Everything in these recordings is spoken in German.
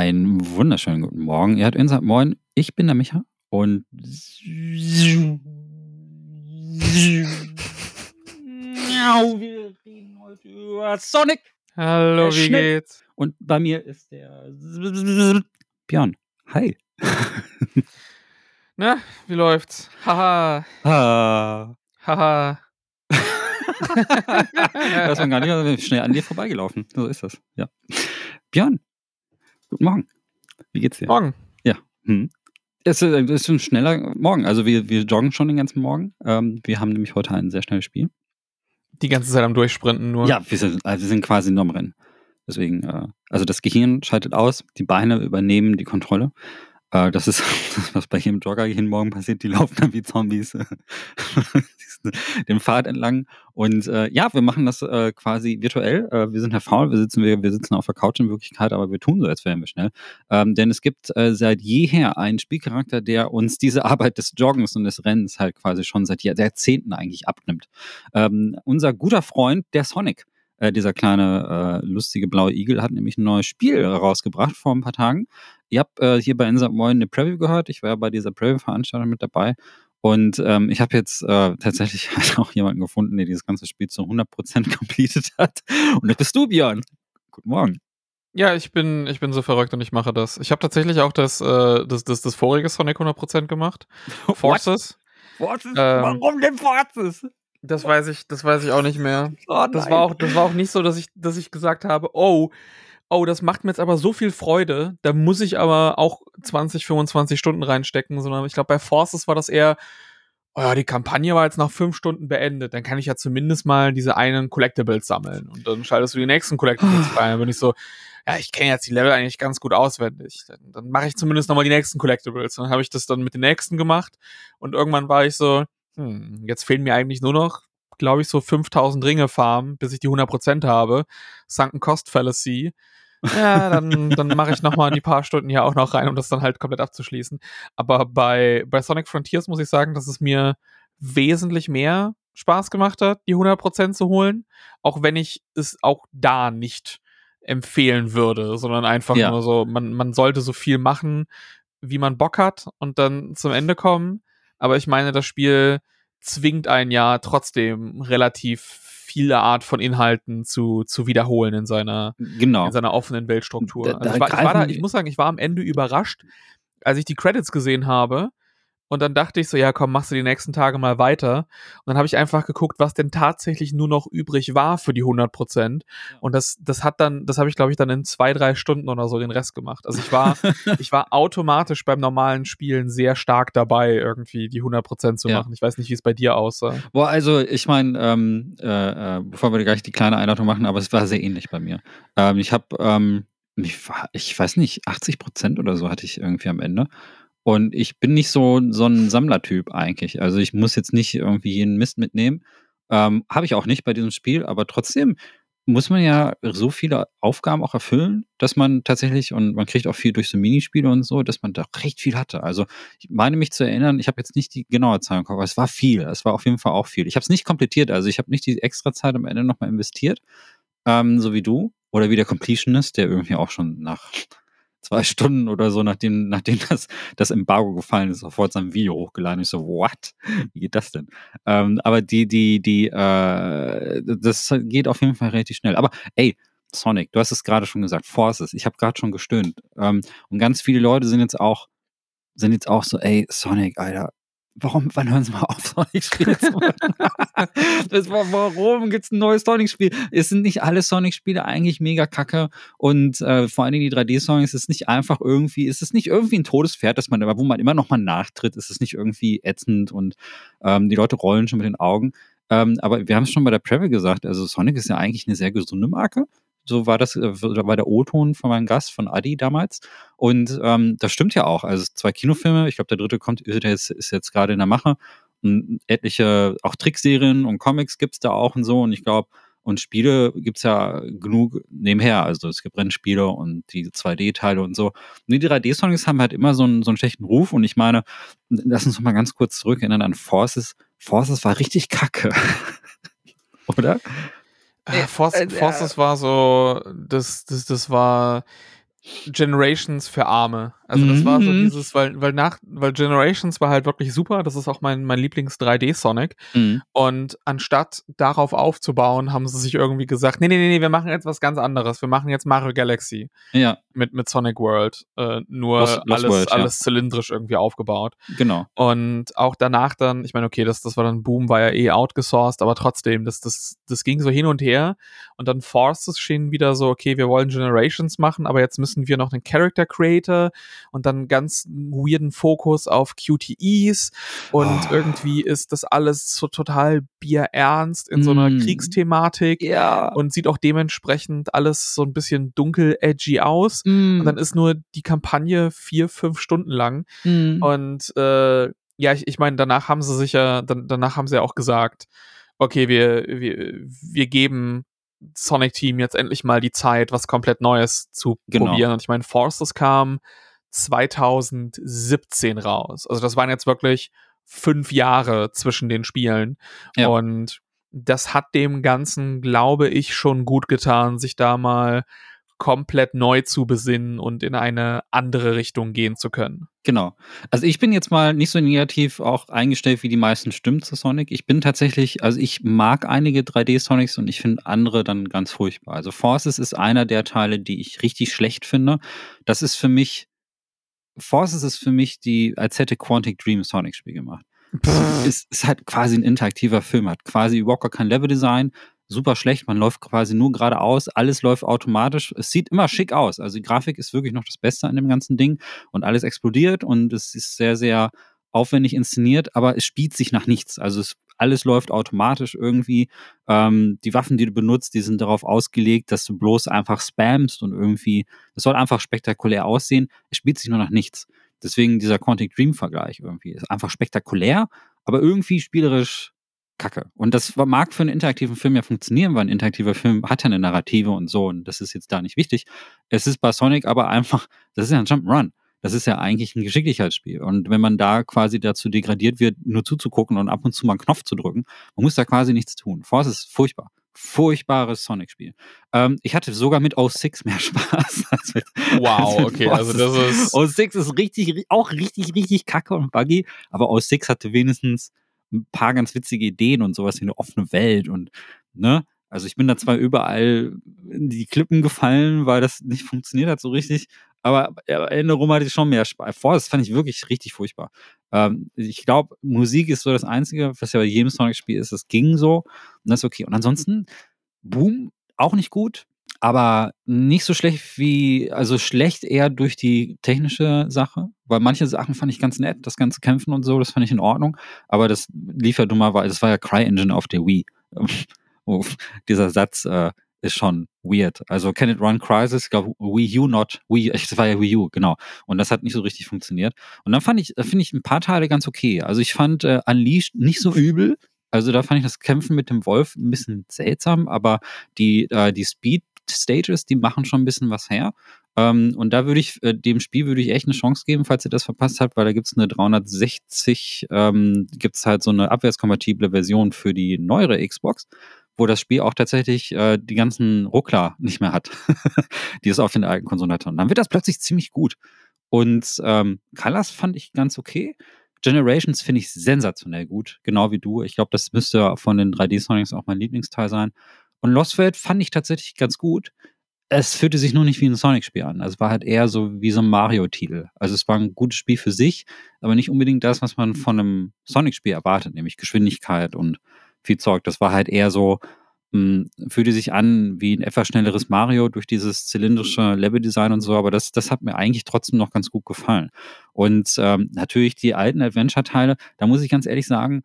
Einen wunderschönen guten Morgen. Ihr habt gesagt, moin, ich bin der Micha und wir reden heute über Sonic. Hallo, Äh, wie schnell. geht's? Und bei mir ist der Björn. Hi. Na, wie läuft's? Haha, Ah. haha. das war gar nicht schnell an dir vorbeigelaufen. So ist das. Ja. Björn, guten Morgen. Wie geht's dir? Morgen. Hm. Es ist, es ist ein schneller Morgen. Also wir, wir joggen schon den ganzen Morgen. Ähm, wir haben nämlich heute ein sehr schnelles Spiel. Die ganze Zeit am Durchsprinten nur. Ja, wir sind, also wir sind quasi nur am Rennen. Deswegen, äh, also das Gehirn schaltet aus, die Beine übernehmen die Kontrolle. Äh, das ist das, was bei jedem Jogger jeden Morgen passiert. Die laufen dann wie Zombies äh, den Pfad entlang. Und äh, ja, wir machen das äh, quasi virtuell. Äh, wir sind ja faul, wir sitzen, wir, wir sitzen auf der Couch in Wirklichkeit, aber wir tun so, als wären wir schnell. Ähm, denn es gibt äh, seit jeher einen Spielcharakter, der uns diese Arbeit des Joggens und des Rennens halt quasi schon seit Jahr- Jahrzehnten eigentlich abnimmt. Ähm, unser guter Freund, der Sonic. Äh, dieser kleine äh, lustige blaue Igel hat nämlich ein neues Spiel rausgebracht vor ein paar Tagen. Ihr habt äh, hier bei Insert Moin eine Preview gehört. Ich war ja bei dieser Preview-Veranstaltung mit dabei. Und ähm, ich habe jetzt äh, tatsächlich halt auch jemanden gefunden, der dieses ganze Spiel zu 100% completed hat. Und das bist du, Björn. Guten Morgen. Ja, ich bin, ich bin so verrückt und ich mache das. Ich habe tatsächlich auch das, äh, das, das, das vorige Sonic 100% gemacht. Forces. Forces? Ähm, Warum denn Forces? Das weiß ich, das weiß ich auch nicht mehr. Oh, Das war auch, das war auch nicht so, dass ich, dass ich gesagt habe, oh, oh, das macht mir jetzt aber so viel Freude, da muss ich aber auch 20, 25 Stunden reinstecken, sondern ich glaube, bei Forces war das eher, oh ja, die Kampagne war jetzt nach fünf Stunden beendet, dann kann ich ja zumindest mal diese einen Collectibles sammeln und dann schaltest du die nächsten Collectibles rein. Dann bin ich so, ja, ich kenne jetzt die Level eigentlich ganz gut auswendig. Dann, dann mache ich zumindest nochmal die nächsten Collectibles. Und dann habe ich das dann mit den nächsten gemacht und irgendwann war ich so, hm, jetzt fehlen mir eigentlich nur noch, glaube ich, so 5000 Ringe farmen, bis ich die 100% habe. Sunken Cost Fallacy. Ja, dann, dann mache ich nochmal die paar Stunden hier auch noch rein, um das dann halt komplett abzuschließen. Aber bei, bei Sonic Frontiers muss ich sagen, dass es mir wesentlich mehr Spaß gemacht hat, die 100% zu holen. Auch wenn ich es auch da nicht empfehlen würde, sondern einfach Ja. nur so, man, man sollte so viel machen, wie man Bock hat und dann zum Ende kommen. Aber ich meine, das Spiel zwingt einen ja trotzdem relativ viele Art von Inhalten zu, zu wiederholen in seiner, Genau. in seiner offenen Weltstruktur. Da- Also ich, war, ich, war da, ich muss sagen, ich war am Ende überrascht, als ich die Credits gesehen habe. Und dann dachte ich so, ja, komm, machst du die nächsten Tage mal weiter. Und dann habe ich einfach geguckt, was denn tatsächlich nur noch übrig war für die 100 Prozent. Und das, das hat dann, das habe ich, glaube ich, dann in zwei, drei Stunden oder so den Rest gemacht. Also ich war, ich war automatisch beim normalen Spielen sehr stark dabei, irgendwie die 100 Prozent zu Ja. machen. Ich weiß nicht, wie es bei dir aussah. Boah, also ich meine, ähm, äh, äh, bevor wir gleich die kleine Einladung machen, aber es war sehr ähnlich bei mir. Ähm, ich habe, ähm, ich, ich weiß nicht, 80 Prozent oder so hatte ich irgendwie am Ende. Und ich bin nicht so, so ein Sammlertyp eigentlich. Also ich muss jetzt nicht irgendwie jeden Mist mitnehmen. Ähm, habe ich auch nicht bei diesem Spiel, aber trotzdem muss man ja so viele Aufgaben auch erfüllen, dass man tatsächlich, und man kriegt auch viel durch so Minispiele und so, dass man da recht viel hatte. Also ich meine mich zu erinnern, ich habe jetzt nicht die genaue Zahl im Kopf, aber es war viel. Es war auf jeden Fall auch viel. Ich habe es nicht komplettiert, also ich habe nicht die extra Zeit am Ende nochmal investiert, ähm, so wie du oder wie der Completionist, der irgendwie auch schon nach zwei Stunden oder so, nachdem, nachdem das, das Embargo gefallen ist, sofort sein Video hochgeladen. Ich so, what? Wie geht das denn? Ähm, aber die, die, die, äh, das geht auf jeden Fall relativ schnell. Aber ey, Sonic, du hast es gerade schon gesagt, Forces, ich habe gerade schon gestöhnt. Ähm, und ganz viele Leute sind jetzt auch, sind jetzt auch so, ey, Sonic, Alter, warum, wann hören sie mal auf, Sonic-Spiele zu machen? warum gibt's ein neues Sonic-Spiel? Es sind nicht alle Sonic-Spiele eigentlich mega kacke und äh, vor allen Dingen die 3D-Songs ist nicht einfach irgendwie, ist es nicht irgendwie ein Todespferd, dass man, wo man immer noch mal nachtritt, ist es nicht irgendwie ätzend und ähm, die Leute rollen schon mit den Augen. Ähm, aber wir haben es schon bei der Preview gesagt, also Sonic ist ja eigentlich eine sehr gesunde Marke. So war das, äh, war der O-Ton von meinem Gast, von Adi damals. Und ähm, das stimmt ja auch. Also zwei Kinofilme, ich glaube, der dritte kommt, ist jetzt, ist jetzt gerade in der Mache. Und etliche, auch Trickserien und Comics gibt's da auch und so. Und ich glaube, und Spiele gibt's ja genug nebenher. Also es gibt Rennspiele und die 2D-Teile und so. Und die 3D-Songs haben halt immer so einen, so einen schlechten Ruf. Und ich meine, lass uns mal ganz kurz zurückerinnern an Forces. Forces war richtig kacke. Oder? Äh, Force, äh, Forces war so, das, das, das war Generations für Arme. Also das war so Mhm. dieses, weil, weil nach, weil Generations war halt wirklich super. Das ist auch mein, mein Lieblings 3D Sonic. Mhm. Und anstatt darauf aufzubauen, haben sie sich irgendwie gesagt, nee, nee, nee, nee, wir machen jetzt was ganz anderes. Wir machen jetzt Mario Galaxy Ja, mit, mit Sonic World. Äh, nur Lost- Lost alles, World, ja. alles zylindrisch irgendwie aufgebaut. genau. Und auch danach dann, ich meine, okay, das, das war dann Boom, war ja eh outgesourced, aber trotzdem, das, das, das ging so hin und her. Und dann Forces schien wieder so, okay, wir wollen Generations machen, aber jetzt müssen wir noch einen Character Creator und dann ganz weirden Fokus auf QTEs. Und Oh. irgendwie ist das alles so total bierernst in so einer Mm. Kriegsthematik. Ja. Und sieht auch dementsprechend alles so ein bisschen dunkel edgy aus. Mhm. Und dann ist nur die Kampagne vier, fünf Stunden lang. Mhm. Und äh, ja, ich, ich meine, danach haben sie sich ja, dann, danach haben sie ja auch gesagt, okay, wir, wir, wir geben Sonic Team jetzt endlich mal die Zeit, was komplett Neues zu Genau. probieren. Und ich meine, Forces kam 2017 raus. Also das waren jetzt wirklich fünf Jahre zwischen den Spielen. Ja. Und das hat dem Ganzen, glaube ich, schon gut getan, sich da mal komplett neu zu besinnen und in eine andere Richtung gehen zu können. Genau. Also ich bin jetzt mal nicht so negativ auch eingestellt wie die meisten Stimmen zu Sonic. Ich bin tatsächlich, also ich mag einige 3D-Sonics und ich finde andere dann ganz furchtbar. Also Forces ist einer der Teile, die ich richtig schlecht finde. Das ist für mich, Forces ist für mich die, als hätte Quantic Dream Sonic-Spiel gemacht. ist, ist halt quasi ein interaktiver Film, hat quasi überhaupt gar kein Leveldesign, super schlecht, man läuft quasi nur geradeaus, alles läuft automatisch, es sieht immer schick aus, also die Grafik ist wirklich noch das Beste an dem ganzen Ding. Und alles explodiert und es ist sehr, sehr aufwendig inszeniert, aber es spielt sich nach nichts, also es, alles läuft automatisch irgendwie, ähm, die Waffen, die du benutzt, die sind darauf ausgelegt, dass du bloß einfach spammst und irgendwie, es soll einfach spektakulär aussehen, es spielt sich nur nach nichts. Deswegen dieser Quantic Dream Vergleich irgendwie ist einfach spektakulär, aber irgendwie spielerisch kacke. Und das mag für einen interaktiven Film ja funktionieren, weil ein interaktiver Film hat ja eine Narrative und so und das ist jetzt da nicht wichtig. Es ist bei Sonic aber einfach, das ist ja ein Jump'n'Run. Das ist ja eigentlich ein Geschicklichkeitsspiel. Und wenn man da quasi dazu degradiert wird, nur zuzugucken und ab und zu mal einen Knopf zu drücken, man muss da quasi nichts tun. Force ist furchtbar. Furchtbares Sonic-Spiel. Ähm, ich hatte sogar mit 06 mehr Spaß als mit Wow, mit okay, also das ist. 06 ist richtig, auch richtig, richtig kacke und buggy, aber 06 hatte wenigstens ein paar ganz witzige Ideen und sowas wie eine offene Welt und, ne? Also ich bin da zwar überall in die Klippen gefallen, weil das nicht funktioniert hat so richtig, aber Erinnerung hatte ich schon mehr Spaß. Vor, das fand ich wirklich richtig furchtbar. Ähm, ich glaube, Musik ist so das Einzige, was ja bei jedem Sonic-Spiel ist, das ging so und das ist okay. Und ansonsten, Boom, auch nicht gut, aber nicht so schlecht wie, also schlecht eher durch die technische Sache, weil manche Sachen fand ich ganz nett, das ganze Kämpfen und so, das fand ich in Ordnung, aber das lief ja dummerweise, das war ja CryEngine auf der Wii. Oh, dieser Satz äh, ist schon weird. Also Can It Run Crisis, ich glaube Wii U not, Wii, das war ja Wii U, genau. Und das hat nicht so richtig funktioniert. Und dann fand ich, da finde ich ein paar Teile ganz okay. Also ich fand äh, Unleashed nicht so übel. Also da fand ich das Kämpfen mit dem Wolf ein bisschen seltsam, aber die, äh, die Speed Stages, die machen schon ein bisschen was her. Ähm, und da würde ich, äh, dem Spiel würde ich echt eine Chance geben, falls ihr das verpasst habt, weil da gibt's eine 360, ähm, gibt's halt so eine abwärtskompatible Version für die neuere Xbox, wo das Spiel auch tatsächlich äh, die ganzen Ruckler nicht mehr hat, die es auf den alten Konsolen hatte. Und dann wird das plötzlich ziemlich gut. Und ähm, Colors fand ich ganz okay. Generations finde ich sensationell gut, genau wie du. Ich glaube, das müsste von den 3D-Sonics auch mein Lieblingsteil sein. Und Lost World fand ich tatsächlich ganz gut. Es fühlte sich nur nicht wie ein Sonic-Spiel an. Es war halt eher so wie so ein Mario-Titel. Also es war ein gutes Spiel für sich, aber nicht unbedingt das, was man von einem Sonic-Spiel erwartet, nämlich Geschwindigkeit und viel Zeug. Das war halt eher so, mh, fühlte sich an wie ein etwas schnelleres Mario durch dieses zylindrische Level-Design und so, aber das, das hat mir eigentlich trotzdem noch ganz gut gefallen. Und ähm, natürlich die alten Adventure-Teile, da muss ich ganz ehrlich sagen,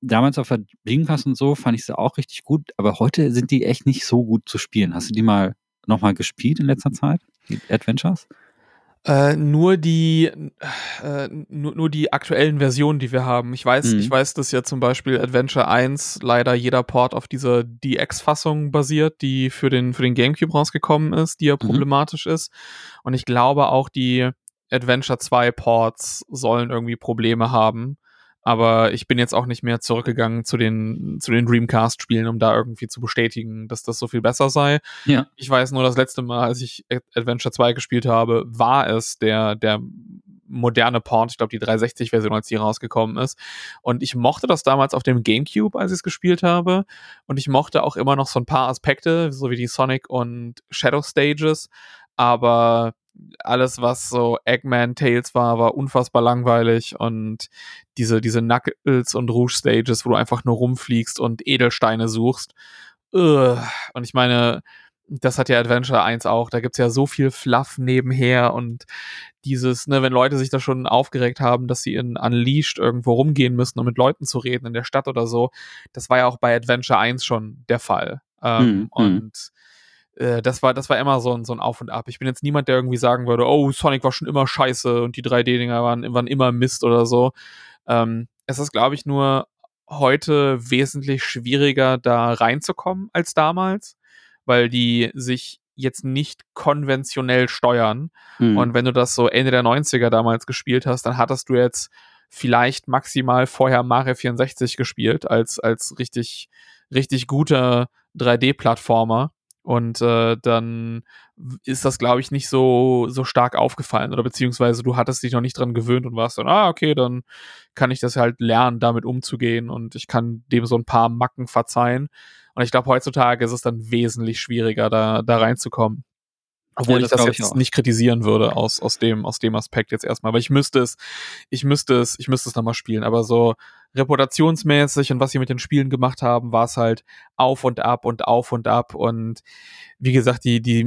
damals auf der Dreamcast und so fand ich sie auch richtig gut, aber heute sind die echt nicht so gut zu spielen. Hast du die mal nochmal gespielt in letzter Zeit, die Adventures? Äh, nur die äh, nur, nur die aktuellen Versionen, die wir haben. Ich weiß, Mhm. ich weiß, dass ja zum Beispiel Adventure 1 leider jeder Port auf dieser DX-Fassung basiert, die für den, für den GameCube rausgekommen ist, die ja problematisch ist. Und ich glaube auch die Adventure 2 Ports sollen irgendwie Probleme haben. Aber ich bin jetzt auch nicht mehr zurückgegangen zu den, zu den Dreamcast-Spielen, um da irgendwie zu bestätigen, dass das so viel besser sei. Ja. Ich weiß nur, das letzte Mal, als ich Adventure 2 gespielt habe, war es der, der moderne Port, ich glaube die 360-Version, als die rausgekommen ist. Und ich mochte das damals auf dem GameCube, als ich es gespielt habe. Und ich mochte auch immer noch so ein paar Aspekte, so wie die Sonic und Shadow Stages. Aber alles, was so Eggman Tales war, war unfassbar langweilig und diese, diese Knuckles und Rouge Stages, wo du einfach nur rumfliegst und Edelsteine suchst. Und ich meine, das hat ja Adventure 1 auch. Da gibt's ja so viel Fluff nebenher und dieses, ne, wenn Leute sich da schon aufgeregt haben, dass sie in Unleashed irgendwo rumgehen müssen, um mit Leuten zu reden in der Stadt oder so, das war ja auch bei Adventure 1 schon der Fall. Ähm, mhm. Und äh, das war, das war immer so ein, so ein Auf und Ab. Ich bin jetzt niemand, der irgendwie sagen würde, oh, Sonic war schon immer scheiße und die 3D-Dinger waren, waren immer Mist oder so. Ähm, es ist, glaube ich, nur heute wesentlich schwieriger, da reinzukommen als damals, weil die sich jetzt nicht konventionell steuern. Mhm. Und wenn du das so Ende der 90er damals gespielt hast, dann hattest du jetzt vielleicht maximal vorher Mario 64 gespielt als, als richtig, richtig guter 3D-Plattformer. Und äh, dann ist das, glaube ich, nicht so, so stark aufgefallen. Oder beziehungsweise du hattest dich noch nicht dran gewöhnt und warst dann, ah, okay, dann kann ich das halt lernen, damit umzugehen und ich kann dem so ein paar Macken verzeihen. Und ich glaube, heutzutage ist es dann wesentlich schwieriger, da, da reinzukommen. Obwohl ja, das ich das jetzt ich nicht kritisieren würde aus, aus dem, aus dem Aspekt jetzt erstmal. Aber ich müsste es, ich müsste es, ich müsste es nochmal spielen. Aber so reputationsmäßig und was sie mit den Spielen gemacht haben, war es halt auf und ab und auf und ab. Und wie gesagt, die, die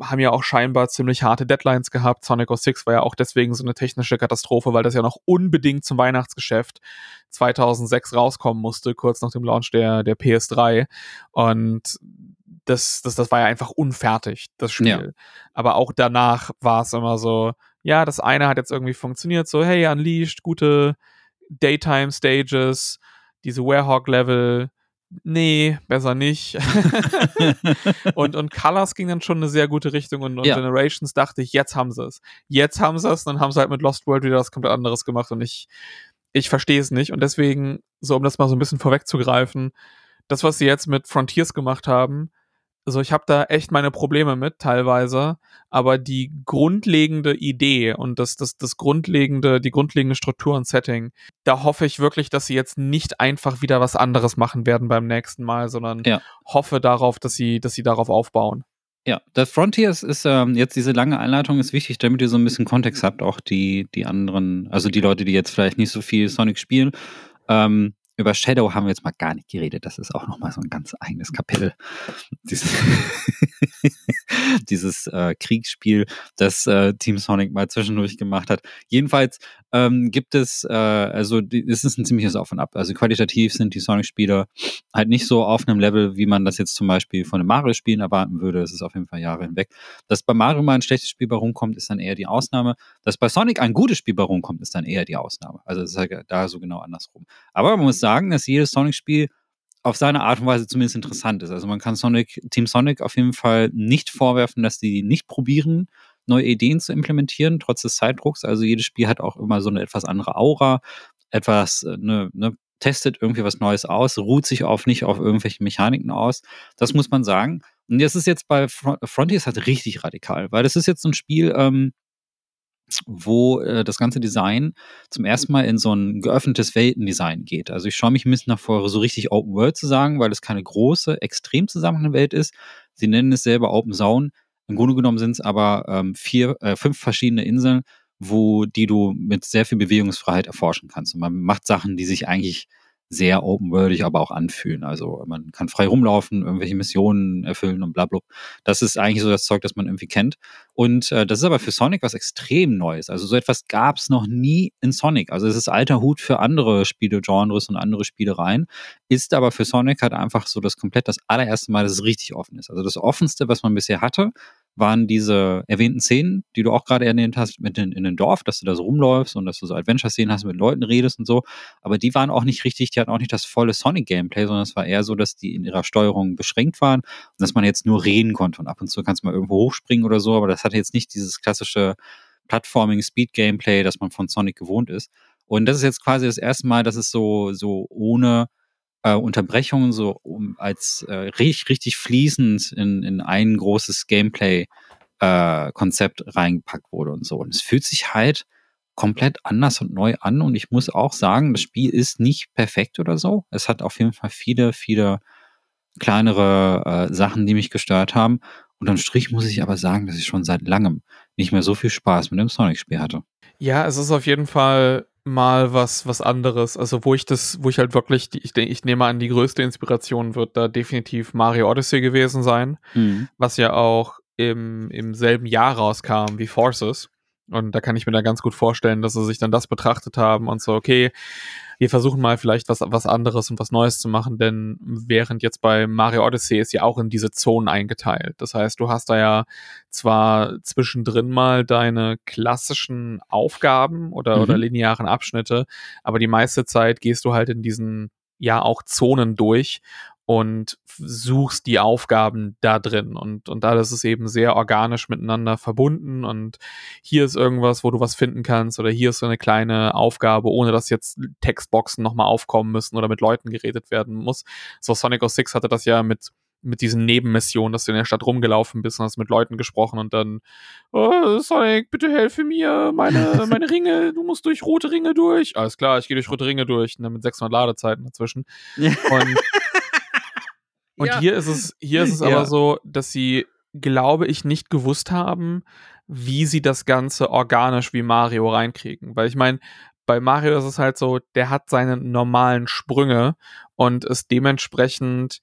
haben ja auch scheinbar ziemlich harte Deadlines gehabt. Sonic 06 war ja auch deswegen so eine technische Katastrophe, weil das ja noch unbedingt zum Weihnachtsgeschäft 2006 rauskommen musste, kurz nach dem Launch der, der PS3. Und das, das, das war ja einfach unfertig, das Spiel. Ja. Aber auch danach war es immer so, ja, das eine hat jetzt irgendwie funktioniert, so, hey, Unleashed, gute Daytime Stages, diese Warehawk-Level, nee, besser nicht. und, und Colors ging dann schon eine sehr gute Richtung und, und ja. Generations dachte ich, jetzt haben sie es. Jetzt haben sie es, dann haben sie halt mit Lost World wieder was komplett anderes gemacht und ich, ich verstehe es nicht. Und deswegen, so um das mal so ein bisschen vorwegzugreifen, das, was sie jetzt mit Frontiers gemacht haben, also ich habe da echt meine Probleme mit teilweise, aber die grundlegende Idee und das, das, das grundlegende, die grundlegende Struktur und Setting, da hoffe ich wirklich, dass sie jetzt nicht einfach wieder was anderes machen werden beim nächsten Mal, sondern ja. hoffe darauf, dass sie, dass sie darauf aufbauen. Ja, das Frontiers ist ähm, jetzt diese lange Einleitung ist wichtig, damit ihr so ein bisschen Kontext habt, auch die, die anderen, also die Leute, die jetzt vielleicht nicht so viel Sonic spielen. Ähm, über Shadow haben wir jetzt mal gar nicht geredet. Das ist auch nochmal so ein ganz eigenes Kapitel. Dieses, dieses äh, Kriegsspiel, das äh, Team Sonic mal zwischendurch gemacht hat. Jedenfalls ähm, gibt es, äh, also es ist ein ziemliches Auf und Ab. Also qualitativ sind die Sonic-Spiele halt nicht so auf einem Level, wie man das jetzt zum Beispiel von einem Mario-Spielen erwarten würde. Es ist auf jeden Fall Jahre hinweg. Dass bei Mario mal ein schlechtes Spiel bei rumkommt, ist dann eher die Ausnahme. Dass bei Sonic ein gutes Spiel bei rumkommt, ist dann eher die Ausnahme. Also es ist halt da so genau andersrum. Aber man muss sagen, dass jedes Sonic-Spiel auf seine Art und Weise zumindest interessant ist. Also man kann Sonic, Team Sonic auf jeden Fall nicht vorwerfen, dass die nicht probieren, neue Ideen zu implementieren, trotz des Zeitdrucks. Also jedes Spiel hat auch immer so eine etwas andere Aura, etwas, ne, ne, testet irgendwie was Neues aus, ruht sich auf nicht auf irgendwelche Mechaniken aus. Das muss man sagen. Und das ist jetzt bei Frontiers halt richtig radikal, weil das ist jetzt so ein Spiel, ähm, wo äh, das ganze Design zum ersten Mal in so ein geöffnetes Weltendesign geht. Also ich schaue mich ein bisschen nach vor, so richtig Open World zu sagen, weil es keine große, extrem zusammenhängende Welt ist. Sie nennen es selber Open Zone. Im Grunde genommen sind es aber ähm, vier, äh, fünf verschiedene Inseln, wo die du mit sehr viel Bewegungsfreiheit erforschen kannst. Und man macht Sachen, die sich eigentlich sehr open-worldig aber auch anfühlen. Also man kann frei rumlaufen, irgendwelche Missionen erfüllen und bla bla. Das ist eigentlich so das Zeug, das man irgendwie kennt. Und äh, das ist aber für Sonic was extrem Neues. Also so etwas gab es noch nie in Sonic. Also es ist alter Hut für andere Spielegenres und andere Spielereien. Ist aber für Sonic halt einfach so das komplett das allererste Mal, dass es richtig offen ist. Also das offenste, was man bisher hatte, waren diese erwähnten Szenen, die du auch gerade erwähnt hast, mit in, in den Dorf, dass du da so rumläufst und dass du so Adventure-Szenen hast, mit Leuten redest und so. Aber die waren auch nicht richtig, die hatten auch nicht das volle Sonic-Gameplay, sondern es war eher so, dass die in ihrer Steuerung beschränkt waren und dass man jetzt nur reden konnte. Und ab und zu kannst du mal irgendwo hochspringen oder so, aber das hatte jetzt nicht dieses klassische Platforming-Speed-Gameplay, das man von Sonic gewohnt ist. Und das ist jetzt quasi das erste Mal, dass es so, so ohne äh, Unterbrechungen, so um, als äh, richtig, richtig fließend in, in ein großes Gameplay-Konzept äh, reingepackt wurde und so. Und es fühlt sich halt komplett anders und neu an. Und ich muss auch sagen, das Spiel ist nicht perfekt oder so. Es hat auf jeden Fall viele, viele kleinere äh, Sachen, die mich gestört haben. Unterm Strich muss ich aber sagen, dass ich schon seit langem nicht mehr so viel Spaß mit dem Sonic-Spiel hatte. Ja, es ist auf jeden Fall mal was, was anderes. Also, wo ich das, wo ich halt wirklich, ich, denke, ich nehme an, die größte Inspiration wird da definitiv Mario Odyssey gewesen sein, mhm. was ja auch im, im selben Jahr rauskam wie Forces. Und da kann ich mir da ganz gut vorstellen, dass sie sich dann das betrachtet haben und so, okay, wir versuchen mal vielleicht was, was anderes und was Neues zu machen, denn während jetzt bei Mario Odyssey ist ja auch in diese Zonen eingeteilt. Das heißt, du hast da ja zwar zwischendrin mal deine klassischen Aufgaben oder, mhm. oder linearen Abschnitte, aber die meiste Zeit gehst du halt in diesen ja auch Zonen durch und suchst die Aufgaben da drin. Und, und da ist es eben sehr organisch miteinander verbunden. Und hier ist irgendwas, wo du was finden kannst, oder hier ist so eine kleine Aufgabe, ohne dass jetzt Textboxen nochmal aufkommen müssen oder mit Leuten geredet werden muss. So Sonic 06 hatte das ja mit mit diesen Nebenmissionen, dass du in der Stadt rumgelaufen bist und hast mit Leuten gesprochen und dann, oh, Sonic, bitte helfe mir, meine, meine Ringe, du musst durch rote Ringe durch. Alles klar, ich gehe durch rote Ringe durch, ne, mit 600 Ladezeiten dazwischen. Und und ja. hier ist es, hier ist es ja. aber so, dass sie, glaube ich, nicht gewusst haben, wie sie das Ganze organisch wie Mario reinkriegen. Weil ich meine, bei Mario ist es halt so, der hat seine normalen Sprünge und ist dementsprechend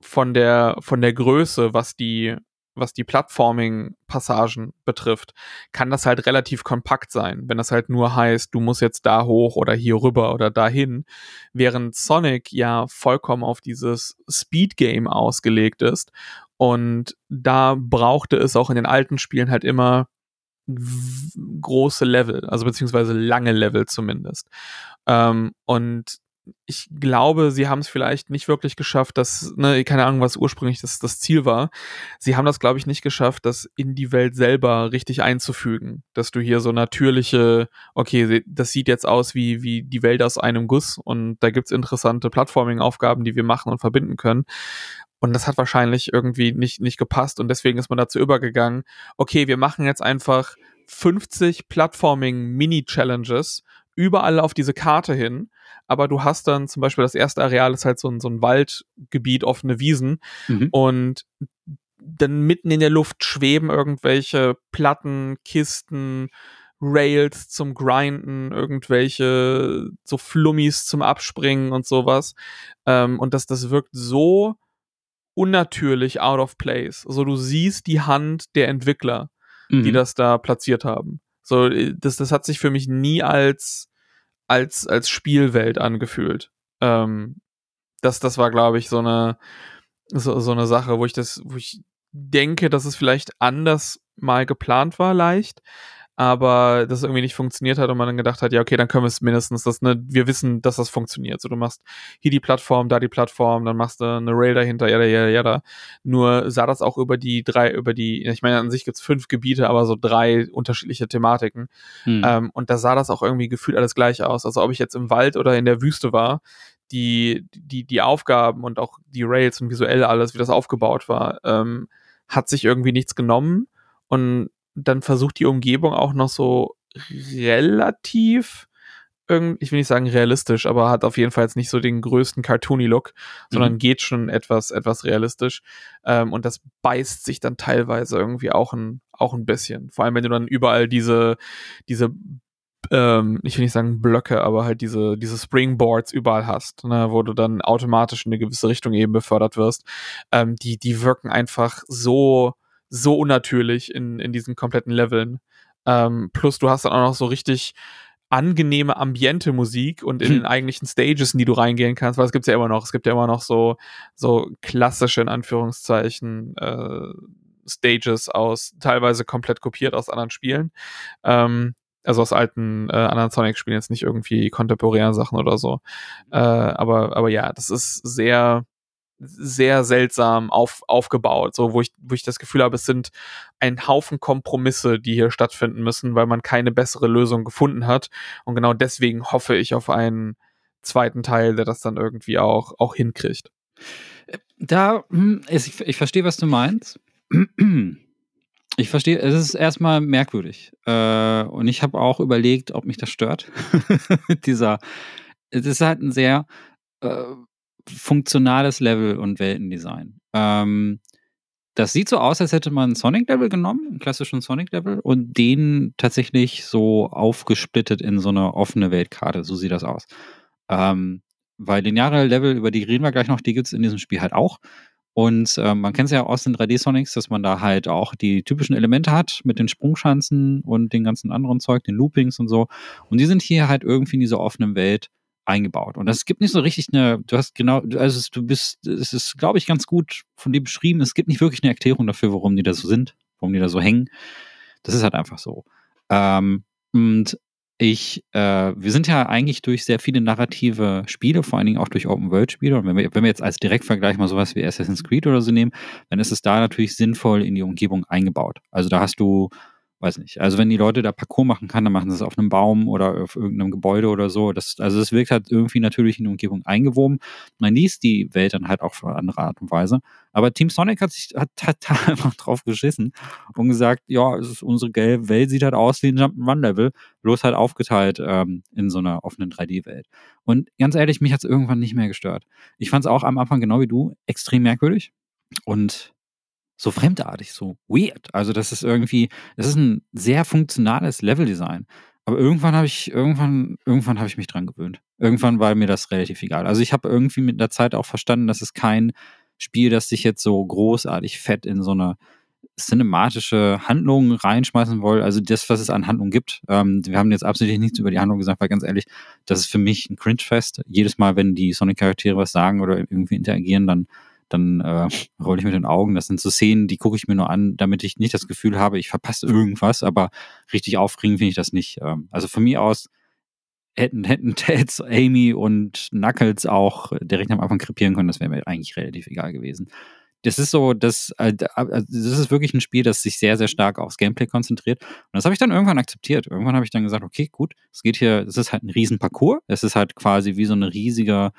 von der, von der Größe, was die, was die Plattforming-Passagen betrifft, kann das halt relativ kompakt sein, wenn das halt nur heißt, du musst jetzt da hoch oder hier rüber oder dahin, während Sonic ja vollkommen auf dieses Speed-Game ausgelegt ist und da brauchte es auch in den alten Spielen halt immer große Level, also beziehungsweise lange Level zumindest. Ähm, und ich glaube, sie haben es vielleicht nicht wirklich geschafft, dass, ne, keine Ahnung, was ursprünglich das, das Ziel war. Sie haben das, glaube ich, nicht geschafft, das in die Welt selber richtig einzufügen. Dass du hier so natürliche, okay, das sieht jetzt aus wie, wie die Welt aus einem Guss und da gibt's interessante Plattforming-Aufgaben, die wir machen und verbinden können. Und das hat wahrscheinlich irgendwie nicht, nicht gepasst und deswegen ist man dazu übergegangen, okay, wir machen jetzt einfach 50 Plattforming-Mini-Challenges überall auf diese Karte hin aber du hast dann zum Beispiel das erste Areal ist halt so ein, so ein Waldgebiet, offene Wiesen mhm. und dann mitten in der Luft schweben irgendwelche Platten, Kisten, Rails zum Grinden, irgendwelche so Flummis zum Abspringen und sowas. Ähm, und das, das wirkt so unnatürlich out of place. Also du siehst die Hand der Entwickler, mhm. die das da platziert haben. So, äh, das, das hat sich für mich nie als als, als Spielwelt angefühlt. Ähm, das, das war, glaube ich, so eine, so, so eine Sache, wo ich das, wo ich denke, dass es vielleicht anders mal geplant war, leicht, aber das irgendwie nicht funktioniert hat und man dann gedacht hat, ja, okay, dann können wir es mindestens, das, ne, wir wissen, dass das funktioniert. So, du machst hier die Plattform, da die Plattform, dann machst du eine Rail dahinter, ja, ja, ja, da. Nur sah das auch über die drei, über die, ich meine, an sich gibt's fünf Gebiete, aber so drei unterschiedliche Thematiken. Hm. Ähm, und da sah das auch irgendwie gefühlt alles gleich aus. Also ob ich jetzt im Wald oder in der Wüste war, die, die, die Aufgaben und auch die Rails und visuell alles, wie das aufgebaut war, ähm, hat sich irgendwie nichts genommen. Und dann versucht die Umgebung auch noch so relativ ich will nicht sagen realistisch, aber hat auf jeden Fall jetzt nicht so den größten Cartoony-Look, sondern mhm. geht schon etwas, etwas realistisch. Ähm, und das beißt sich dann teilweise irgendwie auch ein, auch ein bisschen. Vor allem, wenn du dann überall diese, diese, ähm, ich will nicht sagen Blöcke, aber halt diese, diese Springboards überall hast, ne, wo du dann automatisch in eine gewisse Richtung eben befördert wirst. Ähm, die, die wirken einfach so, so unnatürlich in, in diesen kompletten Leveln. Ähm, plus du hast dann auch noch so richtig angenehme ambiente Musik und in hm. den eigentlichen Stages, in die du reingehen kannst, weil es gibt's ja immer noch, es gibt ja immer noch so, so klassische, in Anführungszeichen, äh, Stages aus, teilweise komplett kopiert aus anderen Spielen. Ähm, also aus alten äh, anderen Sonic-Spielen, jetzt nicht irgendwie kontemporären Sachen oder so. Äh, aber, aber ja, das ist sehr, sehr seltsam auf, aufgebaut, so wo ich, wo ich das Gefühl habe, es sind ein Haufen Kompromisse, die hier stattfinden müssen, weil man keine bessere Lösung gefunden hat. Und genau deswegen hoffe ich auf einen zweiten Teil, der das dann irgendwie auch, auch hinkriegt. Da, hm, ich, ich verstehe, was du meinst. Ich verstehe, es ist erstmal merkwürdig. Äh, und ich habe auch überlegt, ob mich das stört. Dieser, es ist halt ein sehr äh, funktionales Level und Weltendesign. Ähm, das sieht so aus, als hätte man Sonic-Level genommen, einen klassischen Sonic-Level, und den tatsächlich so aufgesplittet in so eine offene Weltkarte. So sieht das aus. Ähm, weil lineare Level, über die reden wir gleich noch, die gibt es in diesem Spiel halt auch. Und äh, man kennt es ja aus den 3D-Sonics, dass man da halt auch die typischen Elemente hat mit den Sprungschanzen und den ganzen anderen Zeug, den Loopings und so. Und die sind hier halt irgendwie in dieser offenen Welt eingebaut. Und es gibt nicht so richtig eine, du hast genau, also du bist, es ist, glaube ich, ganz gut von dir beschrieben, es gibt nicht wirklich eine Erklärung dafür, warum die da so sind, warum die da so hängen. Das ist halt einfach so. Ähm, und ich, äh, wir sind ja eigentlich durch sehr viele narrative Spiele, vor allen Dingen auch durch Open-World-Spiele, und wenn wir, wenn wir jetzt als Direktvergleich mal sowas wie Assassin's Creed oder so nehmen, dann ist es da natürlich sinnvoll in die Umgebung eingebaut. Also da hast du weiß nicht. Also wenn die Leute da Parcours machen kann, dann machen sie es auf einem Baum oder auf irgendeinem Gebäude oder so. Das, also es wirkt halt irgendwie natürlich in die Umgebung eingewoben. Man liest die Welt dann halt auch auf eine andere Art und Weise. Aber Team Sonic hat sich hat, hat da einfach drauf geschissen und gesagt, ja, es ist unsere gelbe Welt sieht halt aus wie ein Jump'n'Run-Level, bloß halt aufgeteilt ähm, in so einer offenen 3D-Welt. Und ganz ehrlich, mich hat es irgendwann nicht mehr gestört. Ich fand es auch am Anfang genau wie du extrem merkwürdig. Und so fremdartig, so weird. Also das ist irgendwie, das ist ein sehr funktionales Leveldesign. Aber irgendwann habe ich, irgendwann, irgendwann habe ich mich dran gewöhnt. Irgendwann war mir das relativ egal. Also ich habe irgendwie mit der Zeit auch verstanden, dass es kein Spiel, das sich jetzt so großartig fett in so eine cinematische Handlung reinschmeißen will. Also das, was es an Handlung gibt. Ähm, wir haben jetzt absolut nichts über die Handlung gesagt, weil ganz ehrlich, das ist für mich ein Cringe-Fest. Jedes Mal, wenn die Sonic-Charaktere was sagen oder irgendwie interagieren, dann dann äh, rolle ich mit den Augen. Das sind so Szenen, die gucke ich mir nur an, damit ich nicht das Gefühl habe, ich verpasse irgendwas, aber richtig aufregend finde ich das nicht. Ähm, also von mir aus hätten, hätten Teds, Amy und Knuckles auch direkt am Anfang krepieren können, das wäre mir eigentlich relativ egal gewesen. Das ist so, das, äh, also das ist wirklich ein Spiel, das sich sehr, sehr stark aufs Gameplay konzentriert. Und das habe ich dann irgendwann akzeptiert. Irgendwann habe ich dann gesagt, okay, gut, es geht hier, es ist halt ein Riesenparcours. Es ist halt quasi wie so eine riesige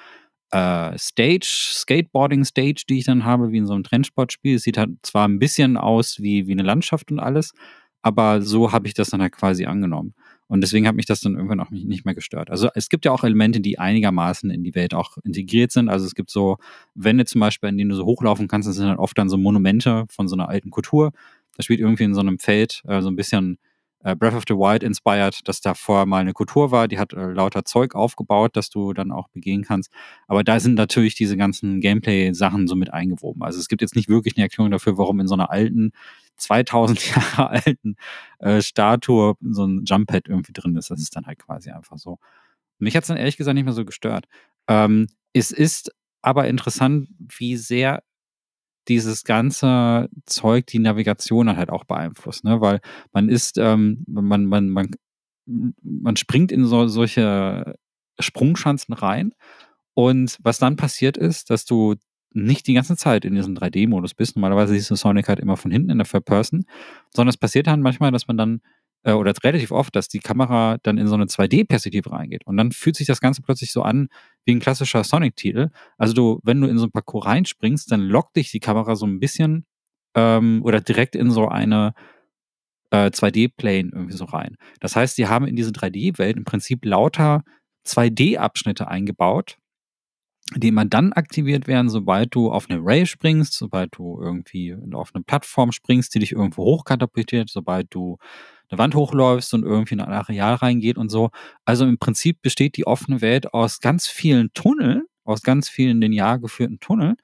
äh, Stage, Skateboarding-Stage, die ich dann habe, wie in so einem Trendsportspiel. Es sieht halt zwar ein bisschen aus wie, wie eine Landschaft und alles, aber so habe ich das dann halt quasi angenommen. Und deswegen hat mich das dann irgendwann auch nicht mehr gestört. Also es gibt ja auch Elemente, die einigermaßen in die Welt auch integriert sind. Also es gibt so Wände zum Beispiel, in denen du so hochlaufen kannst, das sind halt oft dann so Monumente von so einer alten Kultur. Das spielt irgendwie in so einem Feld äh, so ein bisschen Breath of the Wild inspired, dass da vorher mal eine Kultur war, die hat äh, lauter Zeug aufgebaut, dass du dann auch begehen kannst. Aber da sind natürlich diese ganzen Gameplay-Sachen so mit eingewoben. Also es gibt jetzt nicht wirklich eine Erklärung dafür, warum in so einer alten, 2000 Jahre alten äh, Statue so ein Jump-Pad irgendwie drin ist. Das ist dann halt quasi einfach so. Mich hat es dann ehrlich gesagt nicht mehr so gestört. Ähm, es ist aber interessant, wie sehr dieses ganze Zeug die Navigation halt auch beeinflusst, ne? Weil man ist, ähm, man, man, man, man springt in so, solche Sprungschanzen rein und was dann passiert ist, dass du nicht die ganze Zeit in diesem 3D-Modus bist. Normalerweise siehst du Sonic halt immer von hinten in der Third Person, sondern es passiert dann manchmal, dass man dann äh, oder relativ oft, dass die Kamera dann in so eine 2D-Perspektive reingeht. Und dann fühlt sich das Ganze plötzlich so an wie ein klassischer Sonic-Titel. Also du, wenn du in so ein Parcours reinspringst, dann lockt dich die Kamera so ein bisschen ähm, oder direkt in so eine äh, 2D-Plane irgendwie so rein. Das heißt, die haben in diese 3D-Welt im Prinzip lauter 2D-Abschnitte eingebaut, die immer dann aktiviert werden, sobald du auf eine Ray springst, sobald du irgendwie auf eine Plattform springst, die dich irgendwo hochkatapultiert, sobald du eine Wand hochläufst und irgendwie in ein Areal reingeht und so. Also im Prinzip besteht die offene Welt aus ganz vielen Tunneln, aus ganz vielen linear geführten Tunneln.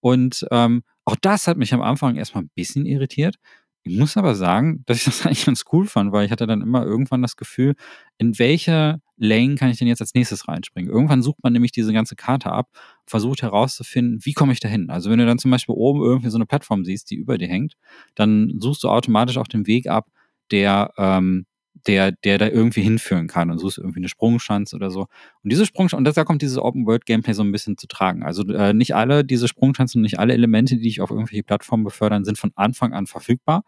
Und ähm, auch das hat mich am Anfang erstmal ein bisschen irritiert. Ich muss aber sagen, dass ich das eigentlich ganz cool fand, weil ich hatte dann immer irgendwann das Gefühl, in welche Lane kann ich denn jetzt als nächstes reinspringen? Irgendwann sucht man nämlich diese ganze Karte ab, versucht herauszufinden, wie komme ich da hin? Also wenn du dann zum Beispiel oben irgendwie so eine Plattform siehst, die über dir hängt, dann suchst du automatisch auch den Weg ab, der, ähm, der, der da irgendwie hinführen kann und suchst irgendwie eine Sprungschanze oder so. Und diese Sprungschanze, und da kommt dieses Open-World-Gameplay so ein bisschen zu tragen. Also äh, nicht alle diese Sprungschanzen und nicht alle Elemente, die dich auf irgendwelche Plattformen befördern, sind von Anfang an verfügbar.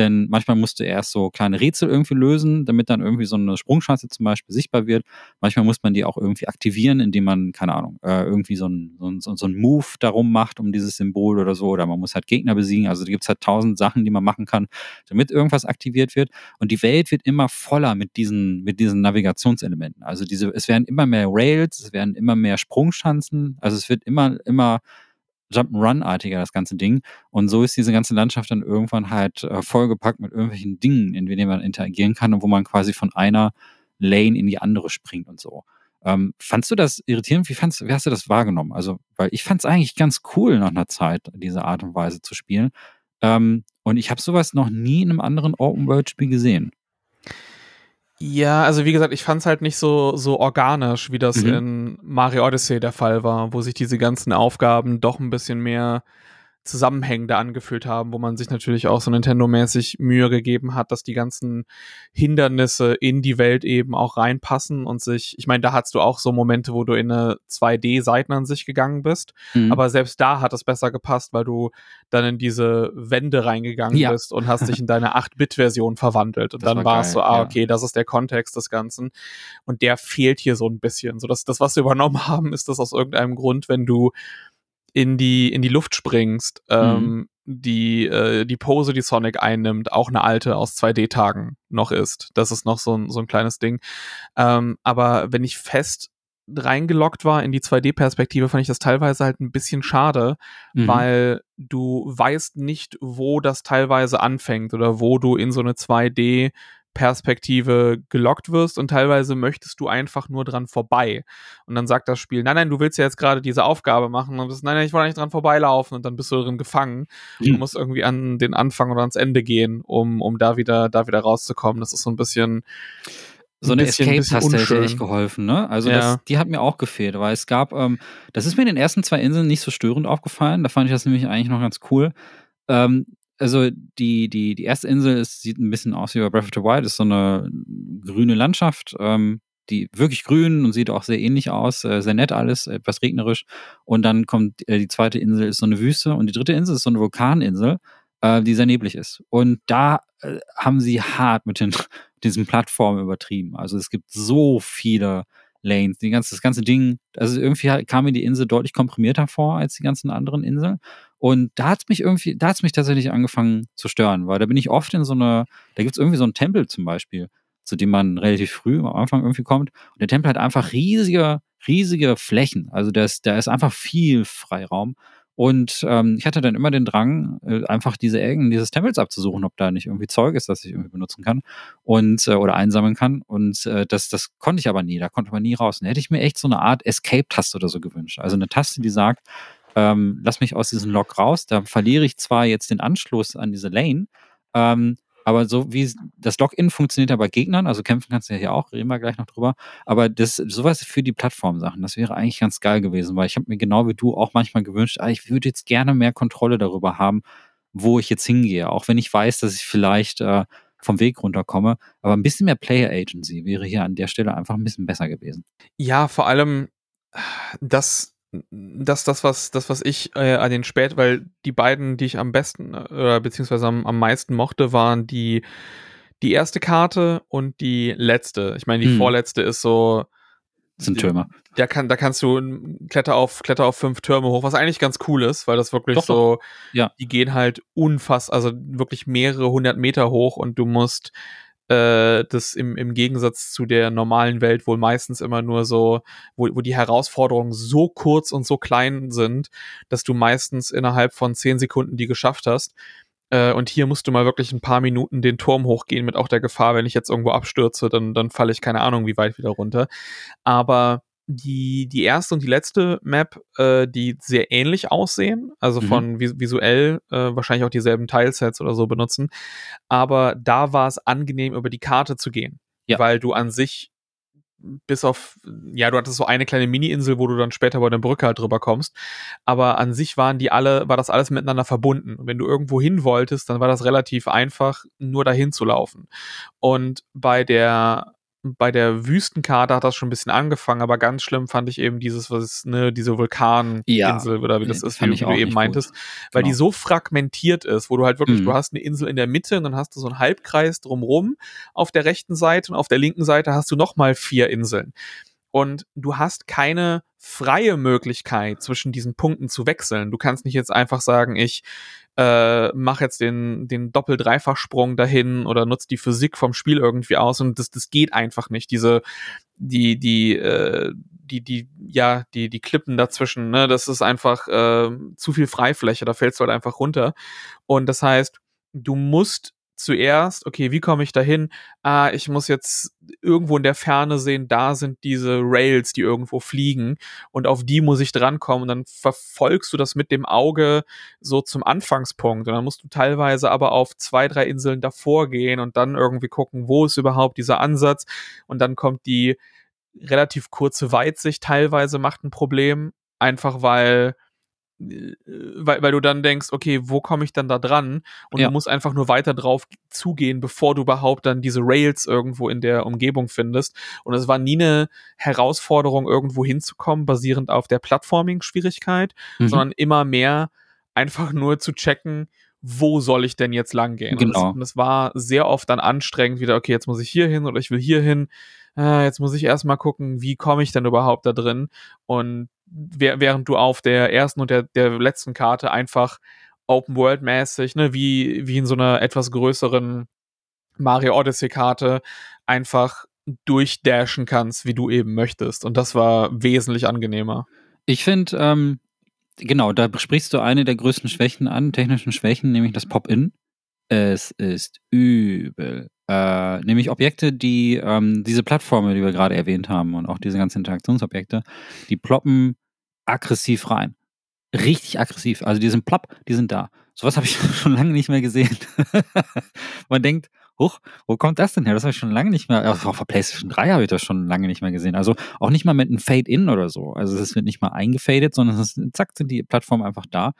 Denn manchmal musst du erst so kleine Rätsel irgendwie lösen, damit dann irgendwie so eine Sprungschanze zum Beispiel sichtbar wird. Manchmal muss man die auch irgendwie aktivieren, indem man, keine Ahnung, äh, irgendwie so ein, so, so ein Move darum macht, um dieses Symbol oder so. Oder man muss halt Gegner besiegen. Also da gibt's halt tausend Sachen, die man machen kann, damit irgendwas aktiviert wird. Und die Welt wird immer voller mit diesen, mit diesen Navigationselementen. Also diese, es werden immer mehr Rails, es werden immer mehr Sprungschanzen. Also es wird immer, immer Jump'n'Run-artiger, das ganze Ding. Und so ist diese ganze Landschaft dann irgendwann halt äh, vollgepackt mit irgendwelchen Dingen, in denen man interagieren kann und wo man quasi von einer Lane in die andere springt und so. Ähm, fandst du das irritierend? Wie, fandst, wie hast du das wahrgenommen? Also, weil ich fand es eigentlich ganz cool nach einer Zeit, diese Art und Weise zu spielen. Ähm, und ich habe sowas noch nie in einem anderen Open-World-Spiel gesehen. Ja, also wie gesagt, ich fand es halt nicht so, so organisch, wie das Mhm. in Mario Odyssey der Fall war, wo sich diese ganzen Aufgaben doch ein bisschen mehr zusammenhängender angefühlt haben, wo man sich natürlich auch so Nintendo-mäßig Mühe gegeben hat, dass die ganzen Hindernisse in die Welt eben auch reinpassen und sich, ich meine, da hattest du auch so Momente, wo du in eine 2D-Seitenansicht gegangen bist, Mhm. aber selbst da hat es besser gepasst, weil du dann in diese Wände reingegangen Ja. bist und hast dich in deine 8-Bit-Version verwandelt. Und Das dann war es so, ah, ja. okay, das ist der Kontext des Ganzen. Und der fehlt hier so ein bisschen. So, das, das, was sie übernommen haben, ist das aus irgendeinem Grund, wenn du in die, in die Luft springst, ähm, die, äh, die Pose, die Sonic einnimmt, auch eine alte aus 2D-Tagen noch ist. Das ist noch so ein, so ein kleines Ding. Ähm, aber wenn ich fest reingeloggt war in die 2D-Perspektive, fand ich das teilweise halt ein bisschen schade, Mhm. weil du weißt nicht, wo das teilweise anfängt oder wo du in so eine 2D Perspektive gelockt wirst und teilweise möchtest du einfach nur dran vorbei. Und dann sagt das Spiel, nein, nein, du willst ja jetzt gerade diese Aufgabe machen und bist, nein, nein, ich wollte nicht dran vorbeilaufen und dann bist du drin gefangen Mhm. und musst irgendwie an den Anfang oder ans Ende gehen, um, um da wieder, da wieder rauszukommen. Das ist so ein bisschen, so ein eine Escape-Taste hätte echt geholfen, ne? Also Ja. das, die hat mir auch gefehlt, weil es gab, ähm, das ist mir in den ersten zwei Inseln nicht so störend aufgefallen. Da fand ich das nämlich eigentlich noch ganz cool. Ähm, also die, die, die erste Insel ist, sieht ein bisschen aus wie bei Breath of the Wild, ist so eine grüne Landschaft, ähm, die wirklich grün und sieht auch sehr ähnlich aus, äh, sehr nett alles, etwas regnerisch. Und dann kommt äh, die zweite Insel ist so eine Wüste und die dritte Insel ist so eine Vulkaninsel, äh, die sehr neblig ist. Und da äh, haben sie hart mit den diesen Plattformen übertrieben. Also es gibt so viele Lanes, die ganze, das ganze Ding, also irgendwie kam mir die Insel deutlich komprimierter vor als die ganzen anderen Inseln. Und da hat's mich irgendwie, da hat's mich tatsächlich angefangen zu stören, weil da bin ich oft in so einer, da gibt's irgendwie so einen Tempel zum Beispiel, zu dem man relativ früh am Anfang irgendwie kommt. Und der Tempel hat einfach riesige, riesige Flächen. Also da ist, da ist einfach viel Freiraum. Und ähm, ich hatte dann immer den Drang, äh, einfach diese Ecken dieses Tempels abzusuchen, ob da nicht irgendwie Zeug ist, das ich irgendwie benutzen kann und äh, oder einsammeln kann. Und äh, das, das konnte ich aber nie, da konnte man nie raus. Und da hätte ich mir echt so eine Art Escape-Taste oder so gewünscht. Also eine Taste, die sagt, ähm, lass mich aus diesem Log raus. Da verliere ich zwar jetzt den Anschluss an diese Lane, ähm, aber so wie das Login funktioniert ja bei Gegnern, also kämpfen kannst du ja hier auch, reden wir gleich noch drüber. Aber das sowas für die Plattformsachen, das wäre eigentlich ganz geil gewesen, weil ich habe mir genau wie du auch manchmal gewünscht, ah, ich würde jetzt gerne mehr Kontrolle darüber haben, wo ich jetzt hingehe, auch wenn ich weiß, dass ich vielleicht äh, vom Weg runterkomme. Aber ein bisschen mehr Player Agency wäre hier an der Stelle einfach ein bisschen besser gewesen. Ja, vor allem das, das, das, was, das, was ich äh, an den spät, weil die beiden, die ich am besten äh, oder beziehungsweise am, am meisten mochte, waren die, die erste Karte und die letzte. Ich meine, die Hm. vorletzte ist so, Das sind Türme. da kann, da kannst du Kletter auf, Kletter auf fünf Türme hoch, was eigentlich ganz cool ist, weil das wirklich Doch, so, Ja. die gehen halt unfassbar, also wirklich mehrere hundert Meter hoch und du musst äh, das im, im Gegensatz zu der normalen Welt wohl meistens immer nur so, wo, wo die Herausforderungen so kurz und so klein sind, dass du meistens innerhalb von zehn Sekunden die geschafft hast. Äh, und hier musst du mal wirklich ein paar Minuten den Turm hochgehen mit auch der Gefahr, wenn ich jetzt irgendwo abstürze, dann, dann falle ich keine Ahnung, wie weit wieder runter. Aber die, die erste und die letzte Map, äh, die sehr ähnlich aussehen, also Mhm. von vis visuell äh, wahrscheinlich auch dieselben Tilesets oder so benutzen, aber da war es angenehm, über die Karte zu gehen, Ja. weil du an sich bis auf, ja, du hattest so eine kleine Mini-Insel, wo du dann später bei der Brücke halt drüber kommst. Aber an sich waren die alle, war das alles miteinander verbunden. Und wenn du irgendwo hin wolltest, dann war das relativ einfach, nur dahin zu laufen. Und bei der bei der Wüstenkarte hat das schon ein bisschen angefangen, aber ganz schlimm fand ich eben dieses, was ist, ne, diese Vulkaninsel Ja, oder wie das äh, ist, wie, wie du eben meintest, weil die Genau. so fragmentiert ist, wo du halt wirklich, Mhm. du hast eine Insel in der Mitte und dann hast du so einen Halbkreis drumrum auf der rechten Seite und auf der linken Seite hast du nochmal vier Inseln. Und du hast keine freie Möglichkeit, zwischen diesen Punkten zu wechseln. Du kannst nicht jetzt einfach sagen, ich äh, mache jetzt den, den Doppel-Dreifachsprung dahin oder nutze die Physik vom Spiel irgendwie aus und das, das geht einfach nicht. Diese, die, die, äh, die, die, ja, die, die Klippen dazwischen, ne, das ist einfach äh, zu viel Freifläche, da fällst du halt einfach runter. Und das heißt, du musst zuerst, okay, wie komme ich dahin? Ah, ich muss jetzt irgendwo in der Ferne sehen, da sind diese Rails, die irgendwo fliegen und auf die muss ich drankommen. Und dann verfolgst du das mit dem Auge so zum Anfangspunkt. Und dann musst du teilweise aber auf zwei, drei Inseln davor gehen und dann irgendwie gucken, wo ist überhaupt dieser Ansatz? Und dann kommt die relativ kurze Weitsicht teilweise macht ein Problem, einfach weil weil, weil du dann denkst, okay, wo komme ich dann da dran? Und Ja. du musst einfach nur weiter drauf zugehen, bevor du überhaupt dann diese Rails irgendwo in der Umgebung findest. Und es war nie eine Herausforderung, irgendwo hinzukommen, basierend auf der Plattforming-Schwierigkeit, Mhm. sondern immer mehr einfach nur zu checken, wo soll ich denn jetzt lang gehen? Und das, Genau. und das war sehr oft dann anstrengend, wieder, okay, jetzt muss ich hier hin oder ich will hier hin. Äh, jetzt muss ich erstmal gucken, wie komme ich denn überhaupt da drin? Und während du auf der ersten und der, der letzten Karte einfach Open World mäßig, ne, wie, wie in so einer etwas größeren Mario Odyssey Karte einfach durchdashen kannst, wie du eben möchtest. Und das war wesentlich angenehmer. Ich finde, ähm, genau, da sprichst du eine der größten Schwächen an, technischen Schwächen, nämlich das Pop-In. Es ist übel. Äh, nämlich Objekte, die, ähm, diese Plattformen, die wir gerade erwähnt haben und auch diese ganzen Interaktionsobjekte, die ploppen aggressiv rein. Richtig aggressiv. Also die sind plopp, die sind da. Sowas habe ich schon lange nicht mehr gesehen. Man denkt, huch, wo kommt das denn her? Das habe ich schon lange nicht mehr, also auf der PlayStation 3 habe ich das schon lange nicht mehr gesehen. Also auch nicht mal mit einem Fade-In oder so. Also es wird nicht mal eingefadet, sondern es ist, zack, sind die Plattformen einfach da.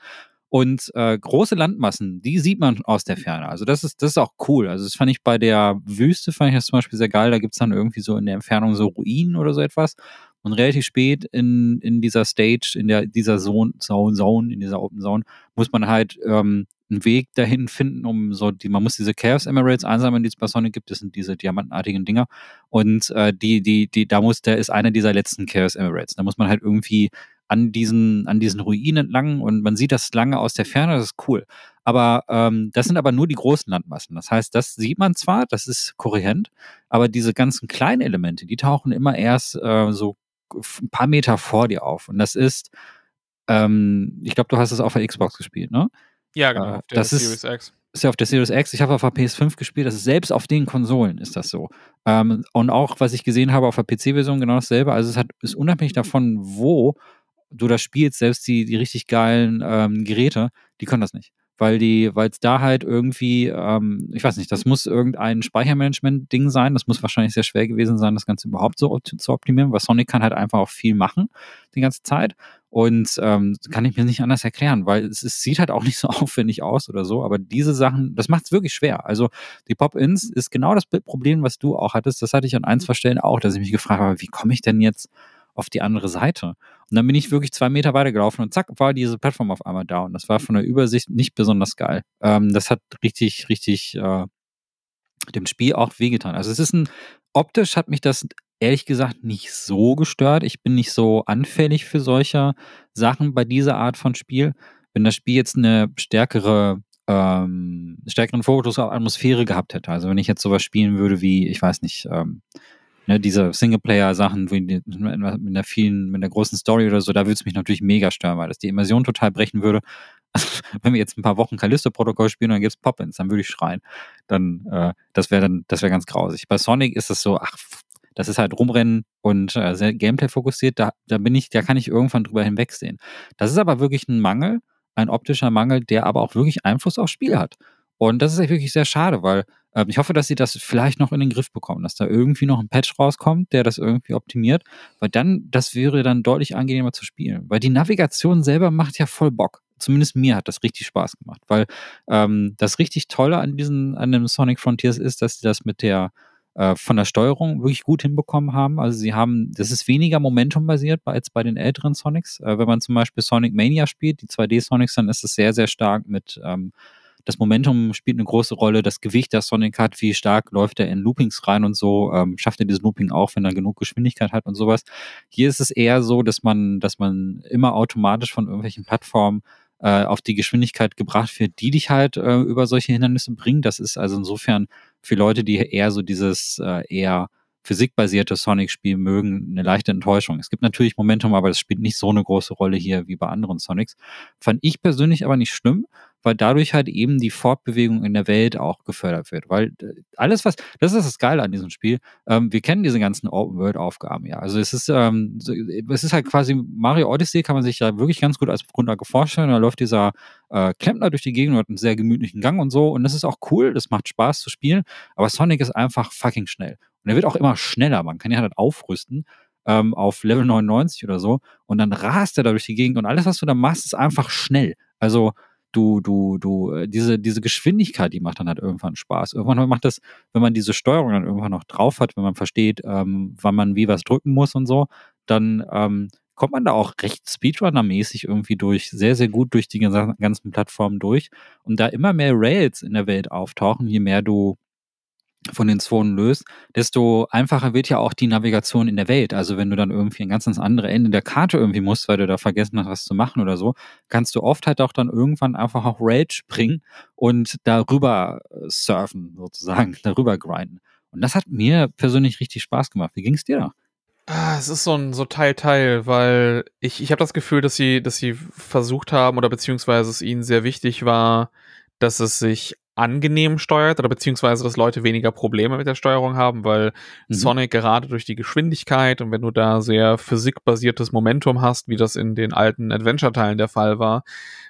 Und äh, große Landmassen, die sieht man aus der Ferne. Also das ist, das ist auch cool. Also das fand ich bei der Wüste, fand ich das zum Beispiel sehr geil. Da gibt's dann irgendwie so in der Entfernung so Ruinen oder so etwas. Und relativ spät in, in dieser Stage, in der, dieser Zone, Zone, Zone, in dieser Open Zone, muss man halt ähm, einen Weg dahin finden, um so die, man muss diese Chaos Emeralds einsammeln, die es bei Sonic gibt. Das sind diese diamantenartigen Dinger. Und äh, die, die, die, da muss, der ist einer dieser letzten Chaos Emeralds. Da muss man halt irgendwie an diesen, an diesen Ruinen entlang und man sieht das lange aus der Ferne, das ist cool. Aber ähm, das sind aber nur die großen Landmassen. Das heißt, das sieht man zwar, das ist kohärent, aber diese ganzen kleinen Elemente, die tauchen immer erst äh, so ein paar Meter vor dir auf. Und das ist, ähm, ich glaube, du hast es auf der Xbox gespielt, ne? Ja, genau, auf der das ist- ist ja auf der Series X, ich habe auf der PS5 gespielt, das ist selbst auf den Konsolen ist das so. Ähm, und auch, was ich gesehen habe auf der PC-Version, genau dasselbe. Also es hat, ist unabhängig davon, wo du das spielst, selbst die, die richtig geilen ähm, Geräte, die können das nicht. Weil die, weil es da halt irgendwie, ähm, ich weiß nicht, das muss irgendein Speichermanagement-Ding sein. Das muss wahrscheinlich sehr schwer gewesen sein, das Ganze überhaupt so opt zu optimieren, weil Sonic kann halt einfach auch viel machen die ganze Zeit. Und ähm, kann ich mir nicht anders erklären, weil es, es sieht halt auch nicht so aufwendig aus oder so, aber diese Sachen, das macht es wirklich schwer. Also die Pop-Ins ist genau das Problem, was du auch hattest. Das hatte ich an ein, zwei Stellen auch, dass ich mich gefragt habe, wie komme ich denn jetzt auf die andere Seite? Und dann bin ich wirklich zwei Meter weiter gelaufen und zack, war diese Plattform auf einmal da. Und das war von der Übersicht nicht besonders geil. Ähm, das hat richtig, richtig äh, dem Spiel auch wehgetan. Also es ist ein, optisch hat mich das ehrlich gesagt nicht so gestört. Ich bin nicht so anfällig für solche Sachen bei dieser Art von Spiel. Wenn das Spiel jetzt eine stärkere, ähm, stärkeren Fokus auf Atmosphäre gehabt hätte, also wenn ich jetzt sowas spielen würde wie, ich weiß nicht, ähm, ne, diese Singleplayer-Sachen mit einer vielen, mit einer großen Story oder so, da würde es mich natürlich mega stören, weil das die Immersion total brechen würde. wenn wir jetzt ein paar Wochen Callisto-Protokoll spielen und dann gibt's Pop-Ins, dann würde ich schreien. Dann, äh, das wäre dann, das wäre ganz grausig. Bei Sonic ist es so, ach, das ist halt rumrennen und äh, sehr Gameplay fokussiert, da, da bin ich, da kann ich irgendwann drüber hinwegsehen. Das ist aber wirklich ein Mangel, ein optischer Mangel, der aber auch wirklich Einfluss aufs Spiel hat. Und das ist wirklich sehr schade, weil ähm, ich hoffe, dass sie das vielleicht noch in den Griff bekommen, dass da irgendwie noch ein Patch rauskommt, der das irgendwie optimiert, weil dann, das wäre dann deutlich angenehmer zu spielen. Weil die Navigation selber macht ja voll Bock. Zumindest mir hat das richtig Spaß gemacht, weil ähm, das richtig Tolle an diesen, an dem Sonic Frontiers ist, dass sie das mit der äh, von der Steuerung wirklich gut hinbekommen haben. Also sie haben, das ist weniger Momentum-basiert als bei den älteren Sonics. Äh, wenn man zum Beispiel Sonic Mania spielt, die 2D-Sonics, dann ist es sehr, sehr stark mit ähm, das Momentum spielt eine große Rolle, das Gewicht, das Sonic hat, wie stark läuft er in Loopings rein und so, ähm, schafft er dieses Looping auch, wenn er genug Geschwindigkeit hat und sowas. Hier ist es eher so, dass man, dass man immer automatisch von irgendwelchen Plattformen äh, auf die Geschwindigkeit gebracht wird, die dich halt äh, über solche Hindernisse bringen. Das ist also insofern für Leute, die eher so dieses äh, eher physikbasierte Sonic-Spiel mögen, eine leichte Enttäuschung. Es gibt natürlich Momentum, aber das spielt nicht so eine große Rolle hier wie bei anderen Sonics. Fand ich persönlich aber nicht schlimm, weil dadurch halt eben die Fortbewegung in der Welt auch gefördert wird. Weil äh, alles, was, das ist das Geile an diesem Spiel. Ähm, wir kennen diese ganzen Open-World-Aufgaben ja. Also es ist, ähm, es ist halt quasi Mario Odyssey, kann man sich da wirklich ganz gut als Grundlage vorstellen. Da läuft dieser äh, Klempner durch die Gegend und hat einen sehr gemütlichen Gang und so. Und das ist auch cool, das macht Spaß zu spielen. Aber Sonic ist einfach fucking schnell. Und er wird auch immer schneller. Man kann ja halt aufrüsten ähm, auf Level 99 oder so. Und dann rast er da durch die Gegend und alles, was du da machst, ist einfach schnell. Also du, du, du, äh, diese, diese Geschwindigkeit, die macht dann halt irgendwann Spaß. Irgendwann macht das, wenn man diese Steuerung dann irgendwann noch drauf hat, wenn man versteht, ähm, wann man wie was drücken muss und so, dann ähm, kommt man da auch recht Speedrunner-mäßig irgendwie durch, sehr, sehr gut durch die ganzen Plattformen durch. Und da immer mehr Rails in der Welt auftauchen, je mehr du von den Zonen löst, desto einfacher wird ja auch die Navigation in der Welt. Also wenn du dann irgendwie ein ganz ins andere Ende der Karte irgendwie musst, weil du da vergessen hast, was zu machen oder so, kannst du oft halt auch dann irgendwann einfach auf Raid springen und darüber äh, surfen, sozusagen, darüber grinden. Und das hat mir persönlich richtig Spaß gemacht. Wie ging es dir da? Ah, es ist so ein so Teil Teil, weil ich ich habe das Gefühl, dass sie dass sie versucht haben oder beziehungsweise es ihnen sehr wichtig war, dass es sich angenehm steuert oder beziehungsweise, dass Leute weniger Probleme mit der Steuerung haben, weil mhm. Sonic gerade durch die Geschwindigkeit und wenn du da sehr physikbasiertes Momentum hast, wie das in den alten Adventure-Teilen der Fall war,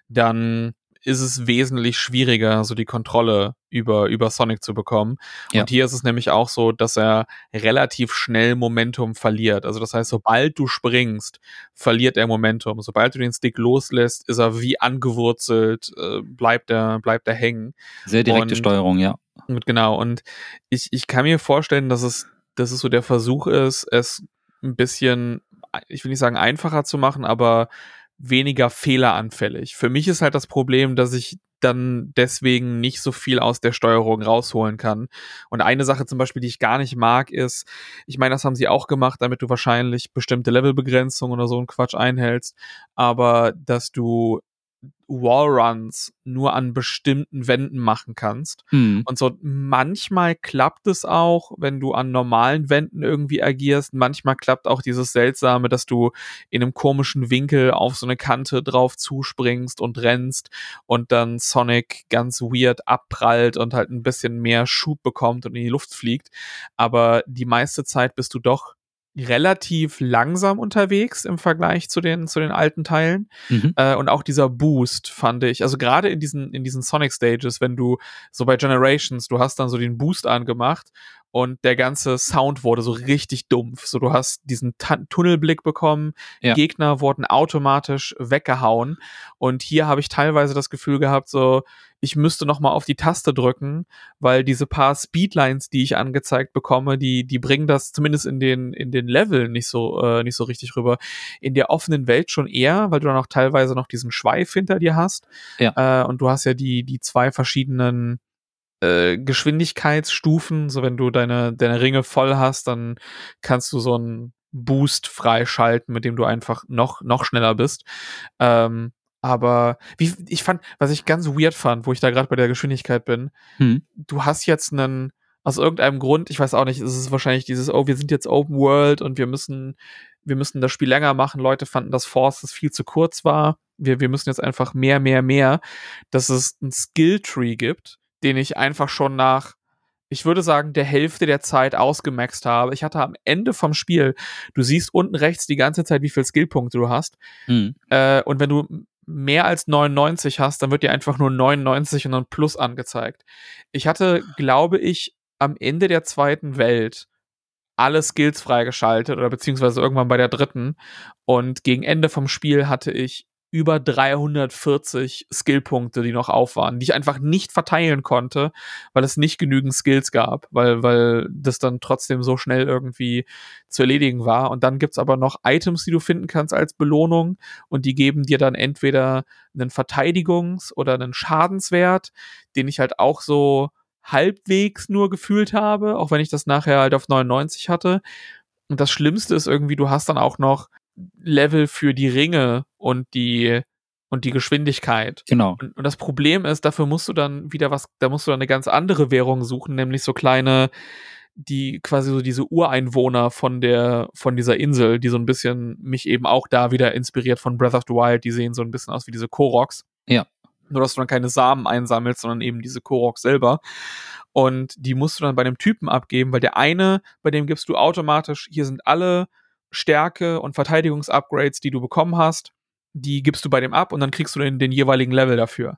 dann ist es wesentlich schwieriger, so die Kontrolle über, über Sonic zu bekommen. Ja. Und hier ist es nämlich auch so, dass er relativ schnell Momentum verliert. Also das heißt, sobald du springst, verliert er Momentum. Sobald du den Stick loslässt, ist er wie angewurzelt, äh, bleibt er, bleibt er hängen. Sehr direkte und, Steuerung, ja. Und genau. Und ich, ich kann mir vorstellen, dass es, dass es so der Versuch ist, es ein bisschen, ich will nicht sagen einfacher zu machen, aber weniger fehleranfällig. Für mich ist halt das Problem, dass ich dann deswegen nicht so viel aus der Steuerung rausholen kann. Und eine Sache zum Beispiel, die ich gar nicht mag, ist, ich meine, das haben sie auch gemacht, damit du wahrscheinlich bestimmte Levelbegrenzungen oder so einen Quatsch einhältst, aber dass du Wallruns nur an bestimmten Wänden machen kannst. Mhm. Und so manchmal klappt es auch, wenn du an normalen Wänden irgendwie agierst. Manchmal klappt auch dieses Seltsame, dass du in einem komischen Winkel auf so eine Kante drauf zuspringst und rennst und dann Sonic ganz weird abprallt und halt ein bisschen mehr Schub bekommt und in die Luft fliegt. Aber die meiste Zeit bist du doch relativ langsam unterwegs im Vergleich zu den zu den alten Teilen mhm. äh, und auch dieser Boost fand ich also gerade in diesen in diesen Sonic Stages wenn du so bei Generations du hast dann so den Boost angemacht und der ganze Sound wurde so richtig dumpf. So, du hast diesen Ta Tunnelblick bekommen, ja. Gegner wurden automatisch weggehauen und hier habe ich teilweise das Gefühl gehabt, so, ich müsste noch mal auf die Taste drücken, weil diese paar Speedlines, die ich angezeigt bekomme, die die bringen das zumindest in den in den Leveln nicht so äh, nicht so richtig rüber. In der offenen Welt schon eher, weil du dann auch teilweise noch diesen Schweif hinter dir hast. Ja. Äh, und du hast ja die die zwei verschiedenen äh, Geschwindigkeitsstufen. So wenn du deine, deine Ringe voll hast, dann kannst du so einen Boost freischalten, mit dem du einfach noch, noch schneller bist. Ähm, aber wie, ich fand, was ich ganz weird fand, wo ich da gerade bei der Geschwindigkeit bin, hm. du hast jetzt einen, aus irgendeinem Grund, ich weiß auch nicht, ist es wahrscheinlich dieses, oh, wir sind jetzt Open World und wir müssen, wir müssen das Spiel länger machen. Leute fanden, dass Force das viel zu kurz war. Wir, wir müssen jetzt einfach mehr, mehr, mehr, dass es ein Skill Tree gibt, den ich einfach schon nach, ich würde sagen, der Hälfte der Zeit ausgemaxt habe. Ich hatte am Ende vom Spiel, du siehst unten rechts die ganze Zeit, wie viel Skillpunkte du hast. Mhm. Äh, und wenn du mehr als 99 hast, dann wird dir einfach nur 99 und dann Plus angezeigt. Ich hatte, glaube ich, am Ende der zweiten Welt alle Skills freigeschaltet oder beziehungsweise irgendwann bei der dritten. Und gegen Ende vom Spiel hatte ich über 340 Skillpunkte, die noch auf waren, die ich einfach nicht verteilen konnte, weil es nicht genügend Skills gab, weil, weil das dann trotzdem so schnell irgendwie zu erledigen war. Und dann gibt's aber noch Items, die du finden kannst als Belohnung und die geben dir dann entweder einen Verteidigungs- oder einen Schadenswert, den ich halt auch so halbwegs nur gefühlt habe, auch wenn ich das nachher halt auf 99 hatte. Und das Schlimmste ist irgendwie, du hast dann auch noch Level für die Ringe und die und die Geschwindigkeit. Genau. Und, und, das Problem ist, dafür musst du dann wieder was, da musst du dann eine ganz andere Währung suchen, nämlich so kleine, die quasi so diese Ureinwohner von der, von dieser Insel, die so ein bisschen mich eben auch da wieder inspiriert von Breath of the Wild, die sehen so ein bisschen aus wie diese Koroks. Ja. Nur, dass du dann keine Samen einsammelst, sondern eben diese Koroks selber. Und die musst du dann bei einem Typen abgeben, weil der eine, bei dem gibst du automatisch, hier sind alle Stärke und Verteidigungsupgrades, die du bekommen hast, die gibst du bei dem ab und dann kriegst du den, den jeweiligen Level dafür.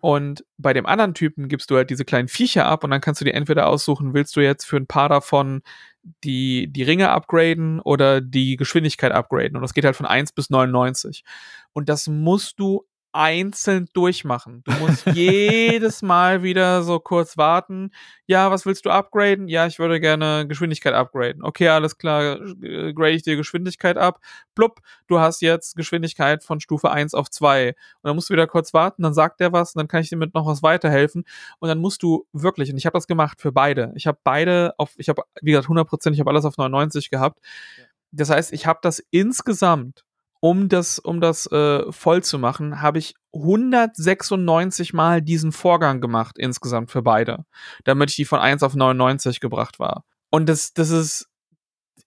Und bei dem anderen Typen gibst du halt diese kleinen Viecher ab und dann kannst du dir entweder aussuchen, willst du jetzt für ein paar davon die, die Ringe upgraden oder die Geschwindigkeit upgraden. Und das geht halt von 1 bis 99. Und das musst du einzeln durchmachen. Du musst jedes Mal wieder so kurz warten. Ja, was willst du upgraden? Ja, ich würde gerne Geschwindigkeit upgraden. Okay, alles klar, äh, grade ich dir Geschwindigkeit ab. Plupp, du hast jetzt Geschwindigkeit von Stufe 1 auf 2. Und dann musst du wieder kurz warten, dann sagt der was und dann kann ich dir mit noch was weiterhelfen. Und dann musst du wirklich, und ich habe das gemacht für beide. Ich habe beide auf, ich habe, wie gesagt, 100%, ich habe alles auf 99 gehabt. Das heißt, ich habe das insgesamt um das, um das äh, voll zu machen, habe ich 196 Mal diesen Vorgang gemacht insgesamt für beide, damit ich die von 1 auf 99 gebracht war. Und das, das ist,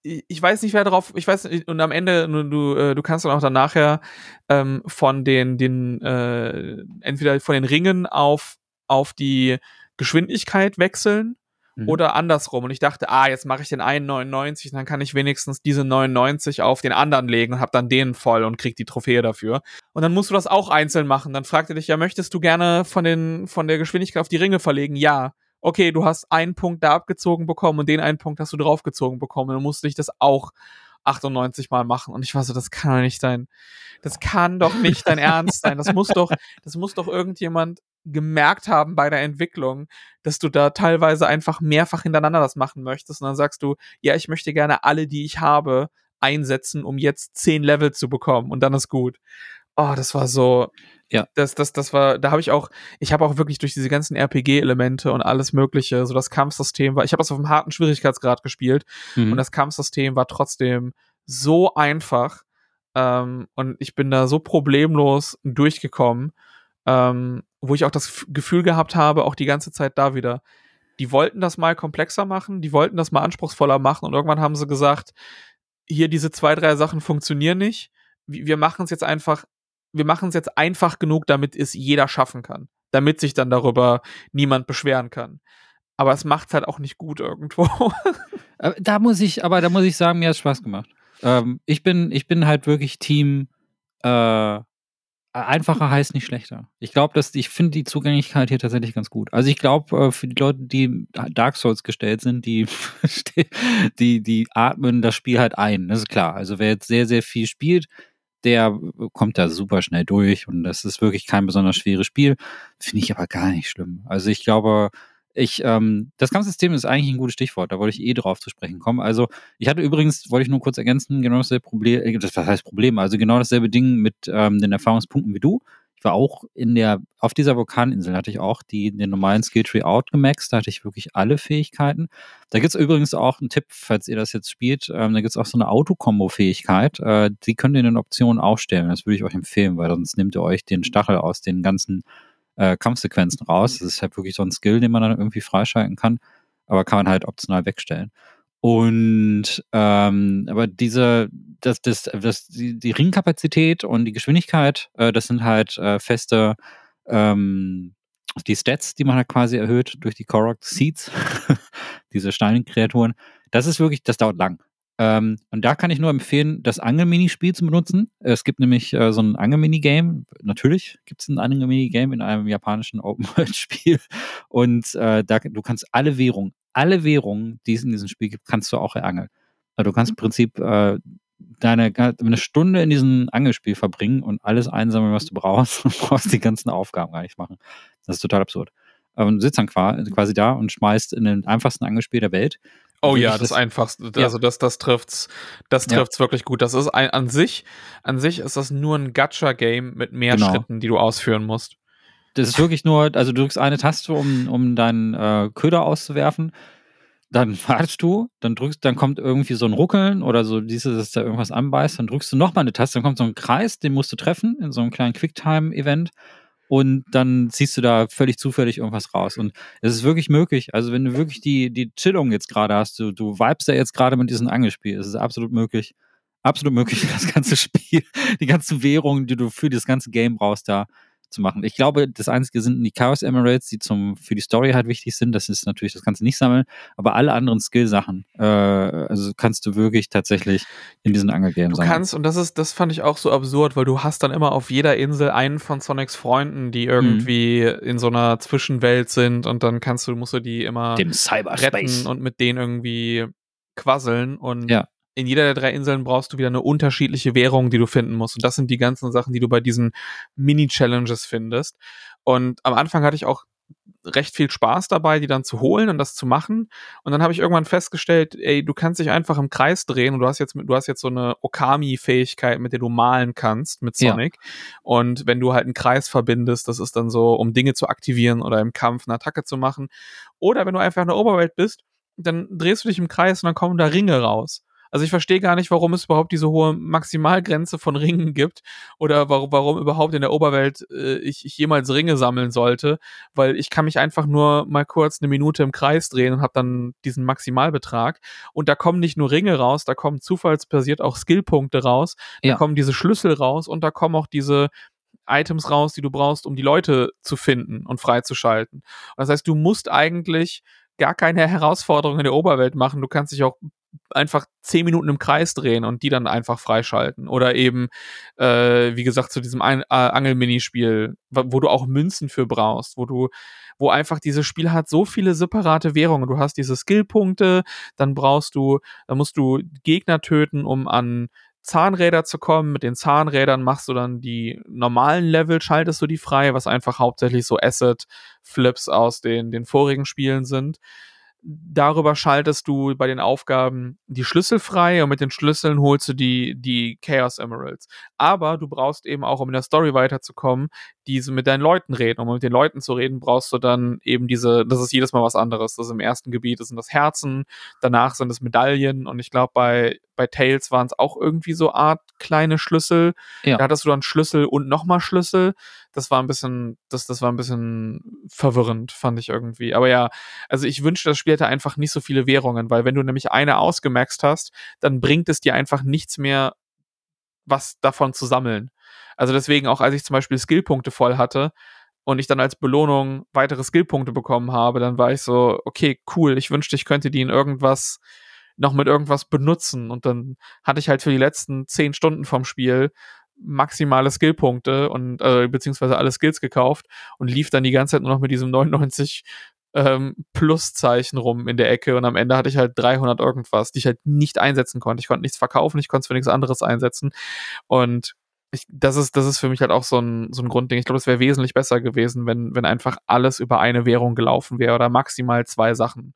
ich weiß nicht, wer drauf, ich weiß nicht, und am Ende, du, äh, du kannst dann auch dann nachher ähm, von den, den, äh, entweder von den Ringen auf, auf die Geschwindigkeit wechseln Mhm. Oder andersrum. Und ich dachte, ah, jetzt mache ich den einen 99, dann kann ich wenigstens diese 99 auf den anderen legen und habe dann den voll und krieg die Trophäe dafür. Und dann musst du das auch einzeln machen. Dann fragte dich, ja, möchtest du gerne von, den, von der Geschwindigkeit auf die Ringe verlegen? Ja. Okay, du hast einen Punkt da abgezogen bekommen und den einen Punkt hast du draufgezogen bekommen. Dann musste ich das auch 98 Mal machen. Und ich war so, das kann doch nicht sein. Das kann doch nicht dein Ernst sein. Das muss doch, das muss doch irgendjemand gemerkt haben bei der Entwicklung, dass du da teilweise einfach mehrfach hintereinander das machen möchtest. Und dann sagst du, ja, ich möchte gerne alle, die ich habe, einsetzen, um jetzt zehn Level zu bekommen. Und dann ist gut. Oh, das war so. Ja. Das, das, das war, da habe ich auch, ich habe auch wirklich durch diese ganzen RPG-Elemente und alles Mögliche, so das Kampfsystem war, ich habe das auf einem harten Schwierigkeitsgrad gespielt mhm. und das Kampfsystem war trotzdem so einfach. Ähm, und ich bin da so problemlos durchgekommen ähm, wo ich auch das Gefühl gehabt habe, auch die ganze Zeit da wieder, die wollten das mal komplexer machen, die wollten das mal anspruchsvoller machen und irgendwann haben sie gesagt, hier diese zwei, drei Sachen funktionieren nicht. Wir machen es jetzt einfach, wir machen es jetzt einfach genug, damit es jeder schaffen kann. Damit sich dann darüber niemand beschweren kann. Aber es macht halt auch nicht gut irgendwo. Äh, da muss ich, aber da muss ich sagen, mir hat es Spaß gemacht. Ähm, ich bin, ich bin halt wirklich Team äh, einfacher heißt nicht schlechter. Ich glaube, dass ich finde die Zugänglichkeit hier tatsächlich ganz gut. Also ich glaube, äh, für die Leute, die Dark Souls gestellt sind, die, die, die atmen das Spiel halt ein. Das ist klar. Also wer jetzt sehr, sehr viel spielt, der kommt da super schnell durch und das ist wirklich kein besonders schweres Spiel. Finde ich aber gar nicht schlimm. Also ich glaube, ich, ähm, das Kampfsystem ist eigentlich ein gutes Stichwort, da wollte ich eh drauf zu sprechen kommen. Also, ich hatte übrigens, wollte ich nur kurz ergänzen, genau dasselbe Problem, äh, das heißt Problem, also genau dasselbe Ding mit ähm, den Erfahrungspunkten wie du. War auch in der, auf dieser Vulkaninsel hatte ich auch die, den normalen Skilltree outgemaxt, da hatte ich wirklich alle Fähigkeiten. Da gibt's übrigens auch einen Tipp, falls ihr das jetzt spielt, ähm, da gibt's auch so eine Autokombo-Fähigkeit, äh, die könnt ihr in den Optionen auch stellen, das würde ich euch empfehlen, weil sonst nehmt ihr euch den Stachel aus den ganzen äh, Kampfsequenzen raus. Das ist halt wirklich so ein Skill, den man dann irgendwie freischalten kann, aber kann man halt optional wegstellen. Und ähm, aber diese, das, das, das, die, die Ringkapazität und die Geschwindigkeit, äh, das sind halt äh, feste ähm, die Stats, die man halt quasi erhöht durch die Korok Seeds, diese Steinkreaturen. Das ist wirklich, das dauert lang. Ähm, und da kann ich nur empfehlen, das Angelminispiel zu benutzen. Es gibt nämlich äh, so ein Angelminigame. Natürlich gibt es ein Angelminigame in einem japanischen Open-World-Spiel. Und äh, da, du kannst alle Währungen, alle Währungen, die es in diesem Spiel gibt, kannst du auch erangeln. Also du kannst im Prinzip äh, deine eine Stunde in diesem Angelspiel verbringen und alles einsammeln, was du brauchst und brauchst die ganzen Aufgaben gar nicht machen. Das ist total absurd. Und du sitzt dann quasi da und schmeißt in den einfachsten Angelspiel der Welt Oh ja, das, das einfachste. Ja. Also das, das trifft's, das trifft's ja. wirklich gut. Das ist ein, an sich, an sich ist das nur ein Gacha-Game mit mehr genau. Schritten, die du ausführen musst. Das ist wirklich nur, also du drückst eine Taste, um, um deinen äh, Köder auszuwerfen. Dann wartest du, dann drückst, dann kommt irgendwie so ein Ruckeln oder so dieses, dass da irgendwas anbeißt, dann drückst du nochmal eine Taste, dann kommt so ein Kreis, den musst du treffen in so einem kleinen Quicktime-Event und dann ziehst du da völlig zufällig irgendwas raus. Und es ist wirklich möglich. Also wenn du wirklich die, die Chillung jetzt gerade hast, du, du vibest ja jetzt gerade mit diesem Angelspiel, es ist absolut möglich, absolut möglich, das ganze Spiel, die ganzen Währungen, die du für das ganze Game brauchst, da zu machen. Ich glaube, das Einzige sind die Chaos Emeralds, die zum, für die Story halt wichtig sind. Das ist natürlich, das kannst du nicht sammeln. Aber alle anderen Skill-Sachen, äh, also kannst du wirklich tatsächlich in diesen Angelgames sammeln. Du kannst, und das ist, das fand ich auch so absurd, weil du hast dann immer auf jeder Insel einen von Sonics Freunden, die irgendwie mhm. in so einer Zwischenwelt sind und dann kannst du, musst du die immer Dem retten und mit denen irgendwie quasseln und ja in jeder der drei Inseln brauchst du wieder eine unterschiedliche Währung, die du finden musst. Und das sind die ganzen Sachen, die du bei diesen Mini-Challenges findest. Und am Anfang hatte ich auch recht viel Spaß dabei, die dann zu holen und das zu machen. Und dann habe ich irgendwann festgestellt, ey, du kannst dich einfach im Kreis drehen und du hast jetzt, du hast jetzt so eine Okami-Fähigkeit, mit der du malen kannst mit Sonic. Ja. Und wenn du halt einen Kreis verbindest, das ist dann so, um Dinge zu aktivieren oder im Kampf eine Attacke zu machen. Oder wenn du einfach in der Oberwelt bist, dann drehst du dich im Kreis und dann kommen da Ringe raus. Also ich verstehe gar nicht, warum es überhaupt diese hohe Maximalgrenze von Ringen gibt oder warum, warum überhaupt in der Oberwelt äh, ich, ich jemals Ringe sammeln sollte, weil ich kann mich einfach nur mal kurz eine Minute im Kreis drehen und habe dann diesen Maximalbetrag und da kommen nicht nur Ringe raus, da kommen zufallsbasiert auch Skillpunkte raus, da ja. kommen diese Schlüssel raus und da kommen auch diese Items raus, die du brauchst, um die Leute zu finden und freizuschalten. Das heißt, du musst eigentlich gar keine Herausforderungen in der Oberwelt machen. Du kannst dich auch einfach zehn Minuten im Kreis drehen und die dann einfach freischalten. Oder eben, äh, wie gesagt, zu diesem Ein äh, Angel-Minispiel, wo du auch Münzen für brauchst, wo du, wo einfach dieses Spiel hat so viele separate Währungen. Du hast diese Skillpunkte, dann brauchst du, dann musst du Gegner töten, um an Zahnräder zu kommen. Mit den Zahnrädern machst du dann die normalen Level, schaltest du die frei, was einfach hauptsächlich so Asset-Flips aus den, den vorigen Spielen sind darüber schaltest du bei den Aufgaben die Schlüssel frei und mit den Schlüsseln holst du die, die Chaos Emeralds. Aber du brauchst eben auch, um in der Story weiterzukommen, diese mit deinen Leuten reden. Um mit den Leuten zu reden, brauchst du dann eben diese, das ist jedes Mal was anderes. Das ist im ersten Gebiet, das sind das Herzen, danach sind es Medaillen und ich glaube bei, bei Tails waren es auch irgendwie so Art kleine Schlüssel. Ja. Da hattest du dann Schlüssel und nochmal Schlüssel. Das war ein bisschen, das, das war ein bisschen verwirrend, fand ich irgendwie. Aber ja, also ich wünschte, das Spiel hätte einfach nicht so viele Währungen, weil wenn du nämlich eine ausgemaxt hast, dann bringt es dir einfach nichts mehr, was davon zu sammeln. Also deswegen auch, als ich zum Beispiel Skillpunkte voll hatte und ich dann als Belohnung weitere Skillpunkte bekommen habe, dann war ich so, okay, cool, ich wünschte, ich könnte die in irgendwas noch mit irgendwas benutzen. Und dann hatte ich halt für die letzten zehn Stunden vom Spiel maximale Skillpunkte und äh, beziehungsweise alle Skills gekauft und lief dann die ganze Zeit nur noch mit diesem 99 ähm, Pluszeichen rum in der Ecke und am Ende hatte ich halt 300 irgendwas, die ich halt nicht einsetzen konnte. Ich konnte nichts verkaufen, ich konnte es für nichts anderes einsetzen und ich, das ist, das ist für mich halt auch so ein, so ein Grundding. Ich glaube, es wäre wesentlich besser gewesen, wenn, wenn einfach alles über eine Währung gelaufen wäre oder maximal zwei Sachen.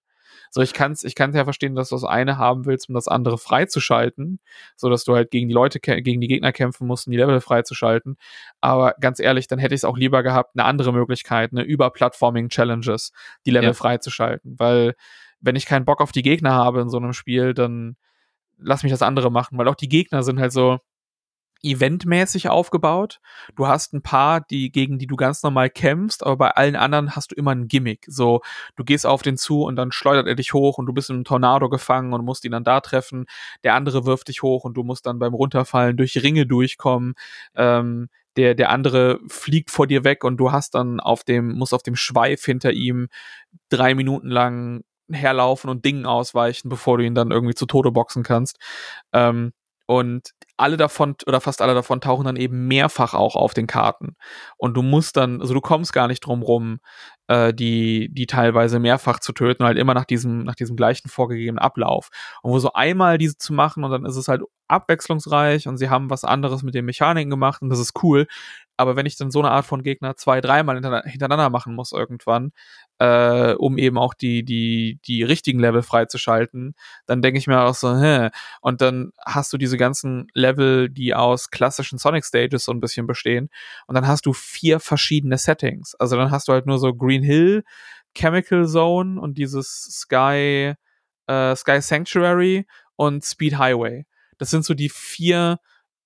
So, ich kann es ich kann's ja verstehen, dass du das eine haben willst, um das andere freizuschalten, so dass du halt gegen die Leute, gegen die Gegner kämpfen musst, um die Level freizuschalten. Aber ganz ehrlich, dann hätte ich es auch lieber gehabt, eine andere Möglichkeit, eine Überplattforming-Challenges, die Level ja. freizuschalten. Weil, wenn ich keinen Bock auf die Gegner habe in so einem Spiel, dann lass mich das andere machen, weil auch die Gegner sind halt so, eventmäßig aufgebaut. Du hast ein paar, die gegen die du ganz normal kämpfst, aber bei allen anderen hast du immer ein Gimmick. So, du gehst auf den zu und dann schleudert er dich hoch und du bist in einem Tornado gefangen und musst ihn dann da treffen. Der andere wirft dich hoch und du musst dann beim Runterfallen durch Ringe durchkommen. Ähm, der, der andere fliegt vor dir weg und du hast dann auf dem, musst auf dem Schweif hinter ihm drei Minuten lang herlaufen und Dingen ausweichen, bevor du ihn dann irgendwie zu Tode boxen kannst. Ähm, und alle davon oder fast alle davon tauchen dann eben mehrfach auch auf den Karten. Und du musst dann, also du kommst gar nicht drum rum, äh, die, die teilweise mehrfach zu töten, halt immer nach diesem, nach diesem gleichen vorgegebenen Ablauf. Und wo so einmal diese zu machen und dann ist es halt abwechslungsreich und sie haben was anderes mit den Mechaniken gemacht und das ist cool. Aber wenn ich dann so eine Art von Gegner zwei, dreimal hintereinander machen muss irgendwann, äh, um eben auch die, die, die richtigen Level freizuschalten, dann denke ich mir auch so, hä. Und dann hast du diese ganzen Level, die aus klassischen Sonic Stages so ein bisschen bestehen. Und dann hast du vier verschiedene Settings. Also dann hast du halt nur so Green Hill, Chemical Zone und dieses Sky, äh, Sky Sanctuary und Speed Highway. Das sind so die vier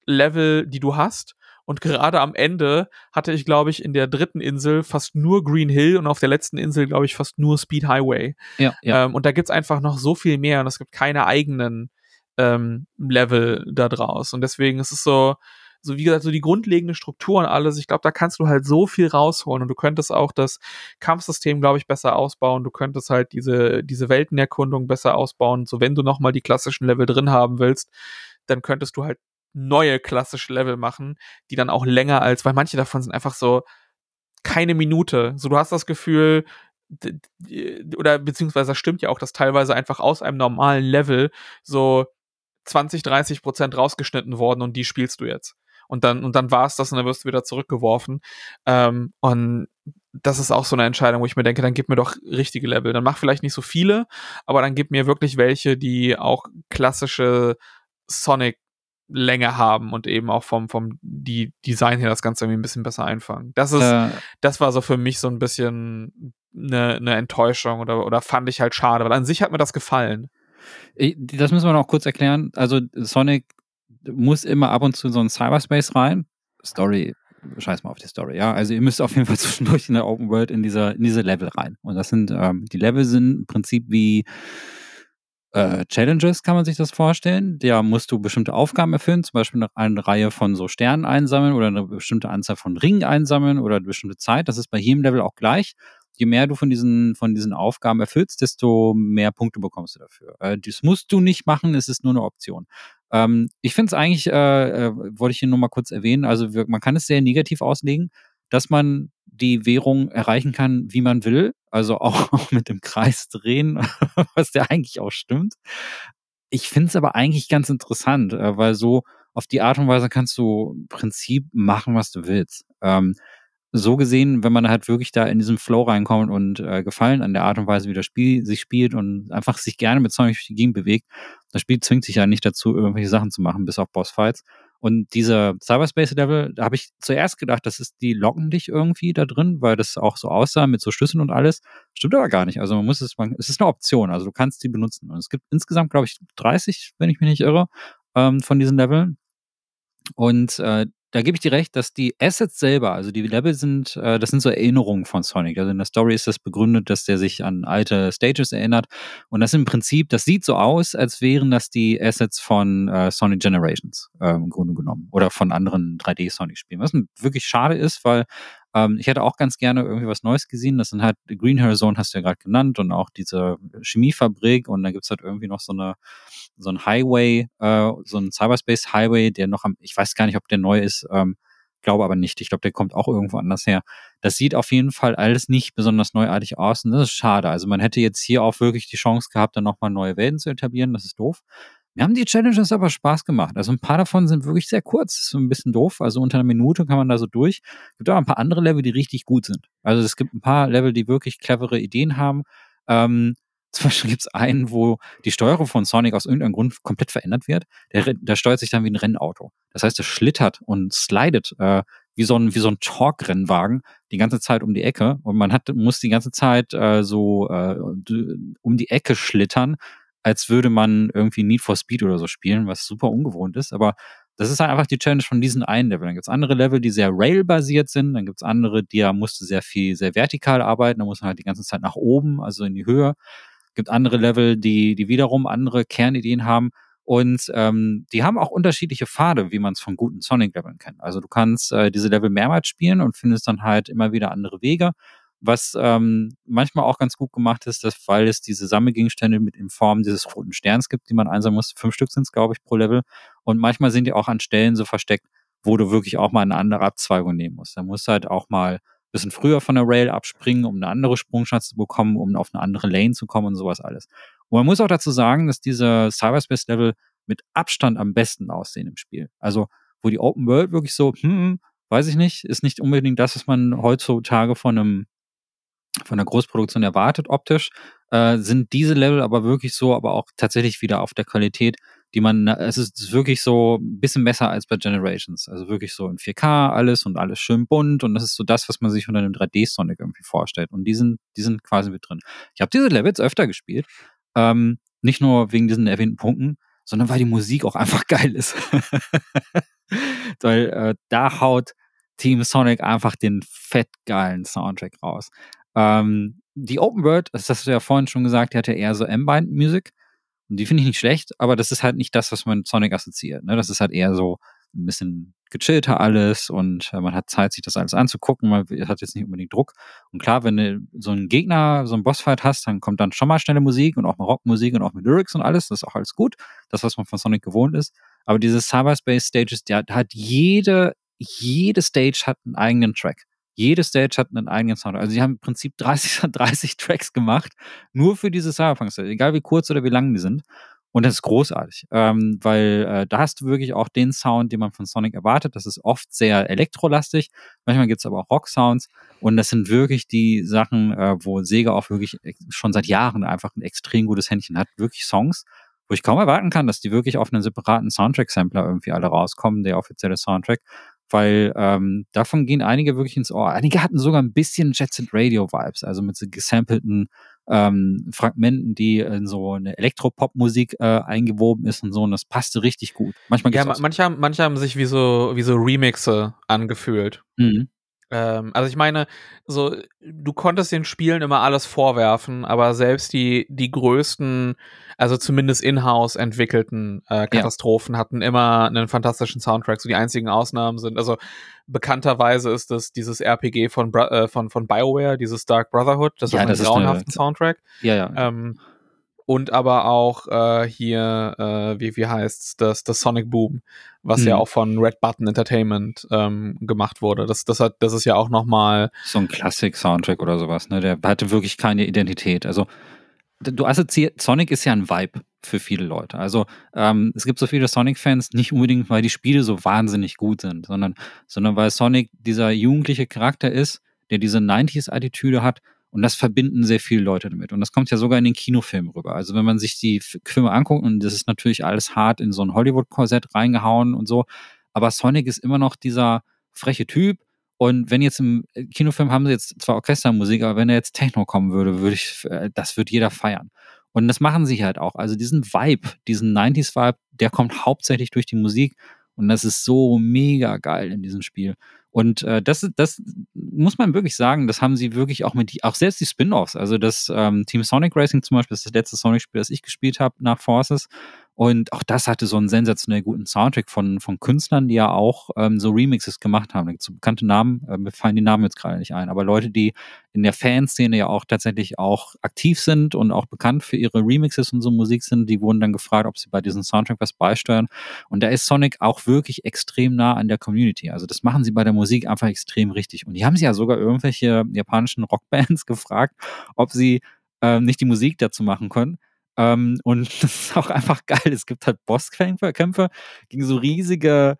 Level, die du hast. Und gerade am Ende hatte ich, glaube ich, in der dritten Insel fast nur Green Hill und auf der letzten Insel, glaube ich, fast nur Speed Highway. Ja, ja. Ähm, und da gibt's einfach noch so viel mehr und es gibt keine eigenen ähm, Level da draus. Und deswegen ist es so, so wie gesagt, so die grundlegende Struktur und alles, ich glaube, da kannst du halt so viel rausholen und du könntest auch das Kampfsystem, glaube ich, besser ausbauen. Du könntest halt diese, diese Weltenerkundung besser ausbauen. So, wenn du nochmal die klassischen Level drin haben willst, dann könntest du halt neue klassische Level machen, die dann auch länger als, weil manche davon sind einfach so keine Minute. So, du hast das Gefühl, oder beziehungsweise das stimmt ja auch, dass teilweise einfach aus einem normalen Level so 20, 30 Prozent rausgeschnitten worden und die spielst du jetzt. Und dann, und dann war es das und dann wirst du wieder zurückgeworfen. Ähm, und das ist auch so eine Entscheidung, wo ich mir denke, dann gib mir doch richtige Level. Dann mach vielleicht nicht so viele, aber dann gib mir wirklich welche, die auch klassische Sonic Länge haben und eben auch vom, vom die Design her das Ganze irgendwie ein bisschen besser einfangen. Das ist, äh, das war so für mich so ein bisschen eine, eine Enttäuschung oder, oder fand ich halt schade, weil an sich hat mir das gefallen. Das müssen wir noch kurz erklären. Also Sonic muss immer ab und zu so ein Cyberspace rein. Story, scheiß mal auf die Story, ja. Also ihr müsst auf jeden Fall zwischendurch in der Open World in dieser, in diese Level rein. Und das sind, ähm, die Level sind im Prinzip wie äh, Challenges kann man sich das vorstellen. Da musst du bestimmte Aufgaben erfüllen, zum Beispiel eine Reihe von so Sternen einsammeln oder eine bestimmte Anzahl von Ringen einsammeln oder eine bestimmte Zeit. Das ist bei jedem Level auch gleich. Je mehr du von diesen, von diesen Aufgaben erfüllst, desto mehr Punkte bekommst du dafür. Äh, das musst du nicht machen, es ist nur eine Option. Ähm, ich finde es eigentlich, äh, äh, wollte ich hier nur mal kurz erwähnen, also man kann es sehr negativ auslegen dass man die Währung erreichen kann, wie man will, also auch, mit dem Kreis drehen, was der eigentlich auch stimmt. Ich finde es aber eigentlich ganz interessant, äh, weil so auf die Art und Weise kannst du im Prinzip machen, was du willst. Ähm, so gesehen, wenn man halt wirklich da in diesen Flow reinkommt und äh, Gefallen an der Art und Weise, wie das Spiel sich spielt und einfach sich gerne mit Sonic durch die Gegend bewegt, das Spiel zwingt sich ja nicht dazu, irgendwelche Sachen zu machen, bis auf Bossfights. Und dieser Cyberspace-Level, da habe ich zuerst gedacht, das ist die locken dich irgendwie da drin, weil das auch so aussah mit so Schlüsseln und alles. Stimmt aber gar nicht. Also man muss es, man, es ist eine Option, also du kannst die benutzen. Und es gibt insgesamt, glaube ich, 30, wenn ich mich nicht irre, ähm, von diesen Leveln. Und äh, da gebe ich dir recht, dass die Assets selber, also die Level sind, äh, das sind so Erinnerungen von Sonic. Also in der Story ist das begründet, dass der sich an alte Stages erinnert. Und das im Prinzip, das sieht so aus, als wären das die Assets von äh, Sonic Generations äh, im Grunde genommen. Oder von anderen 3D-Sonic-Spielen. Was wirklich schade ist, weil ähm, ich hätte auch ganz gerne irgendwie was Neues gesehen. Das sind halt Green Horizon hast du ja gerade genannt und auch diese Chemiefabrik und dann gibt's halt irgendwie noch so eine so ein Highway, äh, so ein Cyberspace Highway, der noch am, ich weiß gar nicht, ob der neu ist, ähm, glaube aber nicht. Ich glaube, der kommt auch irgendwo anders her. Das sieht auf jeden Fall alles nicht besonders neuartig aus und das ist schade. Also man hätte jetzt hier auch wirklich die Chance gehabt, dann nochmal neue Welten zu etablieren. Das ist doof. Mir haben die Challenges aber Spaß gemacht. Also ein paar davon sind wirklich sehr kurz. Das ist ein bisschen doof. Also unter einer Minute kann man da so durch. Es gibt aber ein paar andere Level, die richtig gut sind. Also es gibt ein paar Level, die wirklich clevere Ideen haben. Ähm, zum Beispiel gibt es einen, wo die Steuerung von Sonic aus irgendeinem Grund komplett verändert wird. Der, der steuert sich dann wie ein Rennauto. Das heißt, er schlittert und slidet äh, wie so ein, wie so ein Talk-Rennwagen die ganze Zeit um die Ecke. Und man hat, muss die ganze Zeit äh, so äh, um die Ecke schlittern, als würde man irgendwie Need for Speed oder so spielen, was super ungewohnt ist. Aber das ist halt einfach die Challenge von diesen einen Level. Dann gibt's andere Level, die sehr rail-basiert sind. Dann gibt's andere, die ja musste sehr viel, sehr vertikal arbeiten. Da muss man halt die ganze Zeit nach oben, also in die Höhe. Gibt andere Level, die, die wiederum andere Kernideen haben. Und ähm, die haben auch unterschiedliche Pfade, wie man es von guten Sonic-Leveln kennt. Also du kannst äh, diese Level mehrmals spielen und findest dann halt immer wieder andere Wege. Was ähm, manchmal auch ganz gut gemacht ist, dass, weil es diese Sammelgegenstände mit in Form dieses roten Sterns gibt, die man einsammeln muss. Fünf Stück sind es, glaube ich, pro Level. Und manchmal sind die auch an Stellen so versteckt, wo du wirklich auch mal eine andere Abzweigung nehmen musst. Da musst du halt auch mal ein bisschen früher von der Rail abspringen, um eine andere Sprungschanze zu bekommen, um auf eine andere Lane zu kommen und sowas alles. Und man muss auch dazu sagen, dass diese Cyberspace-Level mit Abstand am besten aussehen im Spiel. Also, wo die Open World wirklich so, hm, weiß ich nicht, ist nicht unbedingt das, was man heutzutage von einem von der Großproduktion erwartet optisch, äh, sind diese Level aber wirklich so, aber auch tatsächlich wieder auf der Qualität, die man, es ist wirklich so ein bisschen besser als bei Generations. Also wirklich so in 4K alles und alles schön bunt und das ist so das, was man sich unter einem 3D-Sonic irgendwie vorstellt. Und die sind, die sind quasi mit drin. Ich habe diese Levels öfter gespielt. Ähm, nicht nur wegen diesen erwähnten Punkten, sondern weil die Musik auch einfach geil ist. weil äh, da haut Team Sonic einfach den fettgeilen Soundtrack raus. Ähm, die Open World, das hast du ja vorhin schon gesagt, die hat ja eher so Ambient-Musik. Und die finde ich nicht schlecht, aber das ist halt nicht das, was man mit Sonic assoziiert. Ne? Das ist halt eher so ein bisschen gechillter alles und äh, man hat Zeit, sich das alles anzugucken. Man hat jetzt nicht unbedingt Druck. Und klar, wenn du so einen Gegner, so einen Bossfight hast, dann kommt dann schon mal schnelle Musik und auch mal Rockmusik und auch mit Lyrics und alles. Das ist auch alles gut. Das, was man von Sonic gewohnt ist. Aber diese Cyberspace Stages, die hat jede, jede Stage hat einen eigenen Track. Jede Stage hat einen eigenen Sound. Also sie haben im Prinzip 30, 30 Tracks gemacht, nur für diese Cyberpunk-Stage, egal wie kurz oder wie lang die sind. Und das ist großartig, ähm, weil äh, da hast du wirklich auch den Sound, den man von Sonic erwartet. Das ist oft sehr elektrolastig. Manchmal gibt's aber auch Rock-Sounds. Und das sind wirklich die Sachen, äh, wo Sega auch wirklich schon seit Jahren einfach ein extrem gutes Händchen hat. Wirklich Songs, wo ich kaum erwarten kann, dass die wirklich auf einen separaten Soundtrack-Sampler irgendwie alle rauskommen, der offizielle Soundtrack weil ähm, davon gehen einige wirklich ins Ohr. Einige hatten sogar ein bisschen Jet Set Radio Vibes, also mit so gesampelten ähm, Fragmenten, die in so eine Elektropop-Musik äh, eingewoben ist und so, und das passte richtig gut. Manchmal ja, manche, haben, manche haben sich wie so, wie so Remixe angefühlt. Mhm. Ähm, also ich meine, so du konntest den Spielen immer alles vorwerfen, aber selbst die die größten, also zumindest in-house entwickelten äh, Katastrophen ja. hatten immer einen fantastischen Soundtrack. So die einzigen Ausnahmen sind, also bekannterweise ist das dieses RPG von äh, von von Bioware, dieses Dark Brotherhood, das ja, hat einen grauenhaften Soundtrack. Ja, ja. Ähm, und aber auch äh, hier, äh, wie, wie heißt's, das, das Sonic Boom, was hm. ja auch von Red Button Entertainment ähm, gemacht wurde. Das, das, hat, das ist ja auch nochmal. So ein Klassik-Soundtrack oder sowas, ne? Der hatte wirklich keine Identität. Also, du assoziierst, Sonic ist ja ein Vibe für viele Leute. Also ähm, es gibt so viele Sonic-Fans, nicht unbedingt, weil die Spiele so wahnsinnig gut sind, sondern, sondern weil Sonic dieser jugendliche Charakter ist, der diese 90s-Attitüde hat und das verbinden sehr viele Leute damit. Und das kommt ja sogar in den Kinofilmen rüber. Also wenn man sich die Filme anguckt, und das ist natürlich alles hart in so ein Hollywood-Korsett reingehauen und so, aber Sonic ist immer noch dieser freche Typ. Und wenn jetzt im Kinofilm haben sie jetzt zwar Orchestermusik, aber wenn er jetzt Techno kommen würde, würde ich, äh, das würde jeder feiern. Und das machen sie halt auch. Also diesen Vibe, diesen 90s-Vibe, der kommt hauptsächlich durch die Musik. Und das ist so mega geil in diesem Spiel. Und äh, das, das muss man wirklich sagen, das haben sie wirklich auch mit, die, auch selbst die Spin-offs, also das ähm, Team Sonic Racing zum Beispiel, das ist das letzte Sonic-Spiel, das ich gespielt habe nach Forces. Und auch das hatte so einen sensationell guten Soundtrack von, von Künstlern, die ja auch ähm, so Remixes gemacht haben. Da gibt so bekannte Namen, äh, mir fallen die Namen jetzt gerade nicht ein, aber Leute, die in der Fanszene ja auch tatsächlich auch aktiv sind und auch bekannt für ihre Remixes und so Musik sind, die wurden dann gefragt, ob sie bei diesem Soundtrack was beisteuern. Und da ist Sonic auch wirklich extrem nah an der Community. Also das machen sie bei der Musik einfach extrem richtig. Und die haben sie ja sogar irgendwelche japanischen Rockbands gefragt, ob sie äh, nicht die Musik dazu machen können. Ähm, und das ist auch einfach geil. Es gibt halt Bosskämpfe Kämpfe gegen so riesige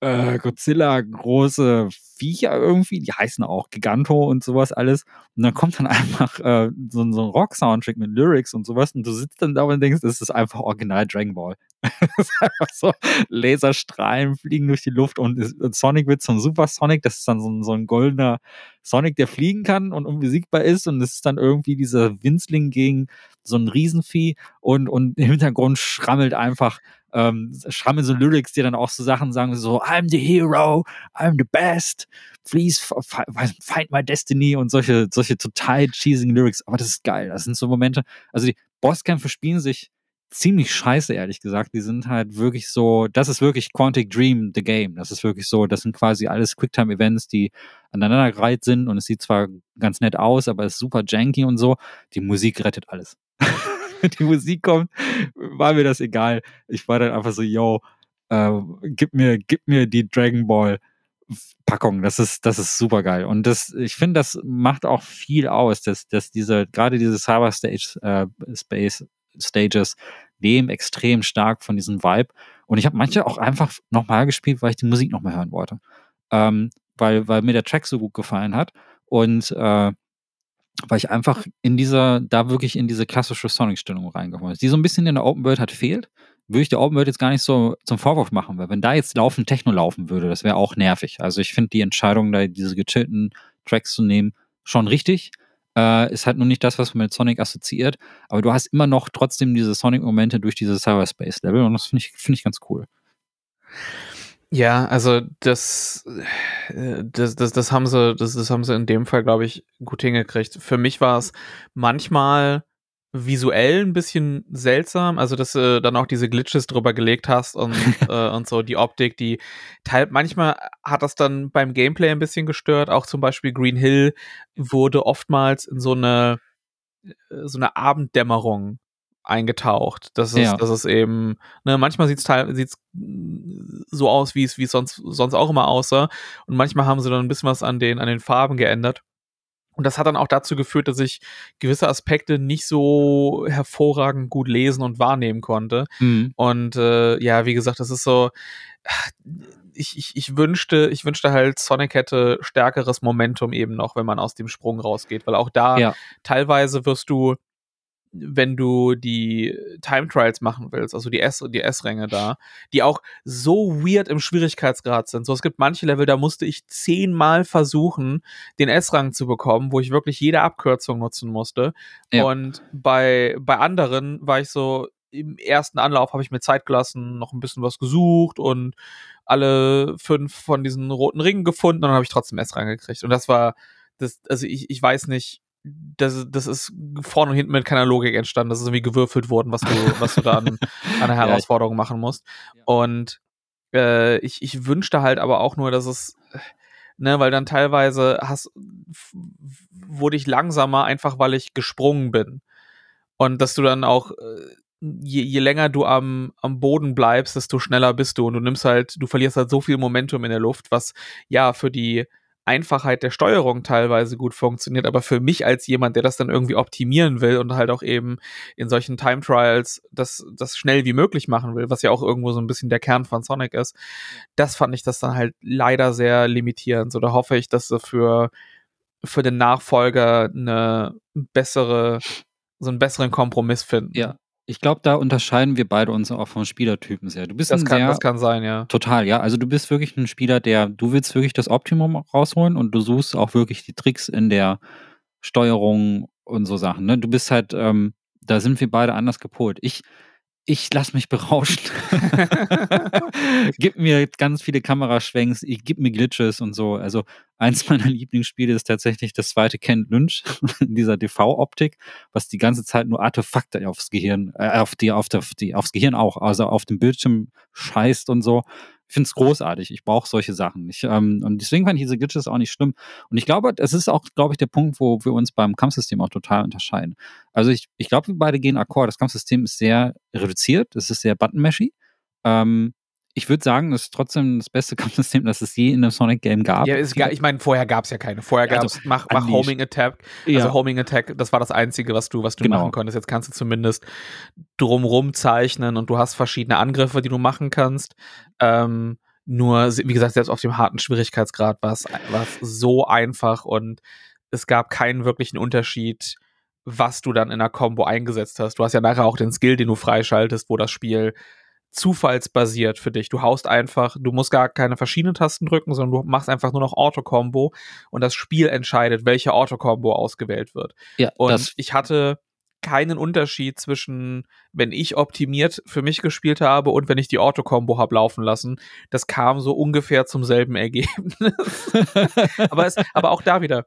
äh, Godzilla große Viecher irgendwie, die heißen auch Giganto und sowas alles. Und dann kommt dann einfach äh, so, so ein Rock-Soundtrack mit Lyrics und sowas und du sitzt dann da und denkst, das ist einfach original Dragon Ball. so, Laserstrahlen fliegen durch die Luft und, Sonic wird zum Super Sonic, das ist dann so, so ein goldener Sonic, der fliegen kann und unbesiegbar ist. Und es ist dann irgendwie dieser Winzling gegen so ein Riesenvieh. Und, und im Hintergrund schrammelt einfach ähm, schrammeln so Lyrics, die dann auch so Sachen sagen, so I'm the hero, I'm the best, please find my destiny. Und solche, solche total cheesing Lyrics. Aber das ist geil. Das sind so Momente, also die Bosskämpfe spielen sich ziemlich scheiße, ehrlich gesagt. Die sind halt wirklich so, das ist wirklich Quantic Dream, the game. Das ist wirklich so, das sind quasi alles Quicktime-Events, die aneinandergereiht sind und es sieht zwar ganz nett aus, aber es ist super janky und so. Die Musik rettet alles. die Musik kommt, war mir das egal. Ich war dann einfach so, yo, äh, gib mir, gib mir die Dragon Ball Packung. Das ist, das ist super geil. Und das, ich finde, das macht auch viel aus, dass, dass diese, gerade diese Cyberstage äh, Space Stages nehmen extrem stark von diesem Vibe. Und ich habe manche auch einfach nochmal gespielt, weil ich die Musik nochmal hören wollte. Ähm, weil, weil mir der Track so gut gefallen hat. Und äh, weil ich einfach in dieser, da wirklich in diese klassische Sonic-Stimmung reingekommen ist, die so ein bisschen in der Open World hat fehlt, würde ich der Open World jetzt gar nicht so zum Vorwurf machen, weil wenn da jetzt laufend Techno laufen würde, das wäre auch nervig. Also ich finde die Entscheidung, da diese gechillten Tracks zu nehmen, schon richtig. Äh, ist halt nur nicht das, was man mit Sonic assoziiert, aber du hast immer noch trotzdem diese Sonic-Momente durch diese Cyberspace-Level und das finde ich, finde ich ganz cool. Ja, also das, äh, das, das, das haben sie, das, das haben sie in dem Fall, glaube ich, gut hingekriegt. Für mich war es manchmal visuell ein bisschen seltsam, also dass du dann auch diese Glitches drüber gelegt hast und, äh, und so die Optik, die teil manchmal hat das dann beim Gameplay ein bisschen gestört. Auch zum Beispiel Green Hill wurde oftmals in so eine äh, so eine Abenddämmerung eingetaucht. Das ist, ja. das ist eben, ne, manchmal sieht es so aus, wie es wie es sonst, sonst auch immer aussah. Und manchmal haben sie dann ein bisschen was an den, an den Farben geändert. Und das hat dann auch dazu geführt, dass ich gewisse Aspekte nicht so hervorragend gut lesen und wahrnehmen konnte. Mhm. Und äh, ja, wie gesagt, das ist so. Ich, ich, ich wünschte, ich wünschte halt, Sonic hätte stärkeres Momentum eben noch, wenn man aus dem Sprung rausgeht, weil auch da ja. teilweise wirst du wenn du die Time Trials machen willst, also die S die S-Ränge da, die auch so weird im Schwierigkeitsgrad sind. So, es gibt manche Level, da musste ich zehnmal versuchen, den S-Rang zu bekommen, wo ich wirklich jede Abkürzung nutzen musste. Ja. Und bei, bei anderen war ich so, im ersten Anlauf habe ich mir Zeit gelassen, noch ein bisschen was gesucht und alle fünf von diesen roten Ringen gefunden und dann habe ich trotzdem S-Rang gekriegt. Und das war, das, also ich, ich weiß nicht, das, das ist vorne und hinten mit keiner Logik entstanden. Das ist irgendwie gewürfelt worden, was du, was du da an, an Herausforderung machen musst. Und äh, ich, ich wünschte halt aber auch nur, dass es, ne, weil dann teilweise hast, wurde ich langsamer, einfach weil ich gesprungen bin. Und dass du dann auch, äh, je, je länger du am, am Boden bleibst, desto schneller bist du. Und du nimmst halt, du verlierst halt so viel Momentum in der Luft, was ja für die Einfachheit der Steuerung teilweise gut funktioniert, aber für mich als jemand, der das dann irgendwie optimieren will und halt auch eben in solchen Time Trials das, das schnell wie möglich machen will, was ja auch irgendwo so ein bisschen der Kern von Sonic ist, das fand ich das dann halt leider sehr limitierend. So, da hoffe ich, dass sie für, für den Nachfolger eine bessere, so einen besseren Kompromiss finden. Ja, ich glaube, da unterscheiden wir beide uns auch vom Spielertypen sehr. Du bist das, kann, sehr, das kann sein, ja. Total, ja. Also du bist wirklich ein Spieler, der, du willst wirklich das Optimum rausholen und du suchst auch wirklich die Tricks in der Steuerung und so Sachen. Ne? Du bist halt, ähm, da sind wir beide anders gepolt. Ich ich lasse mich berauschen. gib mir ganz viele Kameraschwenks, ich gib mir Glitches und so. Also eins meiner Lieblingsspiele ist tatsächlich das zweite Kent Lynch in dieser DV-Optik, was die ganze Zeit nur Artefakte aufs Gehirn, äh, auf die, auf die, aufs Gehirn auch, also auf dem Bildschirm scheißt und so. Finde es großartig. Ich brauche solche Sachen. Ich, ähm, und deswegen fand ich diese Glitches auch nicht schlimm. Und ich glaube, es ist auch, glaube ich, der Punkt, wo wir uns beim Kampfsystem auch total unterscheiden. Also ich, ich glaube, wir beide gehen akkord. Das Kampfsystem ist sehr reduziert, es ist sehr button-mashy. Ähm, ich würde sagen, das ist trotzdem das beste Kampfsystem, das es je in einem Sonic-Game gab. Ja, ist ich meine, vorher gab es ja keine. Vorher gab es, also, mach, mach Homing Attack. Also ja. Homing Attack, das war das Einzige, was du, was du genau. machen konntest. Jetzt kannst du zumindest drumrum zeichnen und du hast verschiedene Angriffe, die du machen kannst. Ähm, nur, wie gesagt, selbst auf dem harten Schwierigkeitsgrad war es so einfach und es gab keinen wirklichen Unterschied, was du dann in der Combo eingesetzt hast. Du hast ja nachher auch den Skill, den du freischaltest, wo das Spiel zufallsbasiert für dich. Du haust einfach, du musst gar keine verschiedenen Tasten drücken, sondern du machst einfach nur noch Auto-Combo und das Spiel entscheidet, welche Auto-Combo ausgewählt wird. Ja, und ich hatte keinen Unterschied zwischen, wenn ich optimiert für mich gespielt habe und wenn ich die Auto-Combo habe laufen lassen. Das kam so ungefähr zum selben Ergebnis. aber, es, aber auch da wieder,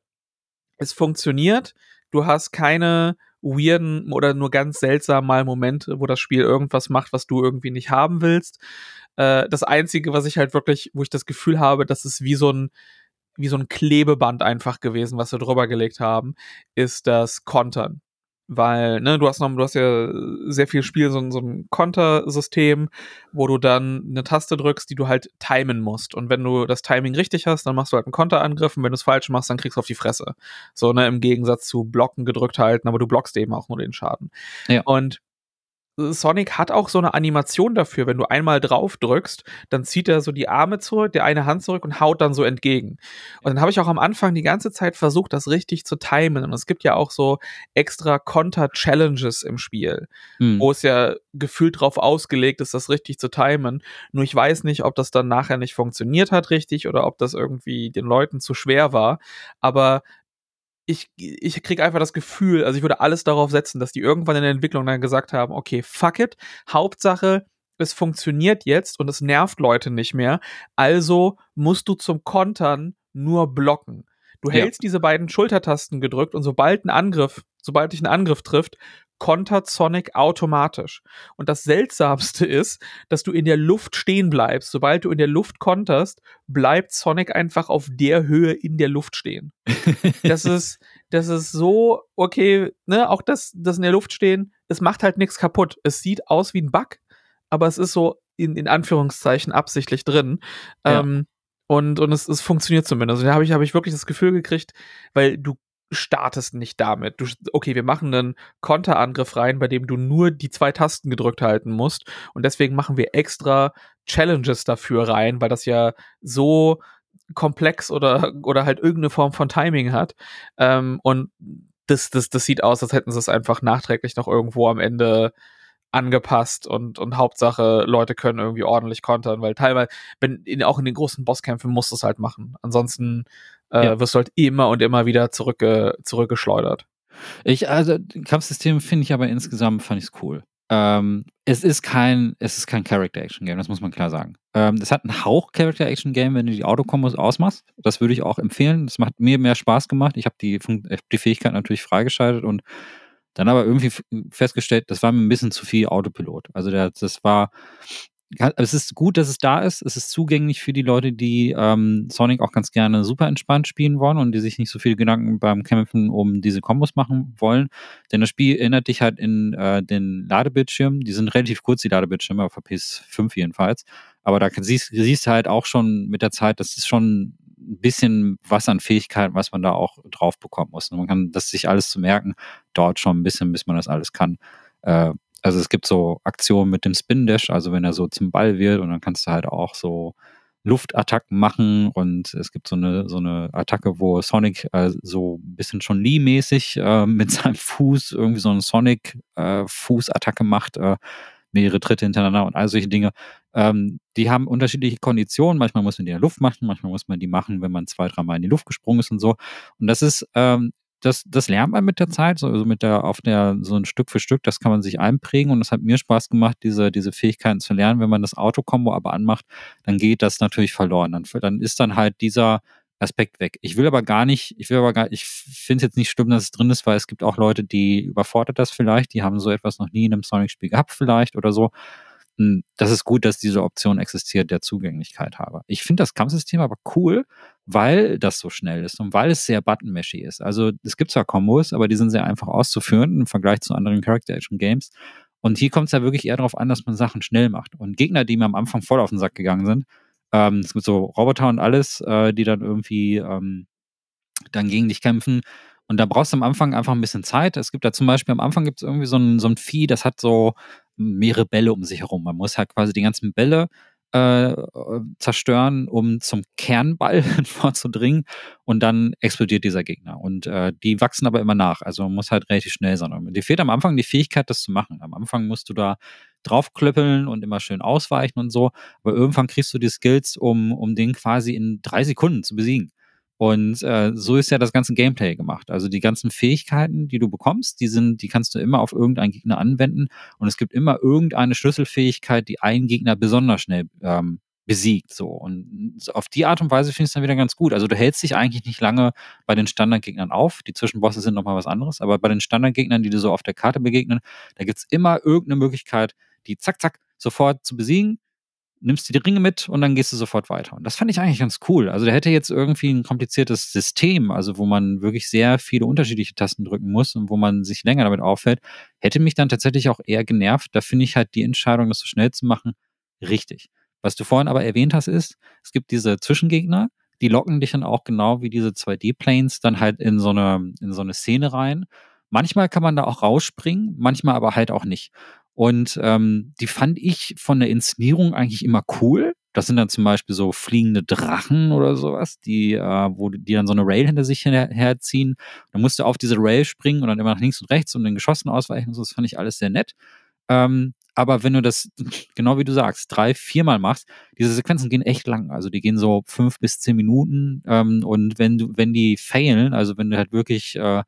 es funktioniert. Du hast keine weirden oder nur ganz seltsam mal Momente, wo das Spiel irgendwas macht, was du irgendwie nicht haben willst. Äh, das Einzige, was ich halt wirklich, wo ich das Gefühl habe, dass es wie so ein wie so ein Klebeband einfach gewesen, was wir drüber gelegt haben, ist das Kontern weil, ne, du hast noch, du hast ja sehr viel Spiel, so, so ein Kontersystem, wo du dann eine Taste drückst, die du halt timen musst. Und wenn du das Timing richtig hast, dann machst du halt einen Konterangriff und wenn du es falsch machst, dann kriegst du auf die Fresse. So, ne, im Gegensatz zu Blocken gedrückt halten, aber du blockst eben auch nur den Schaden. Ja. Und Sonic hat auch so eine Animation dafür. Wenn du einmal drauf drückst, dann zieht er so die Arme zurück, die eine Hand zurück und haut dann so entgegen. Und dann habe ich auch am Anfang die ganze Zeit versucht, das richtig zu timen. Und es gibt ja auch so extra Konter-Challenges im Spiel, hm. wo es ja gefühlt drauf ausgelegt ist, das richtig zu timen. Nur ich weiß nicht, ob das dann nachher nicht funktioniert hat richtig oder ob das irgendwie den Leuten zu schwer war. Aber ich, ich kriege einfach das Gefühl, also ich würde alles darauf setzen, dass die irgendwann in der Entwicklung dann gesagt haben, okay, fuck it, Hauptsache, es funktioniert jetzt und es nervt Leute nicht mehr, also musst du zum Kontern nur blocken. Du hältst ja. diese beiden Schultertasten gedrückt und sobald ein Angriff, sobald dich ein Angriff trifft, kontert Sonic automatisch. Und das Seltsamste ist, dass du in der Luft stehen bleibst. Sobald du in der Luft konterst, bleibt Sonic einfach auf der Höhe in der Luft stehen. das ist, das ist so, okay, ne, auch das, das in der Luft stehen, es macht halt nichts kaputt. Es sieht aus wie ein Bug, aber es ist so in, in Anführungszeichen absichtlich drin. Ja. Ähm, und, und es, es funktioniert zumindest. Also da habe ich, hab ich wirklich das Gefühl gekriegt, weil du startest nicht damit. Du, okay, wir machen einen Konterangriff rein, bei dem du nur die zwei Tasten gedrückt halten musst. Und deswegen machen wir extra Challenges dafür rein, weil das ja so komplex oder, oder halt irgendeine Form von Timing hat. Ähm, und das, das, das sieht aus, als hätten sie es einfach nachträglich noch irgendwo am Ende angepasst und, und Hauptsache, Leute können irgendwie ordentlich kontern, weil teilweise, wenn in, auch in den großen Bosskämpfen musst du es halt machen. Ansonsten äh, ja. wirst du halt immer und immer wieder zurückge zurückgeschleudert. Ich, also, Kampfsystem finde ich aber insgesamt, fand ich es cool. Ähm, es ist kein, es ist kein Character-Action-Game, das muss man klar sagen. Ähm, es hat einen Hauch Character-Action-Game, wenn du die Autokombos ausmachst. Das würde ich auch empfehlen. Das macht mir mehr Spaß gemacht. Ich habe die, die Fähigkeit natürlich freigeschaltet und dann aber irgendwie festgestellt, das war mir ein bisschen zu viel Autopilot. Also der, das war, es ist gut, dass es da ist. Es ist zugänglich für die Leute, die ähm, Sonic auch ganz gerne super entspannt spielen wollen und die sich nicht so viele Gedanken beim Kämpfen um diese Kombos machen wollen. Denn das Spiel erinnert dich halt in äh, den Ladebildschirm. Die sind relativ kurz, die Ladebildschirme, auf der PS5 jedenfalls. Aber da siehst du halt auch schon mit der Zeit, das ist schon ein bisschen was an Fähigkeiten, was man da auch drauf bekommen muss. Und man kann das sich alles zu merken, dauert schon ein bisschen, bis man das alles kann. Äh, also es gibt so Aktionen mit dem Spin Dash, also wenn er so zum Ball wird und dann kannst du halt auch so Luftattacken machen und es gibt so eine, so eine Attacke, wo Sonic äh, so ein bisschen schon Lee-mäßig äh, mit seinem Fuß irgendwie so eine Sonic-Fußattacke äh, macht, äh, mehrere Tritte hintereinander und all solche Dinge. Ähm, die haben unterschiedliche Konditionen. Manchmal muss man die in der Luft machen, manchmal muss man die machen, wenn man zwei, dreimal in die Luft gesprungen ist und so. Und das ist ähm, das, das lernt man mit der Zeit, so, also mit der, auf der, so ein Stück für Stück, das kann man sich einprägen und es hat mir Spaß gemacht, diese, diese Fähigkeiten zu lernen. Wenn man das Autokombo aber anmacht, dann geht das natürlich verloren. Dann, dann ist dann halt dieser Aspekt weg. Ich will aber gar nicht, ich will aber gar, ich finde es jetzt nicht schlimm, dass es drin ist, weil es gibt auch Leute, die überfordert das vielleicht, die haben so etwas noch nie in einem Sonic-Spiel gehabt vielleicht oder so. Hm, das ist gut, dass diese Option existiert, der Zugänglichkeit habe. Ich finde das Kampfsystem aber cool, weil das so schnell ist und weil es sehr button-meshy ist. Also es gibt zwar Kombos, aber die sind sehr einfach auszuführen im Vergleich zu anderen Character-Action-Games. Und hier kommt es ja wirklich eher darauf an, dass man Sachen schnell macht. Und Gegner, die mir am Anfang voll auf den Sack gegangen sind, ähm, es gibt so Roboter und alles, äh, die dann irgendwie ähm, dann gegen dich kämpfen. Und da brauchst du am Anfang einfach ein bisschen Zeit. Es gibt da zum Beispiel am Anfang gibt es irgendwie so ein, so ein Vieh, das hat so mehrere Bälle um sich herum. Man muss halt quasi die ganzen Bälle äh, zerstören, um zum Kernball vorzudringen und dann explodiert dieser Gegner. Und äh, die wachsen aber immer nach. Also man muss halt relativ schnell sein. Und dir fehlt am Anfang die Fähigkeit, das zu machen. Am Anfang musst du da draufklöppeln und immer schön ausweichen und so. Aber irgendwann kriegst du die Skills, um, um den quasi in drei Sekunden zu besiegen. Und äh, so ist ja das ganze Gameplay gemacht. Also die ganzen Fähigkeiten, die du bekommst, die sind, die kannst du immer auf irgendeinen Gegner anwenden. Und es gibt immer irgendeine Schlüsselfähigkeit, die einen Gegner besonders schnell ähm, besiegt. So. Und auf die Art und Weise finde ich es dann wieder ganz gut. Also du hältst dich eigentlich nicht lange bei den Standardgegnern auf. Die Zwischenbosse sind nochmal was anderes, aber bei den Standardgegnern, die dir so auf der Karte begegnen, da gibt es immer irgendeine Möglichkeit, die zack, zack, sofort zu besiegen. Nimmst dir die Ringe mit und dann gehst du sofort weiter. Und das fand ich eigentlich ganz cool. Also der hätte jetzt irgendwie ein kompliziertes System, also wo man wirklich sehr viele unterschiedliche Tasten drücken muss und wo man sich länger damit auffällt, hätte mich dann tatsächlich auch eher genervt. Da finde ich halt die Entscheidung, das so schnell zu machen, richtig. Was du vorhin aber erwähnt hast, ist, es gibt diese Zwischengegner, die locken dich dann auch genau wie diese 2D-Planes dann halt in so eine, in so eine Szene rein. Manchmal kann man da auch rausspringen, manchmal aber halt auch nicht. Und ähm, die fand ich von der Inszenierung eigentlich immer cool. Das sind dann zum Beispiel so fliegende Drachen oder sowas, die, äh, wo die dann so eine Rail hinter sich her herziehen. Dann musst du auf diese Rail springen und dann immer nach links und rechts und den Geschossen ausweichen und so. Das fand ich alles sehr nett. Ähm, aber wenn du das, genau wie du sagst, drei, viermal machst, diese Sequenzen gehen echt lang. Also die gehen so fünf bis zehn Minuten. Ähm, und wenn du, wenn die failen, also wenn du halt wirklich äh,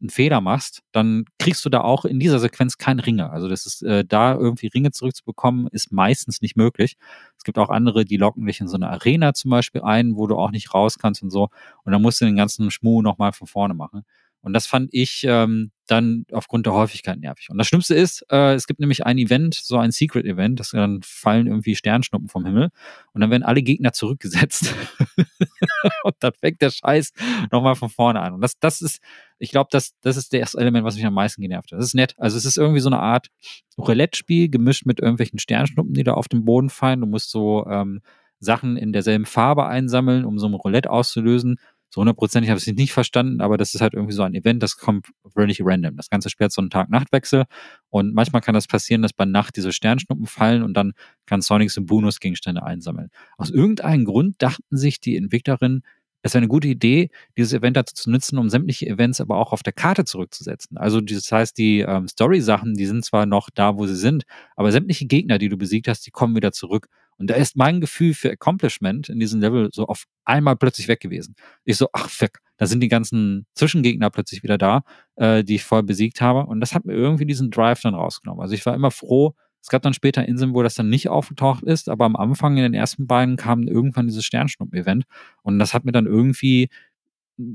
einen Fehler machst, dann kriegst du da auch in dieser Sequenz keine Ringe. Also das ist äh, da irgendwie Ringe zurückzubekommen, ist meistens nicht möglich. Es gibt auch andere, die locken dich in so eine Arena zum Beispiel ein, wo du auch nicht raus kannst und so. Und dann musst du den ganzen Schmuh nochmal von vorne machen. Und das fand ich ähm, dann aufgrund der Häufigkeit nervig. Und das Schlimmste ist, äh, es gibt nämlich ein Event, so ein Secret-Event, das dann fallen irgendwie Sternschnuppen vom Himmel und dann werden alle Gegner zurückgesetzt. und dann fängt der Scheiß nochmal von vorne an. Und das, das ist, ich glaube, das, das ist das Element, was mich am meisten genervt hat. Das ist nett. Also es ist irgendwie so eine Art Roulette-Spiel gemischt mit irgendwelchen Sternschnuppen, die da auf den Boden fallen. Du musst so ähm, Sachen in derselben Farbe einsammeln, um so ein Roulette auszulösen so hundertprozentig habe ich es nicht verstanden, aber das ist halt irgendwie so ein Event, das kommt völlig random. Das ganze Spiel hat so einen Tag-Nacht-Wechsel und manchmal kann das passieren, dass bei Nacht diese Sternschnuppen fallen und dann kann Sonic so Bonusgegenstände einsammeln. Aus irgendeinem Grund dachten sich die Entwicklerinnen, es wäre eine gute Idee, dieses Event dazu zu nutzen, um sämtliche Events aber auch auf der Karte zurückzusetzen. Also das heißt, die ähm, Story-Sachen, die sind zwar noch da, wo sie sind, aber sämtliche Gegner, die du besiegt hast, die kommen wieder zurück. Und da ist mein Gefühl für Accomplishment in diesem Level so auf einmal plötzlich weg gewesen. Ich so, ach fuck, da sind die ganzen Zwischengegner plötzlich wieder da, äh, die ich vorher besiegt habe. Und das hat mir irgendwie diesen Drive dann rausgenommen. Also ich war immer froh, es gab dann später Inseln, wo das dann nicht aufgetaucht ist, aber am Anfang in den ersten beiden kam irgendwann dieses Sternschnuppen-Event. Und das hat mir dann irgendwie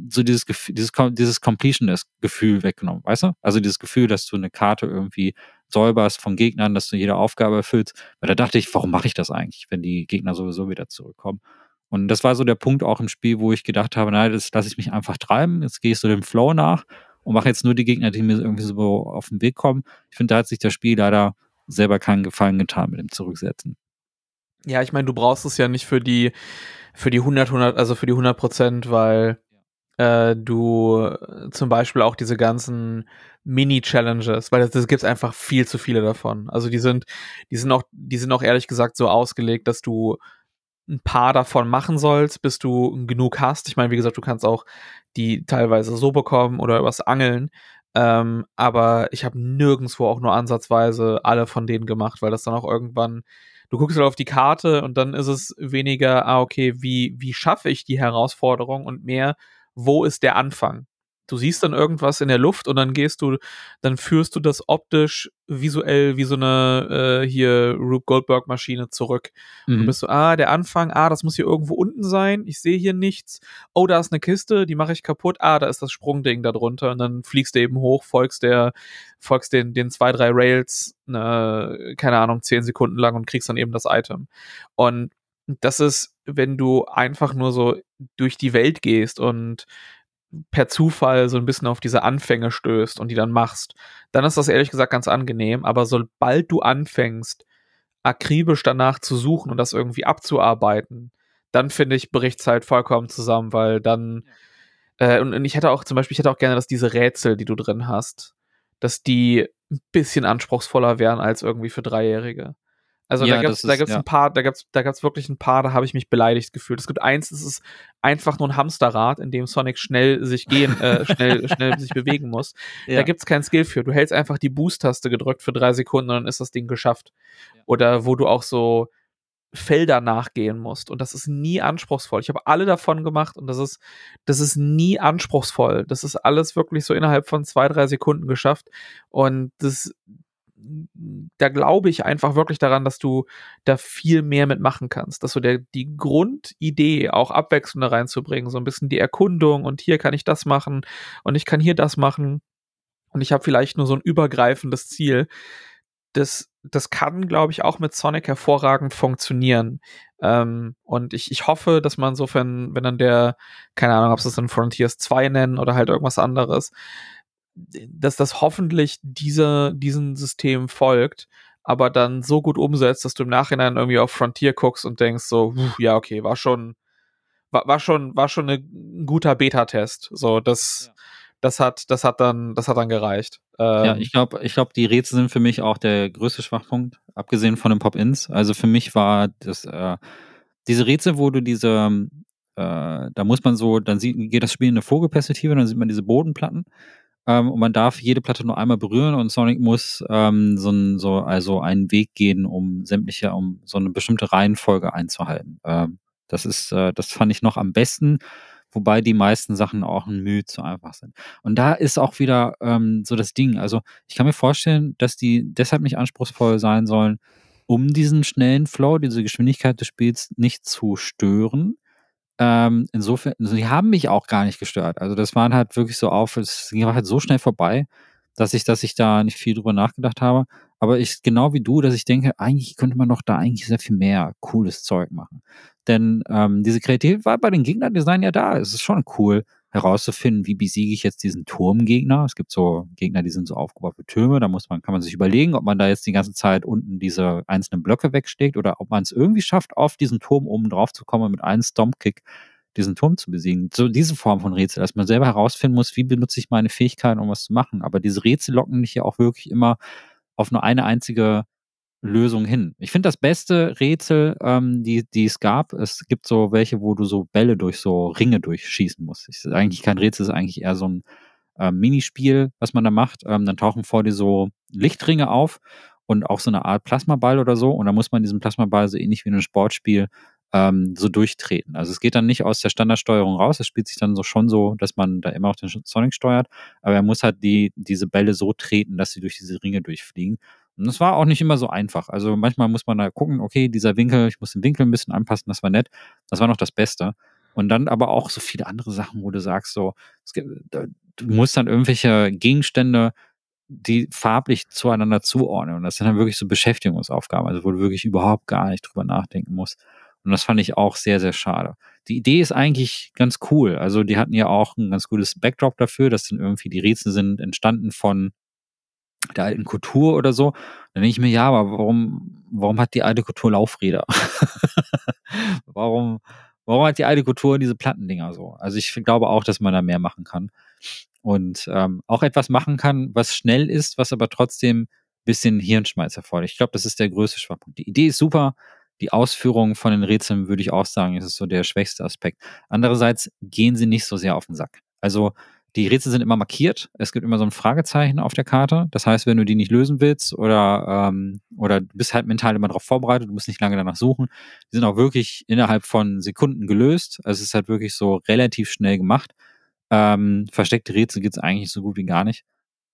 so dieses Gefühl, dieses, dieses Completionist-Gefühl weggenommen, weißt du? Also dieses Gefühl, dass du eine Karte irgendwie säuberst von Gegnern, dass du jede Aufgabe erfüllst. Weil da dachte ich, warum mache ich das eigentlich, wenn die Gegner sowieso wieder zurückkommen? Und das war so der Punkt auch im Spiel, wo ich gedacht habe, nein, das lasse ich mich einfach treiben. Jetzt gehe ich so dem Flow nach und mache jetzt nur die Gegner, die mir irgendwie so auf den Weg kommen. Ich finde, da hat sich das Spiel leider selber keinen Gefallen getan mit dem Zurücksetzen. Ja, ich meine, du brauchst es ja nicht für die, für die 100, 100, also für die 100 Prozent, weil äh, du zum Beispiel auch diese ganzen Mini-Challenges, weil das, das gibt einfach viel zu viele davon. Also die sind, die sind auch, die sind auch ehrlich gesagt so ausgelegt, dass du ein paar davon machen sollst, bis du genug hast. Ich meine, wie gesagt, du kannst auch die teilweise so bekommen oder übers Angeln. Ähm, aber ich habe nirgendwo auch nur ansatzweise alle von denen gemacht, weil das dann auch irgendwann, du guckst halt auf die Karte und dann ist es weniger, ah, okay, wie, wie schaffe ich die Herausforderung und mehr, wo ist der Anfang? Du siehst dann irgendwas in der Luft und dann gehst du, dann führst du das optisch, visuell wie so eine äh, hier Rube Goldberg Maschine zurück. Mhm. Du bist so, ah, der Anfang, ah, das muss hier irgendwo unten sein. Ich sehe hier nichts. Oh, da ist eine Kiste, die mache ich kaputt. Ah, da ist das Sprungding da drunter und dann fliegst du eben hoch, folgst der, folgst den, den zwei, drei Rails, ne, keine Ahnung, zehn Sekunden lang und kriegst dann eben das Item. Und das ist, wenn du einfach nur so durch die Welt gehst und per Zufall so ein bisschen auf diese Anfänge stößt und die dann machst, dann ist das ehrlich gesagt ganz angenehm. Aber sobald du anfängst, akribisch danach zu suchen und das irgendwie abzuarbeiten, dann finde ich, bricht es halt vollkommen zusammen, weil dann, äh, und, und ich hätte auch zum Beispiel, ich hätte auch gerne, dass diese Rätsel, die du drin hast, dass die ein bisschen anspruchsvoller wären als irgendwie für Dreijährige. Also ja, da da gibt's ja. ein paar, da gibt's, da gibt's wirklich ein paar, da habe ich mich beleidigt gefühlt. Es gibt eins, das ist einfach nur ein Hamsterrad, in dem Sonic schnell sich gehen, äh, schnell, schnell sich bewegen muss. Ja. Da gibt's keinen Skill für. Du hältst einfach die Boost-Taste gedrückt für drei Sekunden und dann ist das Ding geschafft. Oder wo du auch so Felder nachgehen musst. Und das ist nie anspruchsvoll. Ich habe alle davon gemacht und das ist, das ist nie anspruchsvoll. Das ist alles wirklich so innerhalb von zwei, drei Sekunden geschafft. Und das, da glaube ich einfach wirklich daran, dass du da viel mehr mitmachen kannst, dass du der, die Grundidee auch abwechselnder reinzubringen, so ein bisschen die Erkundung und hier kann ich das machen und ich kann hier das machen und ich habe vielleicht nur so ein übergreifendes Ziel. Das, das kann, glaube ich, auch mit Sonic hervorragend funktionieren. Ähm, und ich, ich hoffe, dass man insofern, wenn dann der, keine Ahnung, ob sie es dann Frontiers 2 nennen oder halt irgendwas anderes, dass das hoffentlich dieser, diesem System folgt, aber dann so gut umsetzt, dass du im Nachhinein irgendwie auf Frontier guckst und denkst so, ja, okay, war schon, war, war schon, war schon ein guter Beta-Test. So, das, ja. das hat, das hat dann, das hat dann gereicht. Ähm, ja, ich glaube, ich glaube, die Rätsel sind für mich auch der größte Schwachpunkt, abgesehen von den Pop-Ins. Also für mich war das, äh, diese Rätsel, wo du diese, äh, da muss man so, dann sieht, geht das Spiel in eine Vogelperspektive, dann sieht man diese Bodenplatten ähm, und man darf jede Platte nur einmal berühren und Sonic muss ähm, so, ein, so also einen Weg gehen, um sämtliche, um so eine bestimmte Reihenfolge einzuhalten. Ähm, das ist, äh, das fand ich noch am besten, wobei die meisten Sachen auch ein Mühe zu einfach sind. Und da ist auch wieder ähm, so das Ding. Also ich kann mir vorstellen, dass die deshalb nicht anspruchsvoll sein sollen, um diesen schnellen Flow, diese Geschwindigkeit des Spiels nicht zu stören. Ähm, insofern, also die haben mich auch gar nicht gestört. Also das waren halt wirklich so auf, es ging halt so schnell vorbei, dass ich, dass ich da nicht viel drüber nachgedacht habe. Aber ich, genau wie du, dass ich denke, eigentlich könnte man doch da eigentlich sehr viel mehr cooles Zeug machen. Denn ähm, diese Kreativität war bei den Gegnerdesign ja da. Es ist schon cool, herauszufinden, wie besiege ich jetzt diesen Turmgegner. Es gibt so Gegner, die sind so aufgebaut für Türme. Da muss man, kann man sich überlegen, ob man da jetzt die ganze Zeit unten diese einzelnen Blöcke wegsteckt oder ob man es irgendwie schafft, auf diesen Turm oben drauf zu kommen und mit einem Stompkick diesen Turm zu besiegen. So diese Form von Rätsel, dass man selber herausfinden muss, wie benutze ich meine Fähigkeiten, um was zu machen. Aber diese Rätsel locken mich ja auch wirklich immer auf nur eine einzige Lösung hin. Ich finde das beste Rätsel, ähm, die, die es gab, es gibt so welche, wo du so Bälle durch so Ringe durchschießen musst. Ich, ist eigentlich kein Rätsel, ist eigentlich eher so ein äh, Minispiel, was man da macht. Ähm, dann tauchen vor dir so Lichtringe auf und auch so eine Art Plasmaball oder so. Und dann muss man diesen Plasmaball so ähnlich wie in einem Sportspiel ähm, so durchtreten. Also es geht dann nicht aus der Standardsteuerung raus, es spielt sich dann so schon so, dass man da immer auch den Sonic steuert, aber er muss halt die, diese Bälle so treten, dass sie durch diese Ringe durchfliegen. Und das war auch nicht immer so einfach. Also manchmal muss man da gucken, okay, dieser Winkel, ich muss den Winkel ein bisschen anpassen, das war nett. Das war noch das Beste. Und dann aber auch so viele andere Sachen, wo du sagst, so, gibt, du musst dann irgendwelche Gegenstände, die farblich zueinander zuordnen. Und das sind dann wirklich so Beschäftigungsaufgaben, also wo du wirklich überhaupt gar nicht drüber nachdenken musst. Und das fand ich auch sehr, sehr schade. Die Idee ist eigentlich ganz cool. Also die hatten ja auch ein ganz gutes Backdrop dafür, dass dann irgendwie die Rätsel sind entstanden von der alten Kultur oder so. Dann denke ich mir, ja, aber warum, warum hat die alte Kultur Laufräder? warum, warum hat die alte Kultur diese Plattendinger so? Also ich glaube auch, dass man da mehr machen kann. Und ähm, auch etwas machen kann, was schnell ist, was aber trotzdem bisschen Hirnschmalz erfordert. Ich glaube, das ist der größte Schwachpunkt. Die Idee ist super. Die Ausführung von den Rätseln würde ich auch sagen, ist so der schwächste Aspekt. Andererseits gehen sie nicht so sehr auf den Sack. Also die Rätsel sind immer markiert. Es gibt immer so ein Fragezeichen auf der Karte. Das heißt, wenn du die nicht lösen willst oder, ähm, oder du bist halt mental immer darauf vorbereitet, du musst nicht lange danach suchen. Die sind auch wirklich innerhalb von Sekunden gelöst. Also es ist halt wirklich so relativ schnell gemacht. Ähm, versteckte Rätsel gibt es eigentlich so gut wie gar nicht.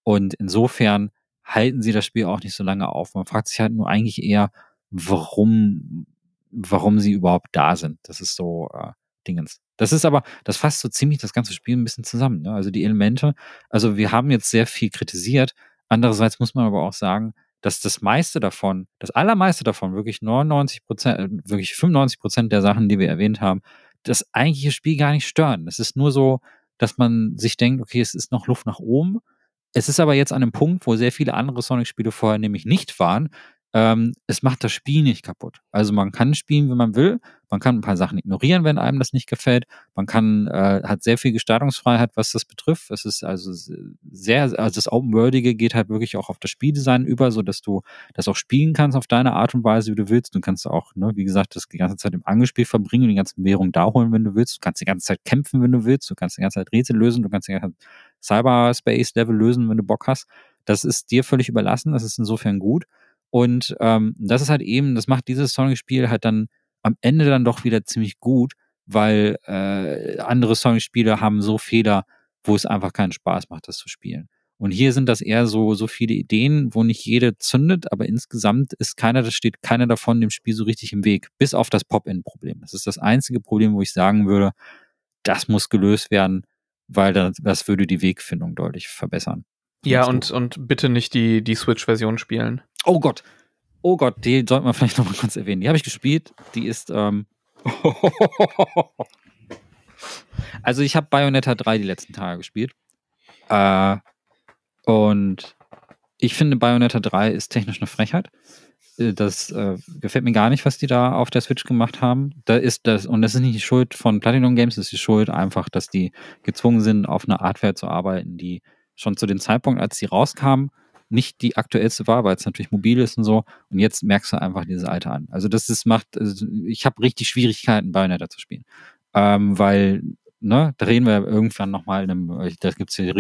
Und insofern halten sie das Spiel auch nicht so lange auf. Man fragt sich halt nur eigentlich eher, warum, warum sie überhaupt da sind. Das ist so äh, Dingens. Das ist aber, das fasst so ziemlich das ganze Spiel ein bisschen zusammen. Ne? Also die Elemente, also wir haben jetzt sehr viel kritisiert. Andererseits muss man aber auch sagen, dass das meiste davon, das allermeiste davon, wirklich 99 Prozent, äh, wirklich 95 Prozent der Sachen, die wir erwähnt haben, das eigentliche Spiel gar nicht stören. Es ist nur so, dass man sich denkt, okay, es ist noch Luft nach oben. Es ist aber jetzt an einem Punkt, wo sehr viele andere Sonic-Spiele vorher nämlich nicht waren, ähm, es macht das Spiel nicht kaputt. Also man kann spielen, wenn man will. Man kann ein paar Sachen ignorieren, wenn einem das nicht gefällt. Man kann, äh, hat sehr viel Gestaltungsfreiheit, was das betrifft. Es ist also sehr, also das Open-Worldige geht halt wirklich auch auf das Spieldesign über, so dass du das auch spielen kannst auf deine Art und Weise, wie du willst. Du kannst auch, ne, wie gesagt, das die ganze Zeit im Angespiel verbringen und die ganzen Währungen da holen, wenn du willst. Du kannst die ganze Zeit kämpfen, wenn du willst. Du kannst die ganze Zeit Rätsel lösen. Du kannst die ganze Zeit Cyberspace-Level lösen, wenn du Bock hast. Das ist dir völlig überlassen. Das ist insofern gut. Und ähm, das ist halt eben, das macht dieses Sonic-Spiel halt dann am Ende dann doch wieder ziemlich gut, weil äh, andere Sonic-Spiele haben so Fehler, wo es einfach keinen Spaß macht, das zu spielen. Und hier sind das eher so, so viele Ideen, wo nicht jede zündet, aber insgesamt ist keiner, das steht keiner davon dem Spiel so richtig im Weg, bis auf das Pop-In-Problem. Das ist das einzige Problem, wo ich sagen würde, das muss gelöst werden, weil das, das würde die Wegfindung deutlich verbessern. Ja, und, und bitte nicht die, die Switch-Version spielen. Oh Gott. Oh Gott, die sollten wir vielleicht nochmal kurz erwähnen. Die habe ich gespielt. Die ist, ähm also ich habe Bayonetta 3 die letzten Tage gespielt. Äh, und ich finde, Bayonetta 3 ist technisch eine Frechheit. Äh, das äh, gefällt mir gar nicht, was die da auf der Switch gemacht haben. Da ist das, und das ist nicht die Schuld von Platinum Games, das ist die Schuld einfach, dass die gezwungen sind, auf eine Hardware zu arbeiten, die schon zu dem Zeitpunkt, als sie rauskam, nicht die aktuellste war, weil es natürlich mobil ist und so. Und jetzt merkst du einfach diese alte an. Also das ist, macht, also ich habe richtig Schwierigkeiten, Bayonetta zu spielen. Ähm, weil ne, da reden wir irgendwann nochmal da gibt es hier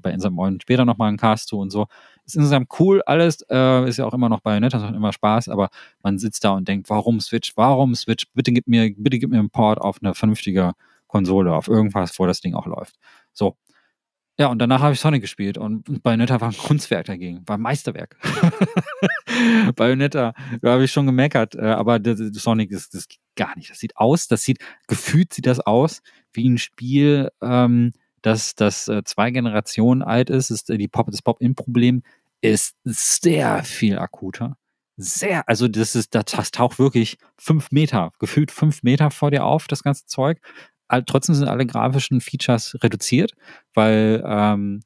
bei unserem neuen später nochmal einen Cast zu und so. Ist insgesamt cool alles, äh, ist ja auch immer noch Bayonetta, macht immer Spaß, aber man sitzt da und denkt, warum Switch, warum Switch, bitte gib mir, bitte gib mir einen Port auf eine vernünftige Konsole, auf irgendwas, wo das Ding auch läuft. So, ja, und danach habe ich Sonic gespielt und Bayonetta war ein Kunstwerk dagegen, war ein Meisterwerk. Bayonetta, da habe ich schon gemeckert, äh, aber Sonic ist das gar nicht. Das sieht aus, das sieht, gefühlt sieht das aus wie ein Spiel, ähm, das, das äh, zwei Generationen alt ist. ist die Pop, das Pop-In-Problem ist sehr viel akuter. Sehr, also das ist, das taucht wirklich fünf Meter, gefühlt fünf Meter vor dir auf, das ganze Zeug trotzdem sind alle grafischen Features reduziert, weil ähm,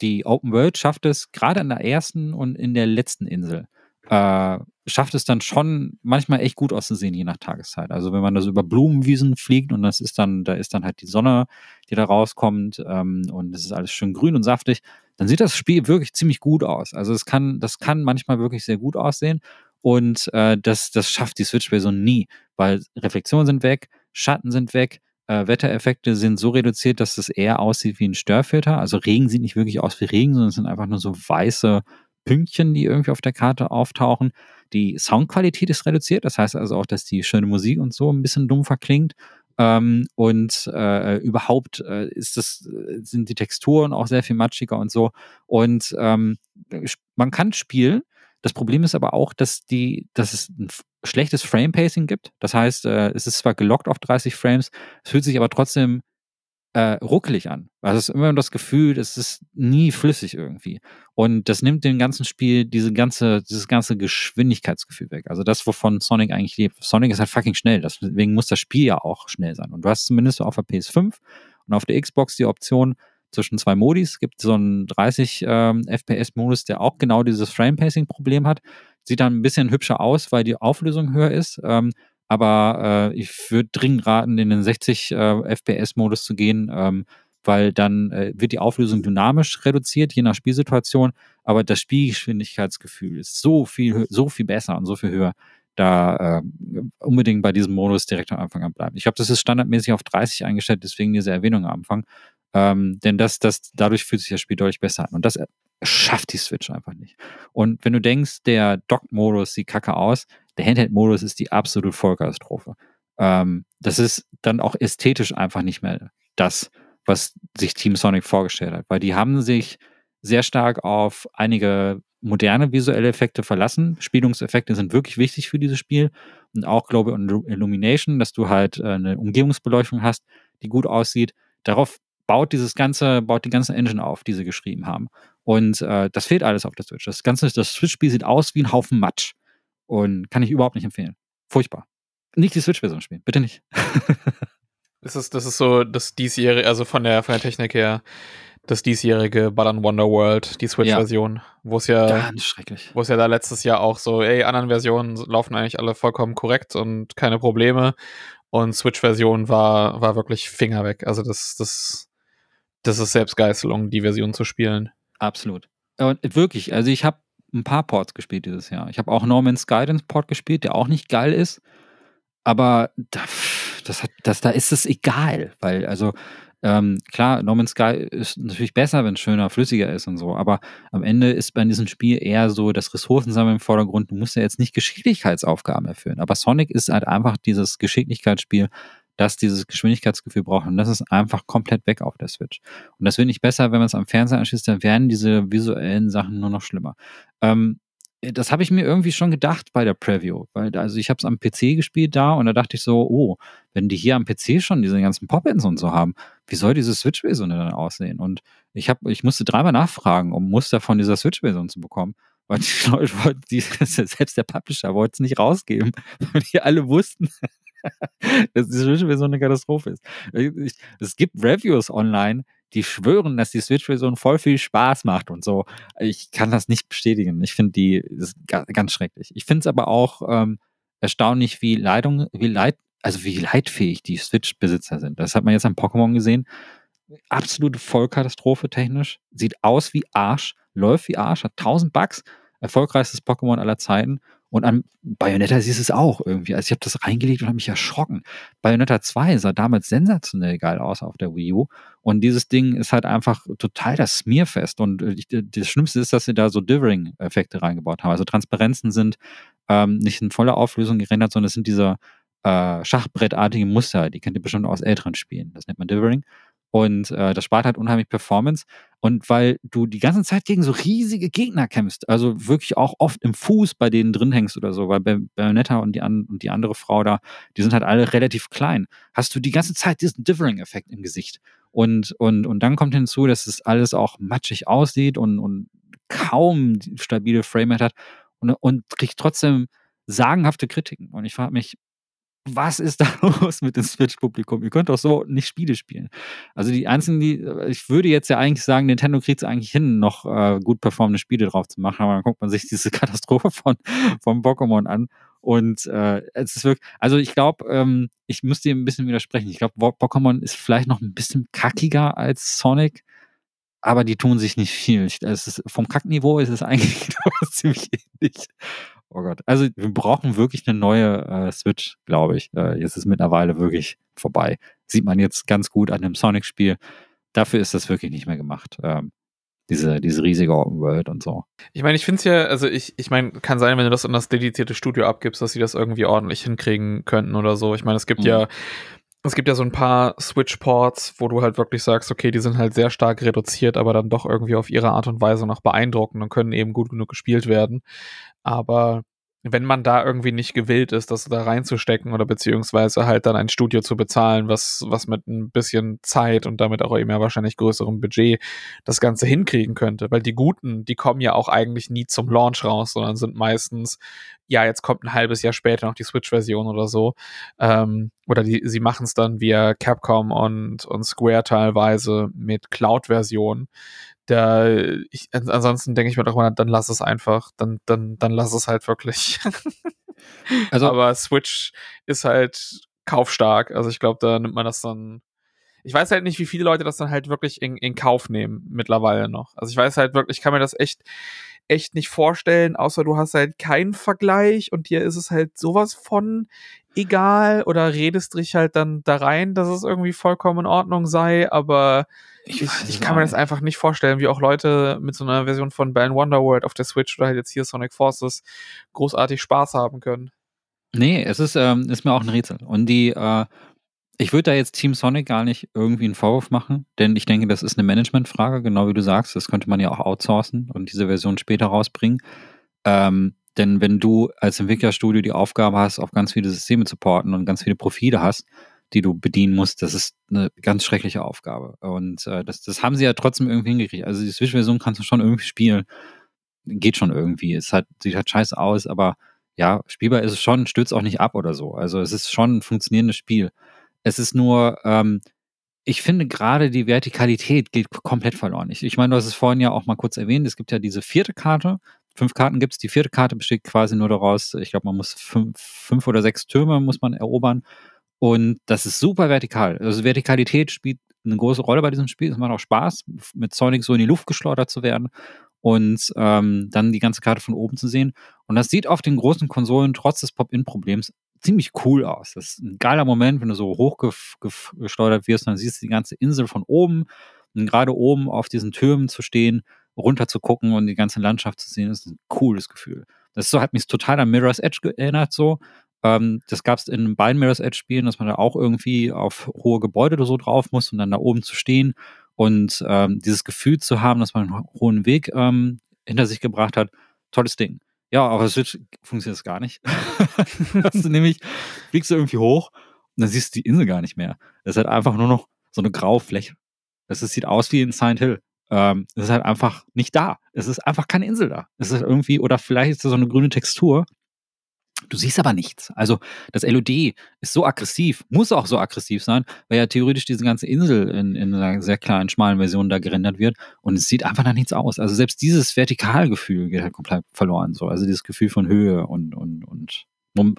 die Open World schafft es gerade an der ersten und in der letzten Insel äh, schafft es dann schon manchmal echt gut auszusehen, je nach Tageszeit. Also wenn man da so über Blumenwiesen fliegt und das ist dann, da ist dann halt die Sonne, die da rauskommt ähm, und es ist alles schön grün und saftig, dann sieht das Spiel wirklich ziemlich gut aus. Also es kann, das kann manchmal wirklich sehr gut aussehen und äh, das, das schafft die Switch-Version nie, weil Reflexionen sind weg, Schatten sind weg, äh, Wettereffekte sind so reduziert, dass es eher aussieht wie ein Störfilter. Also Regen sieht nicht wirklich aus wie Regen, sondern es sind einfach nur so weiße Pünktchen, die irgendwie auf der Karte auftauchen. Die Soundqualität ist reduziert, das heißt also auch, dass die schöne Musik und so ein bisschen dumpfer klingt. Ähm, und äh, überhaupt äh, ist das, sind die Texturen auch sehr viel matschiger und so. Und ähm, man kann spielen, das Problem ist aber auch, dass die, dass es ein schlechtes Frame-Pacing gibt. Das heißt, äh, es ist zwar gelockt auf 30 Frames, es fühlt sich aber trotzdem äh, ruckelig an. Also es ist immer das Gefühl, es ist nie flüssig irgendwie. Und das nimmt dem ganzen Spiel diese ganze, dieses ganze Geschwindigkeitsgefühl weg. Also das, wovon Sonic eigentlich lebt. Sonic ist halt fucking schnell. Deswegen muss das Spiel ja auch schnell sein. Und du hast zumindest auf der PS5 und auf der Xbox die Option, zwischen zwei Modis. Es gibt so einen 30 ähm, FPS-Modus, der auch genau dieses Frame-Pacing-Problem hat. Sieht dann ein bisschen hübscher aus, weil die Auflösung höher ist. Ähm, aber äh, ich würde dringend raten, in den 60 äh, FPS-Modus zu gehen, ähm, weil dann äh, wird die Auflösung dynamisch reduziert, je nach Spielsituation. Aber das Spielgeschwindigkeitsgefühl ist so viel, so viel besser und so viel höher da äh, unbedingt bei diesem Modus direkt am Anfang an bleiben. Ich glaube, das ist standardmäßig auf 30 eingestellt, deswegen diese Erwähnung am Anfang. Ähm, denn das, das, dadurch fühlt sich das Spiel deutlich besser an. Und das schafft die Switch einfach nicht. Und wenn du denkst, der Dock-Modus sieht kacke aus, der Handheld-Modus ist die absolute Vollkatastrophe. Ähm, das ist dann auch ästhetisch einfach nicht mehr das, was sich Team Sonic vorgestellt hat. Weil die haben sich sehr stark auf einige moderne visuelle Effekte verlassen. Spielungseffekte sind wirklich wichtig für dieses Spiel. Und auch, ich, Illumination, dass du halt äh, eine Umgebungsbeleuchtung hast, die gut aussieht. Darauf baut dieses ganze, baut die ganze Engine auf, die sie geschrieben haben. Und äh, das fehlt alles auf der Switch. Das ganze, das Switch-Spiel sieht aus wie ein Haufen Matsch. Und kann ich überhaupt nicht empfehlen. Furchtbar. Nicht die Switch-Version spielen, bitte nicht. das ist, das ist so das diesjährige, also von der, von der Technik her, das diesjährige Ballon Wonderworld, die Switch-Version, ja. wo es ja, Ganz schrecklich. wo es ja da letztes Jahr auch so, ey, anderen Versionen laufen eigentlich alle vollkommen korrekt und keine Probleme. Und Switch-Version war, war wirklich Finger weg. Also das, das, das ist Selbstgeißelung, die Version zu spielen. Absolut. Und wirklich, also ich habe ein paar Ports gespielt dieses Jahr. Ich habe auch Norman's Guidance Port gespielt, der auch nicht geil ist, aber da, das hat, das, da ist es egal, weil also ähm, klar, No Man's Sky ist natürlich besser, wenn es schöner, flüssiger ist und so, aber am Ende ist bei diesem Spiel eher so das Ressourcensammeln im Vordergrund. Du musst ja jetzt nicht Geschicklichkeitsaufgaben erfüllen, aber Sonic ist halt einfach dieses Geschicklichkeitsspiel, das dieses Geschwindigkeitsgefühl braucht. Und das ist einfach komplett weg auf der Switch. Und das wird nicht besser, wenn man es am Fernseher anschließt, dann werden diese visuellen Sachen nur noch schlimmer. Ähm, das habe ich mir irgendwie schon gedacht bei der Preview, weil also ich habe es am PC gespielt da und da dachte ich so, oh, wenn die hier am PC schon diese ganzen Pop-ins und so haben, wie soll diese Switch-Version dann aussehen? Und ich habe, ich musste dreimal nachfragen, um Muster von dieser Switch-Version zu bekommen, weil die Leute wollten, die, selbst der Publisher wollte es nicht rausgeben, weil die alle wussten, dass die Switch-Version eine Katastrophe ist. Es gibt Reviews online, die schwören, dass die Switch-Version voll viel Spaß macht und so. Ich kann das nicht bestätigen. Ich finde die ganz schrecklich. Ich finde es aber auch ähm, erstaunlich, wie Leitung, wie Leid, also wie leidfähig die Switch-Besitzer sind. Das hat man jetzt am Pokémon gesehen. Absolute Vollkatastrophe technisch. Sieht aus wie Arsch, läuft wie Arsch, hat 1000 Bugs. Erfolgreichstes Pokémon aller Zeiten und an Bayonetta siehst es auch irgendwie. Also ich habe das reingelegt und habe mich erschrocken. Bayonetta 2 sah damals sensationell geil aus auf der Wii U. Und dieses Ding ist halt einfach total das Smearfest. Und äh, das Schlimmste ist, dass sie da so Dithering-Effekte reingebaut haben. Also Transparenzen sind ähm, nicht in voller Auflösung gerendert, sondern es sind diese äh, Schachbrettartigen Muster. Die kennt ihr bestimmt aus älteren Spielen. Das nennt man Dithering. Und äh, das spart halt unheimlich Performance. Und weil du die ganze Zeit gegen so riesige Gegner kämpfst, also wirklich auch oft im Fuß bei denen drin hängst oder so, weil Bayonetta und die, an, und die andere Frau da, die sind halt alle relativ klein, hast du die ganze Zeit diesen Differing-Effekt im Gesicht. Und, und, und dann kommt hinzu, dass es alles auch matschig aussieht und, und kaum stabile Framerate hat und, und kriegt trotzdem sagenhafte Kritiken. Und ich frage mich, was ist da los mit dem Switch-Publikum? Ihr könnt doch so nicht Spiele spielen. Also die einzigen, die, ich würde jetzt ja eigentlich sagen, Nintendo kriegt es eigentlich hin, noch äh, gut performende Spiele drauf zu machen, aber dann guckt man sich diese Katastrophe von, von Pokémon an. Und äh, es ist wirklich, also ich glaube, ähm, ich muss dir ein bisschen widersprechen. Ich glaube, Pokémon ist vielleicht noch ein bisschen kackiger als Sonic, aber die tun sich nicht viel. Es ist, vom Kackniveau ist es eigentlich ziemlich ähnlich. Oh Gott. Also wir brauchen wirklich eine neue äh, Switch, glaube ich. Äh, jetzt ist mittlerweile wirklich vorbei. Sieht man jetzt ganz gut an dem Sonic-Spiel. Dafür ist das wirklich nicht mehr gemacht. Ähm, diese, diese riesige Open World und so. Ich meine, ich finde es ja, also ich, ich meine, kann sein, wenn du das in das dedizierte Studio abgibst, dass sie das irgendwie ordentlich hinkriegen könnten oder so. Ich meine, es gibt mhm. ja es gibt ja so ein paar Switch-Ports, wo du halt wirklich sagst, okay, die sind halt sehr stark reduziert, aber dann doch irgendwie auf ihre Art und Weise noch beeindruckend und können eben gut genug gespielt werden. Aber wenn man da irgendwie nicht gewillt ist, das da reinzustecken oder beziehungsweise halt dann ein Studio zu bezahlen, was, was mit ein bisschen Zeit und damit auch eben ja wahrscheinlich größerem Budget das Ganze hinkriegen könnte. Weil die Guten, die kommen ja auch eigentlich nie zum Launch raus, sondern sind meistens, ja, jetzt kommt ein halbes Jahr später noch die Switch-Version oder so. Ähm, oder die, sie machen es dann via Capcom und, und Square teilweise mit Cloud-Versionen da ich, ansonsten denke ich mir doch mal, dann lass es einfach, dann, dann, dann lass es halt wirklich. also, aber Switch ist halt kaufstark. Also ich glaube, da nimmt man das dann. Ich weiß halt nicht, wie viele Leute das dann halt wirklich in, in Kauf nehmen mittlerweile noch. Also ich weiß halt wirklich, ich kann mir das echt, echt nicht vorstellen, außer du hast halt keinen Vergleich und dir ist es halt sowas von egal oder redest dich halt dann da rein, dass es irgendwie vollkommen in Ordnung sei, aber ich, ich, ich kann mir das einfach nicht vorstellen, wie auch Leute mit so einer Version von Band Wonderworld auf der Switch oder halt jetzt hier Sonic Forces großartig Spaß haben können. Nee, es ist, ähm, ist mir auch ein Rätsel. Und die, äh, ich würde da jetzt Team Sonic gar nicht irgendwie einen Vorwurf machen, denn ich denke, das ist eine Managementfrage, genau wie du sagst. Das könnte man ja auch outsourcen und diese Version später rausbringen. Ähm, denn wenn du als Entwicklerstudio die Aufgabe hast, auf ganz viele Systeme zu porten und ganz viele Profile hast, die du bedienen musst, das ist eine ganz schreckliche Aufgabe. Und äh, das, das haben sie ja trotzdem irgendwie hingekriegt. Also die Switch-Version kannst du schon irgendwie spielen. Geht schon irgendwie. Es hat, sieht halt scheiße aus, aber ja, spielbar ist es schon, stürzt auch nicht ab oder so. Also es ist schon ein funktionierendes Spiel. Es ist nur, ähm, ich finde gerade die Vertikalität geht komplett verloren. Ich, ich meine, du hast es vorhin ja auch mal kurz erwähnt, es gibt ja diese vierte Karte. Fünf Karten gibt es. Die vierte Karte besteht quasi nur daraus, ich glaube, man muss fünf, fünf oder sechs Türme muss man erobern. Und das ist super vertikal. Also Vertikalität spielt eine große Rolle bei diesem Spiel. Es macht auch Spaß, mit Sonic so in die Luft geschleudert zu werden und ähm, dann die ganze Karte von oben zu sehen. Und das sieht auf den großen Konsolen trotz des Pop-In-Problems ziemlich cool aus. Das ist ein geiler Moment, wenn du so hochgeschleudert wirst und dann siehst du die ganze Insel von oben. Und gerade oben auf diesen Türmen zu stehen, runter zu gucken und die ganze Landschaft zu sehen, ist ein cooles Gefühl. Das so, hat mich total an Mirror's Edge erinnert, so. Ähm, das gab es in beiden Mirror's Edge Spielen, dass man da auch irgendwie auf hohe Gebäude oder so drauf muss und dann da oben zu stehen und ähm, dieses Gefühl zu haben, dass man einen hohen Weg ähm, hinter sich gebracht hat. Tolles Ding. Ja, aber Switch funktioniert das gar nicht. hast du nämlich, fliegst du irgendwie hoch und dann siehst du die Insel gar nicht mehr. Das ist halt einfach nur noch so eine graue Fläche. Ist, sieht aus wie in Silent Hill. Ähm, es ist halt einfach nicht da. Es ist einfach keine Insel da. Es ist irgendwie, oder vielleicht ist da so eine grüne Textur. Du siehst aber nichts. Also das LOD ist so aggressiv, muss auch so aggressiv sein, weil ja theoretisch diese ganze Insel in, in einer sehr kleinen, schmalen Version da gerendert wird und es sieht einfach nach nichts aus. Also selbst dieses Vertikalgefühl geht halt komplett verloren. So. Also dieses Gefühl von Höhe und, und, und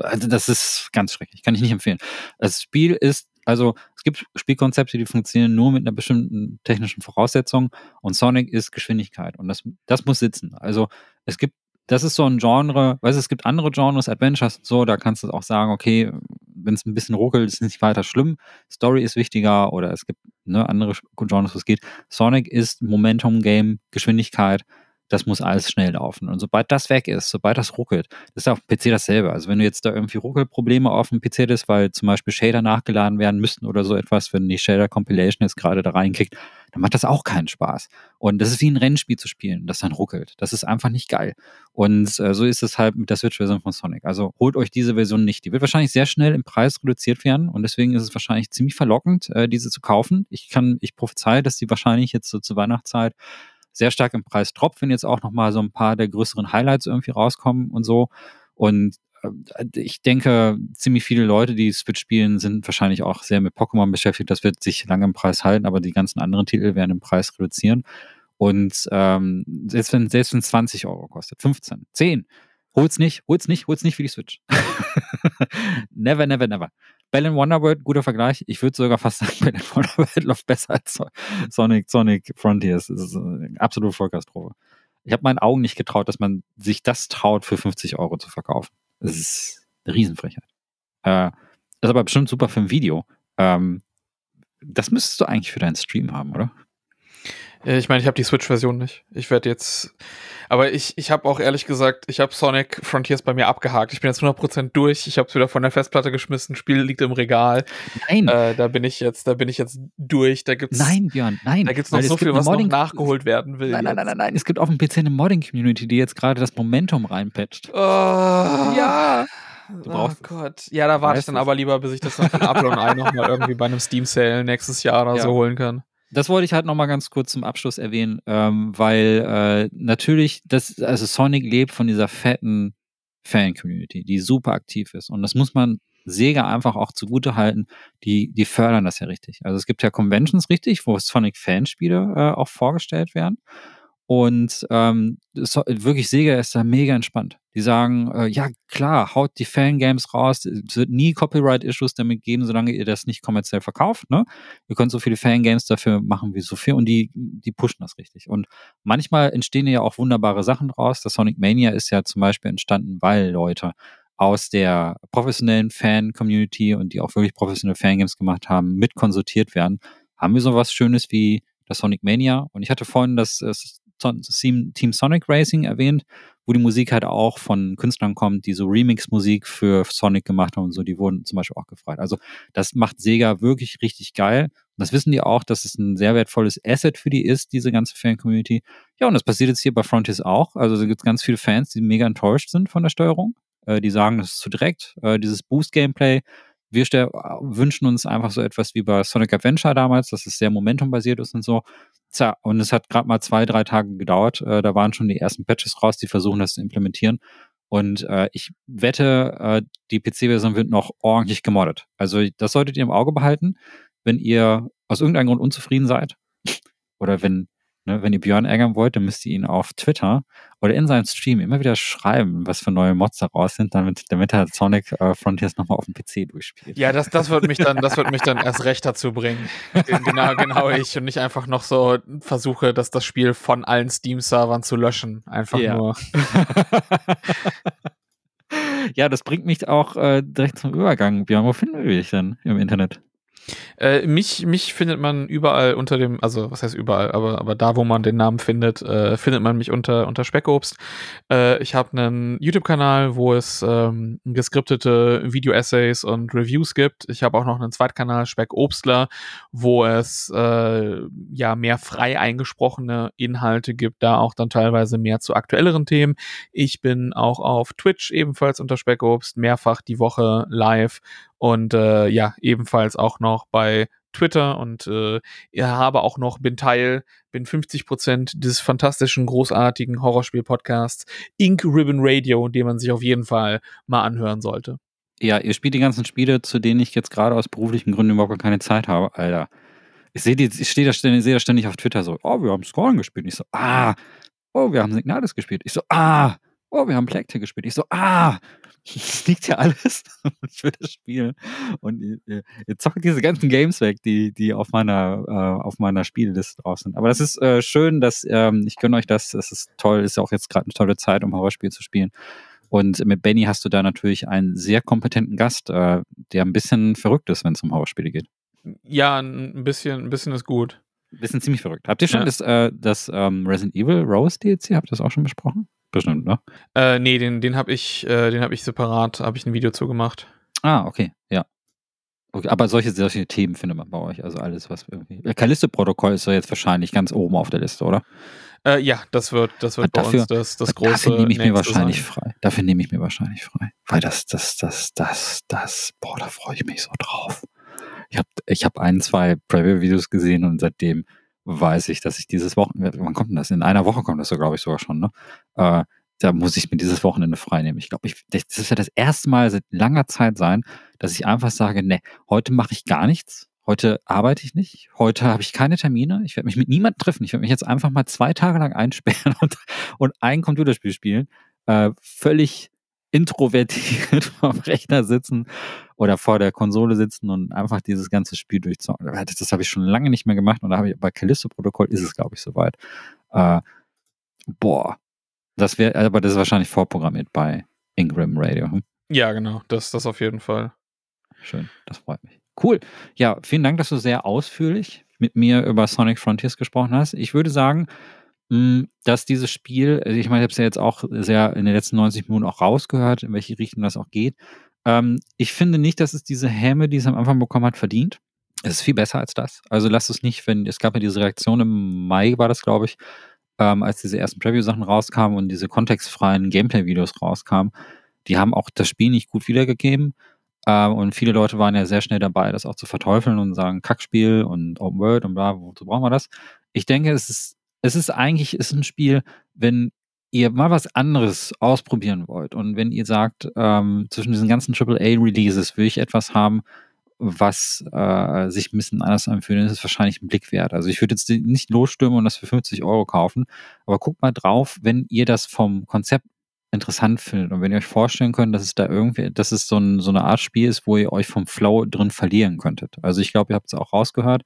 also das ist ganz schrecklich, kann ich nicht empfehlen. Das Spiel ist also es gibt Spielkonzepte, die funktionieren nur mit einer bestimmten technischen Voraussetzung und Sonic ist Geschwindigkeit und das, das muss sitzen. Also es gibt, das ist so ein Genre, weißt du, es gibt andere Genres, Adventures und so, da kannst du auch sagen, okay, wenn es ein bisschen ruckelt, ist es nicht weiter schlimm. Story ist wichtiger oder es gibt ne, andere Genres, wo es geht. Sonic ist Momentum-Game, Geschwindigkeit das muss alles schnell laufen. Und sobald das weg ist, sobald das ruckelt, das ist auf dem PC dasselbe. Also wenn du jetzt da irgendwie Ruckelprobleme auf dem PC hast, weil zum Beispiel Shader nachgeladen werden müssten oder so etwas, wenn die Shader Compilation jetzt gerade da reinkickt, dann macht das auch keinen Spaß. Und das ist wie ein Rennspiel zu spielen, das dann ruckelt. Das ist einfach nicht geil. Und äh, so ist es halt mit der Switch-Version von Sonic. Also holt euch diese Version nicht. Die wird wahrscheinlich sehr schnell im Preis reduziert werden und deswegen ist es wahrscheinlich ziemlich verlockend, äh, diese zu kaufen. Ich kann, ich prophezei, dass die wahrscheinlich jetzt so zur Weihnachtszeit sehr stark im Preis droppt, wenn jetzt auch nochmal so ein paar der größeren Highlights irgendwie rauskommen und so. Und äh, ich denke, ziemlich viele Leute, die Switch spielen, sind wahrscheinlich auch sehr mit Pokémon beschäftigt. Das wird sich lange im Preis halten, aber die ganzen anderen Titel werden im Preis reduzieren. Und ähm, selbst wenn selbst wenn 20 Euro kostet, 15, 10, hol's nicht, hol's nicht, hol's nicht für die Switch. never, never, never. Bell Wonderworld, guter Vergleich. Ich würde sogar fast sagen, Bell Wonderworld läuft besser als Sonic, Sonic Frontiers. Das ist eine absolute Vollkatastrophe. Ich habe meinen Augen nicht getraut, dass man sich das traut, für 50 Euro zu verkaufen. Das ist eine Riesenfrechheit. Äh, ist aber bestimmt super für ein Video. Ähm, das müsstest du eigentlich für deinen Stream haben, oder? Äh, ich meine, ich habe die Switch-Version nicht. Ich werde jetzt. Aber ich, ich habe auch ehrlich gesagt, ich habe Sonic Frontiers bei mir abgehakt. Ich bin jetzt 100% durch. Ich habe es wieder von der Festplatte geschmissen. Spiel liegt im Regal. Nein. Äh, da bin ich jetzt, da bin ich jetzt durch. Da gibt's. Nein, Björn, nein. Da gibt's noch so viel, was noch nachgeholt werden will. Nein, nein, nein, nein, nein. Es gibt auf dem PC eine Modding-Community, die jetzt gerade das Momentum reinpatcht. Oh. Ja. Du brauchst oh Gott. Ja, da warte ich dann aber lieber, bis ich das noch von Upload und ein nochmal irgendwie bei einem Steam Sale nächstes Jahr oder ja. so holen kann. Das wollte ich halt nochmal ganz kurz zum Abschluss erwähnen, ähm, weil äh, natürlich, das, also Sonic lebt von dieser fetten Fan-Community, die super aktiv ist. Und das muss man Sega einfach auch zugute halten, die, die fördern das ja richtig. Also es gibt ja Conventions richtig, wo Sonic-Fanspiele äh, auch vorgestellt werden. Und ähm, wirklich Sega ist da mega entspannt. Die sagen, äh, ja klar, haut die Fangames raus, es wird nie Copyright-Issues damit geben, solange ihr das nicht kommerziell verkauft. Ne? Ihr könnt so viele Fangames dafür machen, wie so viel und die, die pushen das richtig. Und manchmal entstehen ja auch wunderbare Sachen draus. Das Sonic Mania ist ja zum Beispiel entstanden, weil Leute aus der professionellen Fan-Community und die auch wirklich professionelle Fangames gemacht haben, mit konsultiert werden. Haben wir sowas Schönes wie das Sonic Mania. Und ich hatte vorhin das, das Team Sonic Racing erwähnt, wo die Musik halt auch von Künstlern kommt, die so Remix-Musik für Sonic gemacht haben und so, die wurden zum Beispiel auch gefragt. Also das macht Sega wirklich richtig geil. Und das wissen die auch, dass es ein sehr wertvolles Asset für die ist, diese ganze Fan-Community. Ja, und das passiert jetzt hier bei Frontiers auch. Also es gibt ganz viele Fans, die mega enttäuscht sind von der Steuerung. Äh, die sagen, das ist zu direkt. Äh, dieses Boost-Gameplay wir wünschen uns einfach so etwas wie bei Sonic Adventure damals, dass es sehr momentumbasiert ist und so. Tja, und es hat gerade mal zwei, drei Tage gedauert. Äh, da waren schon die ersten Patches raus, die versuchen das zu implementieren. Und äh, ich wette, äh, die PC-Version wird noch ordentlich gemoddet. Also das solltet ihr im Auge behalten, wenn ihr aus irgendeinem Grund unzufrieden seid oder wenn Ne, wenn ihr Björn ärgern wollt, dann müsst ihr ihn auf Twitter oder in seinem Stream immer wieder schreiben, was für neue Mods da raus sind, damit, damit er Sonic äh, Frontiers nochmal auf dem PC durchspielt. Ja, das, das wird mich dann, das wird mich dann erst recht dazu bringen. Genau, genau ich und nicht einfach noch so versuche, dass das Spiel von allen Steam-Servern zu löschen. Einfach ja. nur. ja, das bringt mich auch äh, direkt zum Übergang. Björn, wo finden wir dich denn im Internet? Äh, mich, mich findet man überall unter dem, also was heißt überall, aber, aber da, wo man den Namen findet, äh, findet man mich unter, unter Speckobst. Äh, ich habe einen YouTube-Kanal, wo es ähm, geskriptete Video-Essays und Reviews gibt. Ich habe auch noch einen Zweitkanal, Speckobstler, wo es äh, ja mehr frei eingesprochene Inhalte gibt, da auch dann teilweise mehr zu aktuelleren Themen. Ich bin auch auf Twitch ebenfalls unter Speckobst, mehrfach die Woche live und äh, ja, ebenfalls auch noch bei Twitter und äh, habe auch noch, bin Teil, bin 50 Prozent dieses fantastischen, großartigen Horrorspiel-Podcasts Ink Ribbon Radio, den man sich auf jeden Fall mal anhören sollte. Ja, ihr spielt die ganzen Spiele, zu denen ich jetzt gerade aus beruflichen Gründen überhaupt keine Zeit habe, Alter. Ich sehe ich stehe da ständig, sehe da ständig auf Twitter so, oh, wir haben Scorn gespielt. Ich so, ah, oh, wir haben Signalis gespielt. Ich so, ah, oh, wir haben Plague gespielt. Ich so, ah, das liegt ja alles ich will das spielen. Und ihr, ihr zockt diese ganzen Games weg, die, die auf meiner, äh, auf meiner Spielliste drauf sind. Aber das ist äh, schön, dass ähm, ich gönne euch das. Es ist toll, ist ja auch jetzt gerade eine tolle Zeit, um Horrorspiel zu spielen. Und mit Benny hast du da natürlich einen sehr kompetenten Gast, äh, der ein bisschen verrückt ist, wenn es um Horrorspiele geht. Ja, ein bisschen, ein bisschen ist gut. Ein bisschen ziemlich verrückt. Habt ihr schon ja. das, äh, das ähm, Resident Evil Rose DLC, habt ihr das auch schon besprochen? Bestimmt, ne? Äh, nee, den, den habe ich, äh, den hab ich separat, habe ich ein Video zugemacht. Ah, okay, ja. Okay, aber solche, solche Themen findet man bei euch, also alles, was irgendwie. Äh, Callisto-Protokoll ist ja jetzt wahrscheinlich ganz oben auf der Liste, oder? Äh, ja, das wird, das wird dafür, bei uns das, das große. Dafür nehme ich mir wahrscheinlich sein. frei. Dafür nehme ich mir wahrscheinlich frei. Weil das, das, das, das, das, boah, da freue ich mich so drauf. Ich habe ich hab ein, zwei Preview-Videos gesehen und seitdem weiß ich, dass ich dieses Wochenende, wann kommt denn das? In einer Woche kommt das so, glaube ich, sogar schon, ne? Äh, da muss ich mir dieses Wochenende frei nehmen. Ich glaube, ich, das ist ja das erste Mal seit langer Zeit sein, dass ich einfach sage, ne, heute mache ich gar nichts. Heute arbeite ich nicht. Heute habe ich keine Termine. Ich werde mich mit niemandem treffen. Ich werde mich jetzt einfach mal zwei Tage lang einsperren und, und ein Computerspiel spielen. Äh, völlig introvertiert vom Rechner sitzen oder vor der Konsole sitzen und einfach dieses ganze Spiel durchzocken. Das, habe ich schon lange nicht mehr gemacht und da habe ich bei Callisto-Protokoll ist es, glaube ich, soweit. Äh, boah. Das wäre, aber das ist wahrscheinlich vorprogrammiert bei Ingram Radio. Hm? Ja, genau. Das, das auf jeden Fall. Schön, das freut mich. Cool. Ja, vielen Dank, dass du sehr ausführlich mit mir über Sonic Frontiers gesprochen hast. Ich würde sagen, dass dieses Spiel, also ich meine, ich habe es ja jetzt auch sehr in den letzten 90 Minuten auch rausgehört, in welche Richtung das auch geht. Ähm, ich finde nicht, dass es diese Häme, die es am Anfang bekommen hat, verdient. Es ist viel besser als das. Also lass es nicht, wenn, es gab ja diese Reaktion im Mai, war das, glaube ich, ähm, als diese ersten Preview-Sachen rauskamen und diese kontextfreien Gameplay-Videos rauskamen. Die haben auch das Spiel nicht gut wiedergegeben. Ähm, und viele Leute waren ja sehr schnell dabei, das auch zu verteufeln und sagen, Kackspiel und Open World und bla, wozu brauchen wir das? Ich denke, es ist es ist eigentlich ist ein Spiel, wenn ihr mal was anderes ausprobieren wollt und wenn ihr sagt, ähm, zwischen diesen ganzen AAA-Releases will ich etwas haben, was äh, sich ein bisschen anders anfühlt, ist es wahrscheinlich ein Blick wert. Also ich würde jetzt nicht losstürmen und das für 50 Euro kaufen, aber guckt mal drauf, wenn ihr das vom Konzept interessant findet und wenn ihr euch vorstellen könnt, dass es da irgendwie, dass es so, ein, so eine Art Spiel ist, wo ihr euch vom Flow drin verlieren könntet. Also ich glaube, ihr habt es auch rausgehört,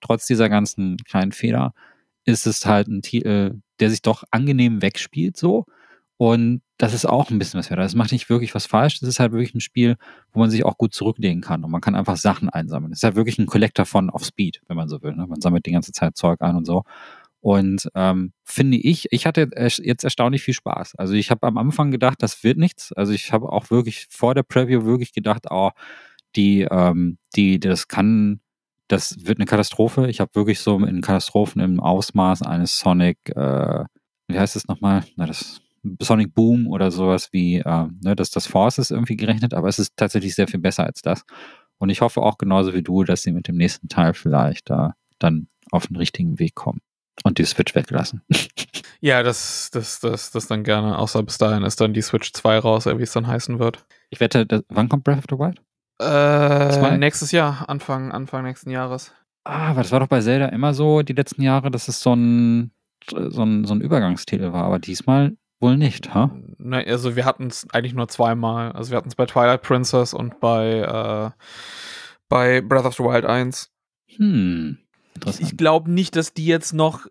trotz dieser ganzen kleinen Fehler ist es halt ein Titel, der sich doch angenehm wegspielt so. Und das ist auch ein bisschen was wert. Das macht nicht wirklich was falsch. Das ist halt wirklich ein Spiel, wo man sich auch gut zurücklegen kann und man kann einfach Sachen einsammeln. Es ist halt wirklich ein Collector von auf Speed, wenn man so will. Ne? Man sammelt die ganze Zeit Zeug ein und so. Und ähm, finde ich, ich hatte jetzt erstaunlich viel Spaß. Also ich habe am Anfang gedacht, das wird nichts. Also ich habe auch wirklich vor der Preview wirklich gedacht, oh, die, ähm, die, das kann das wird eine Katastrophe. Ich habe wirklich so in Katastrophen im Ausmaß eines Sonic, äh, wie heißt es nochmal? Na, das Sonic Boom oder sowas wie, äh, ne, dass das Force ist irgendwie gerechnet, aber es ist tatsächlich sehr viel besser als das. Und ich hoffe auch genauso wie du, dass sie mit dem nächsten Teil vielleicht da äh, dann auf den richtigen Weg kommen und die Switch weglassen. Ja, das, das, das, das dann gerne. Außer bis dahin ist dann die Switch 2 raus, wie es dann heißen wird. Ich wette, das, wann kommt Breath of the Wild? Äh, nächstes Jahr, Anfang, Anfang nächsten Jahres. Ah, aber das war doch bei Zelda immer so die letzten Jahre, dass es so ein, so ein, so ein Übergangstitel war, aber diesmal wohl nicht, ha? Ne, also wir hatten es eigentlich nur zweimal. Also wir hatten es bei Twilight Princess und bei, äh, bei Breath of the Wild 1. Hm. Interessant. Ich glaube nicht, dass die jetzt noch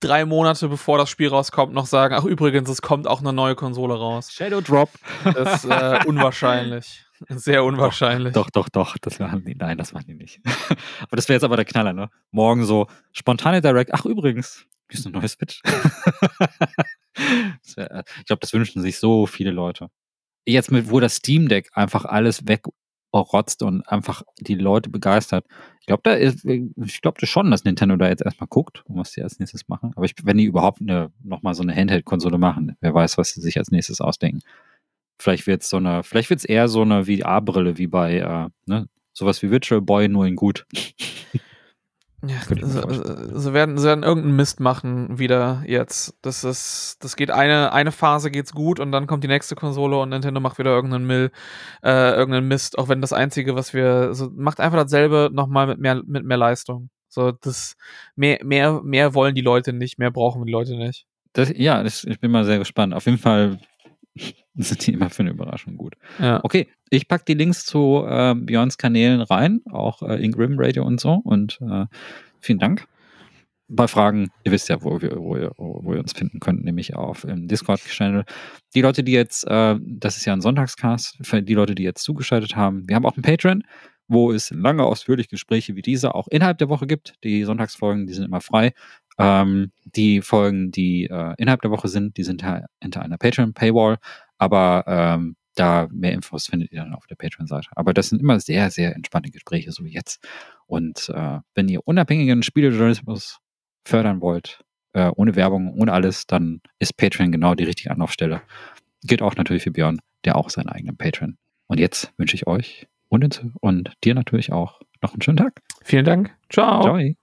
drei Monate bevor das Spiel rauskommt, noch sagen, ach übrigens, es kommt auch eine neue Konsole raus. Shadow Drop. Das ist äh, unwahrscheinlich. Sehr unwahrscheinlich. Doch, doch, doch. Das machen die. Nein, das machen die nicht. aber das wäre jetzt aber der Knaller, ne? Morgen so spontane Direct. Ach, übrigens, hier ist ein neues Switch. wär, äh, ich glaube, das wünschen sich so viele Leute. Jetzt mit, wo das Steam Deck einfach alles wegrotzt und einfach die Leute begeistert. Ich glaube, da ist, ich glaube schon, dass Nintendo da jetzt erstmal guckt, was sie als nächstes machen. Aber ich, wenn die überhaupt eine, nochmal so eine Handheld-Konsole machen, wer weiß, was sie sich als nächstes ausdenken. Vielleicht wird es so eine, vielleicht wird es eher so eine VR-Brille wie bei, äh, ne, sowas wie Virtual Boy, nur in gut. Ja, sie, sie, werden, sie werden irgendeinen Mist machen wieder jetzt. Das ist, das geht eine, eine Phase geht's gut und dann kommt die nächste Konsole und Nintendo macht wieder irgendeinen Mill, äh, irgendeinen Mist, auch wenn das einzige, was wir, so, macht einfach dasselbe nochmal mit mehr, mit mehr Leistung. So, das, mehr, mehr, mehr wollen die Leute nicht, mehr brauchen die Leute nicht. Das, ja, das, ich bin mal sehr gespannt. Auf jeden Fall sind die immer für eine Überraschung gut. Ja. Okay, ich packe die Links zu äh, Björns Kanälen rein, auch äh, in Grim Radio und so. Und äh, vielen Dank. Bei Fragen, ihr wisst ja, wo wir, wo ihr, wo ihr uns finden könnt, nämlich auf im Discord-Channel. Die Leute, die jetzt, äh, das ist ja ein Sonntagscast, für die Leute, die jetzt zugeschaltet haben, wir haben auch einen Patreon, wo es lange ausführliche Gespräche wie diese auch innerhalb der Woche gibt. Die Sonntagsfolgen, die sind immer frei. Ähm, die Folgen, die äh, innerhalb der Woche sind, die sind hinter einer Patreon-Paywall, aber ähm, da mehr Infos findet ihr dann auf der Patreon-Seite. Aber das sind immer sehr, sehr entspannte Gespräche, so wie jetzt. Und äh, wenn ihr unabhängigen Spielejournalismus fördern wollt, äh, ohne Werbung, ohne alles, dann ist Patreon genau die richtige Anlaufstelle. Gilt auch natürlich für Björn, der auch seinen eigenen Patreon. Und jetzt wünsche ich euch und, und dir natürlich auch noch einen schönen Tag. Vielen Dank. Ciao. Ciao.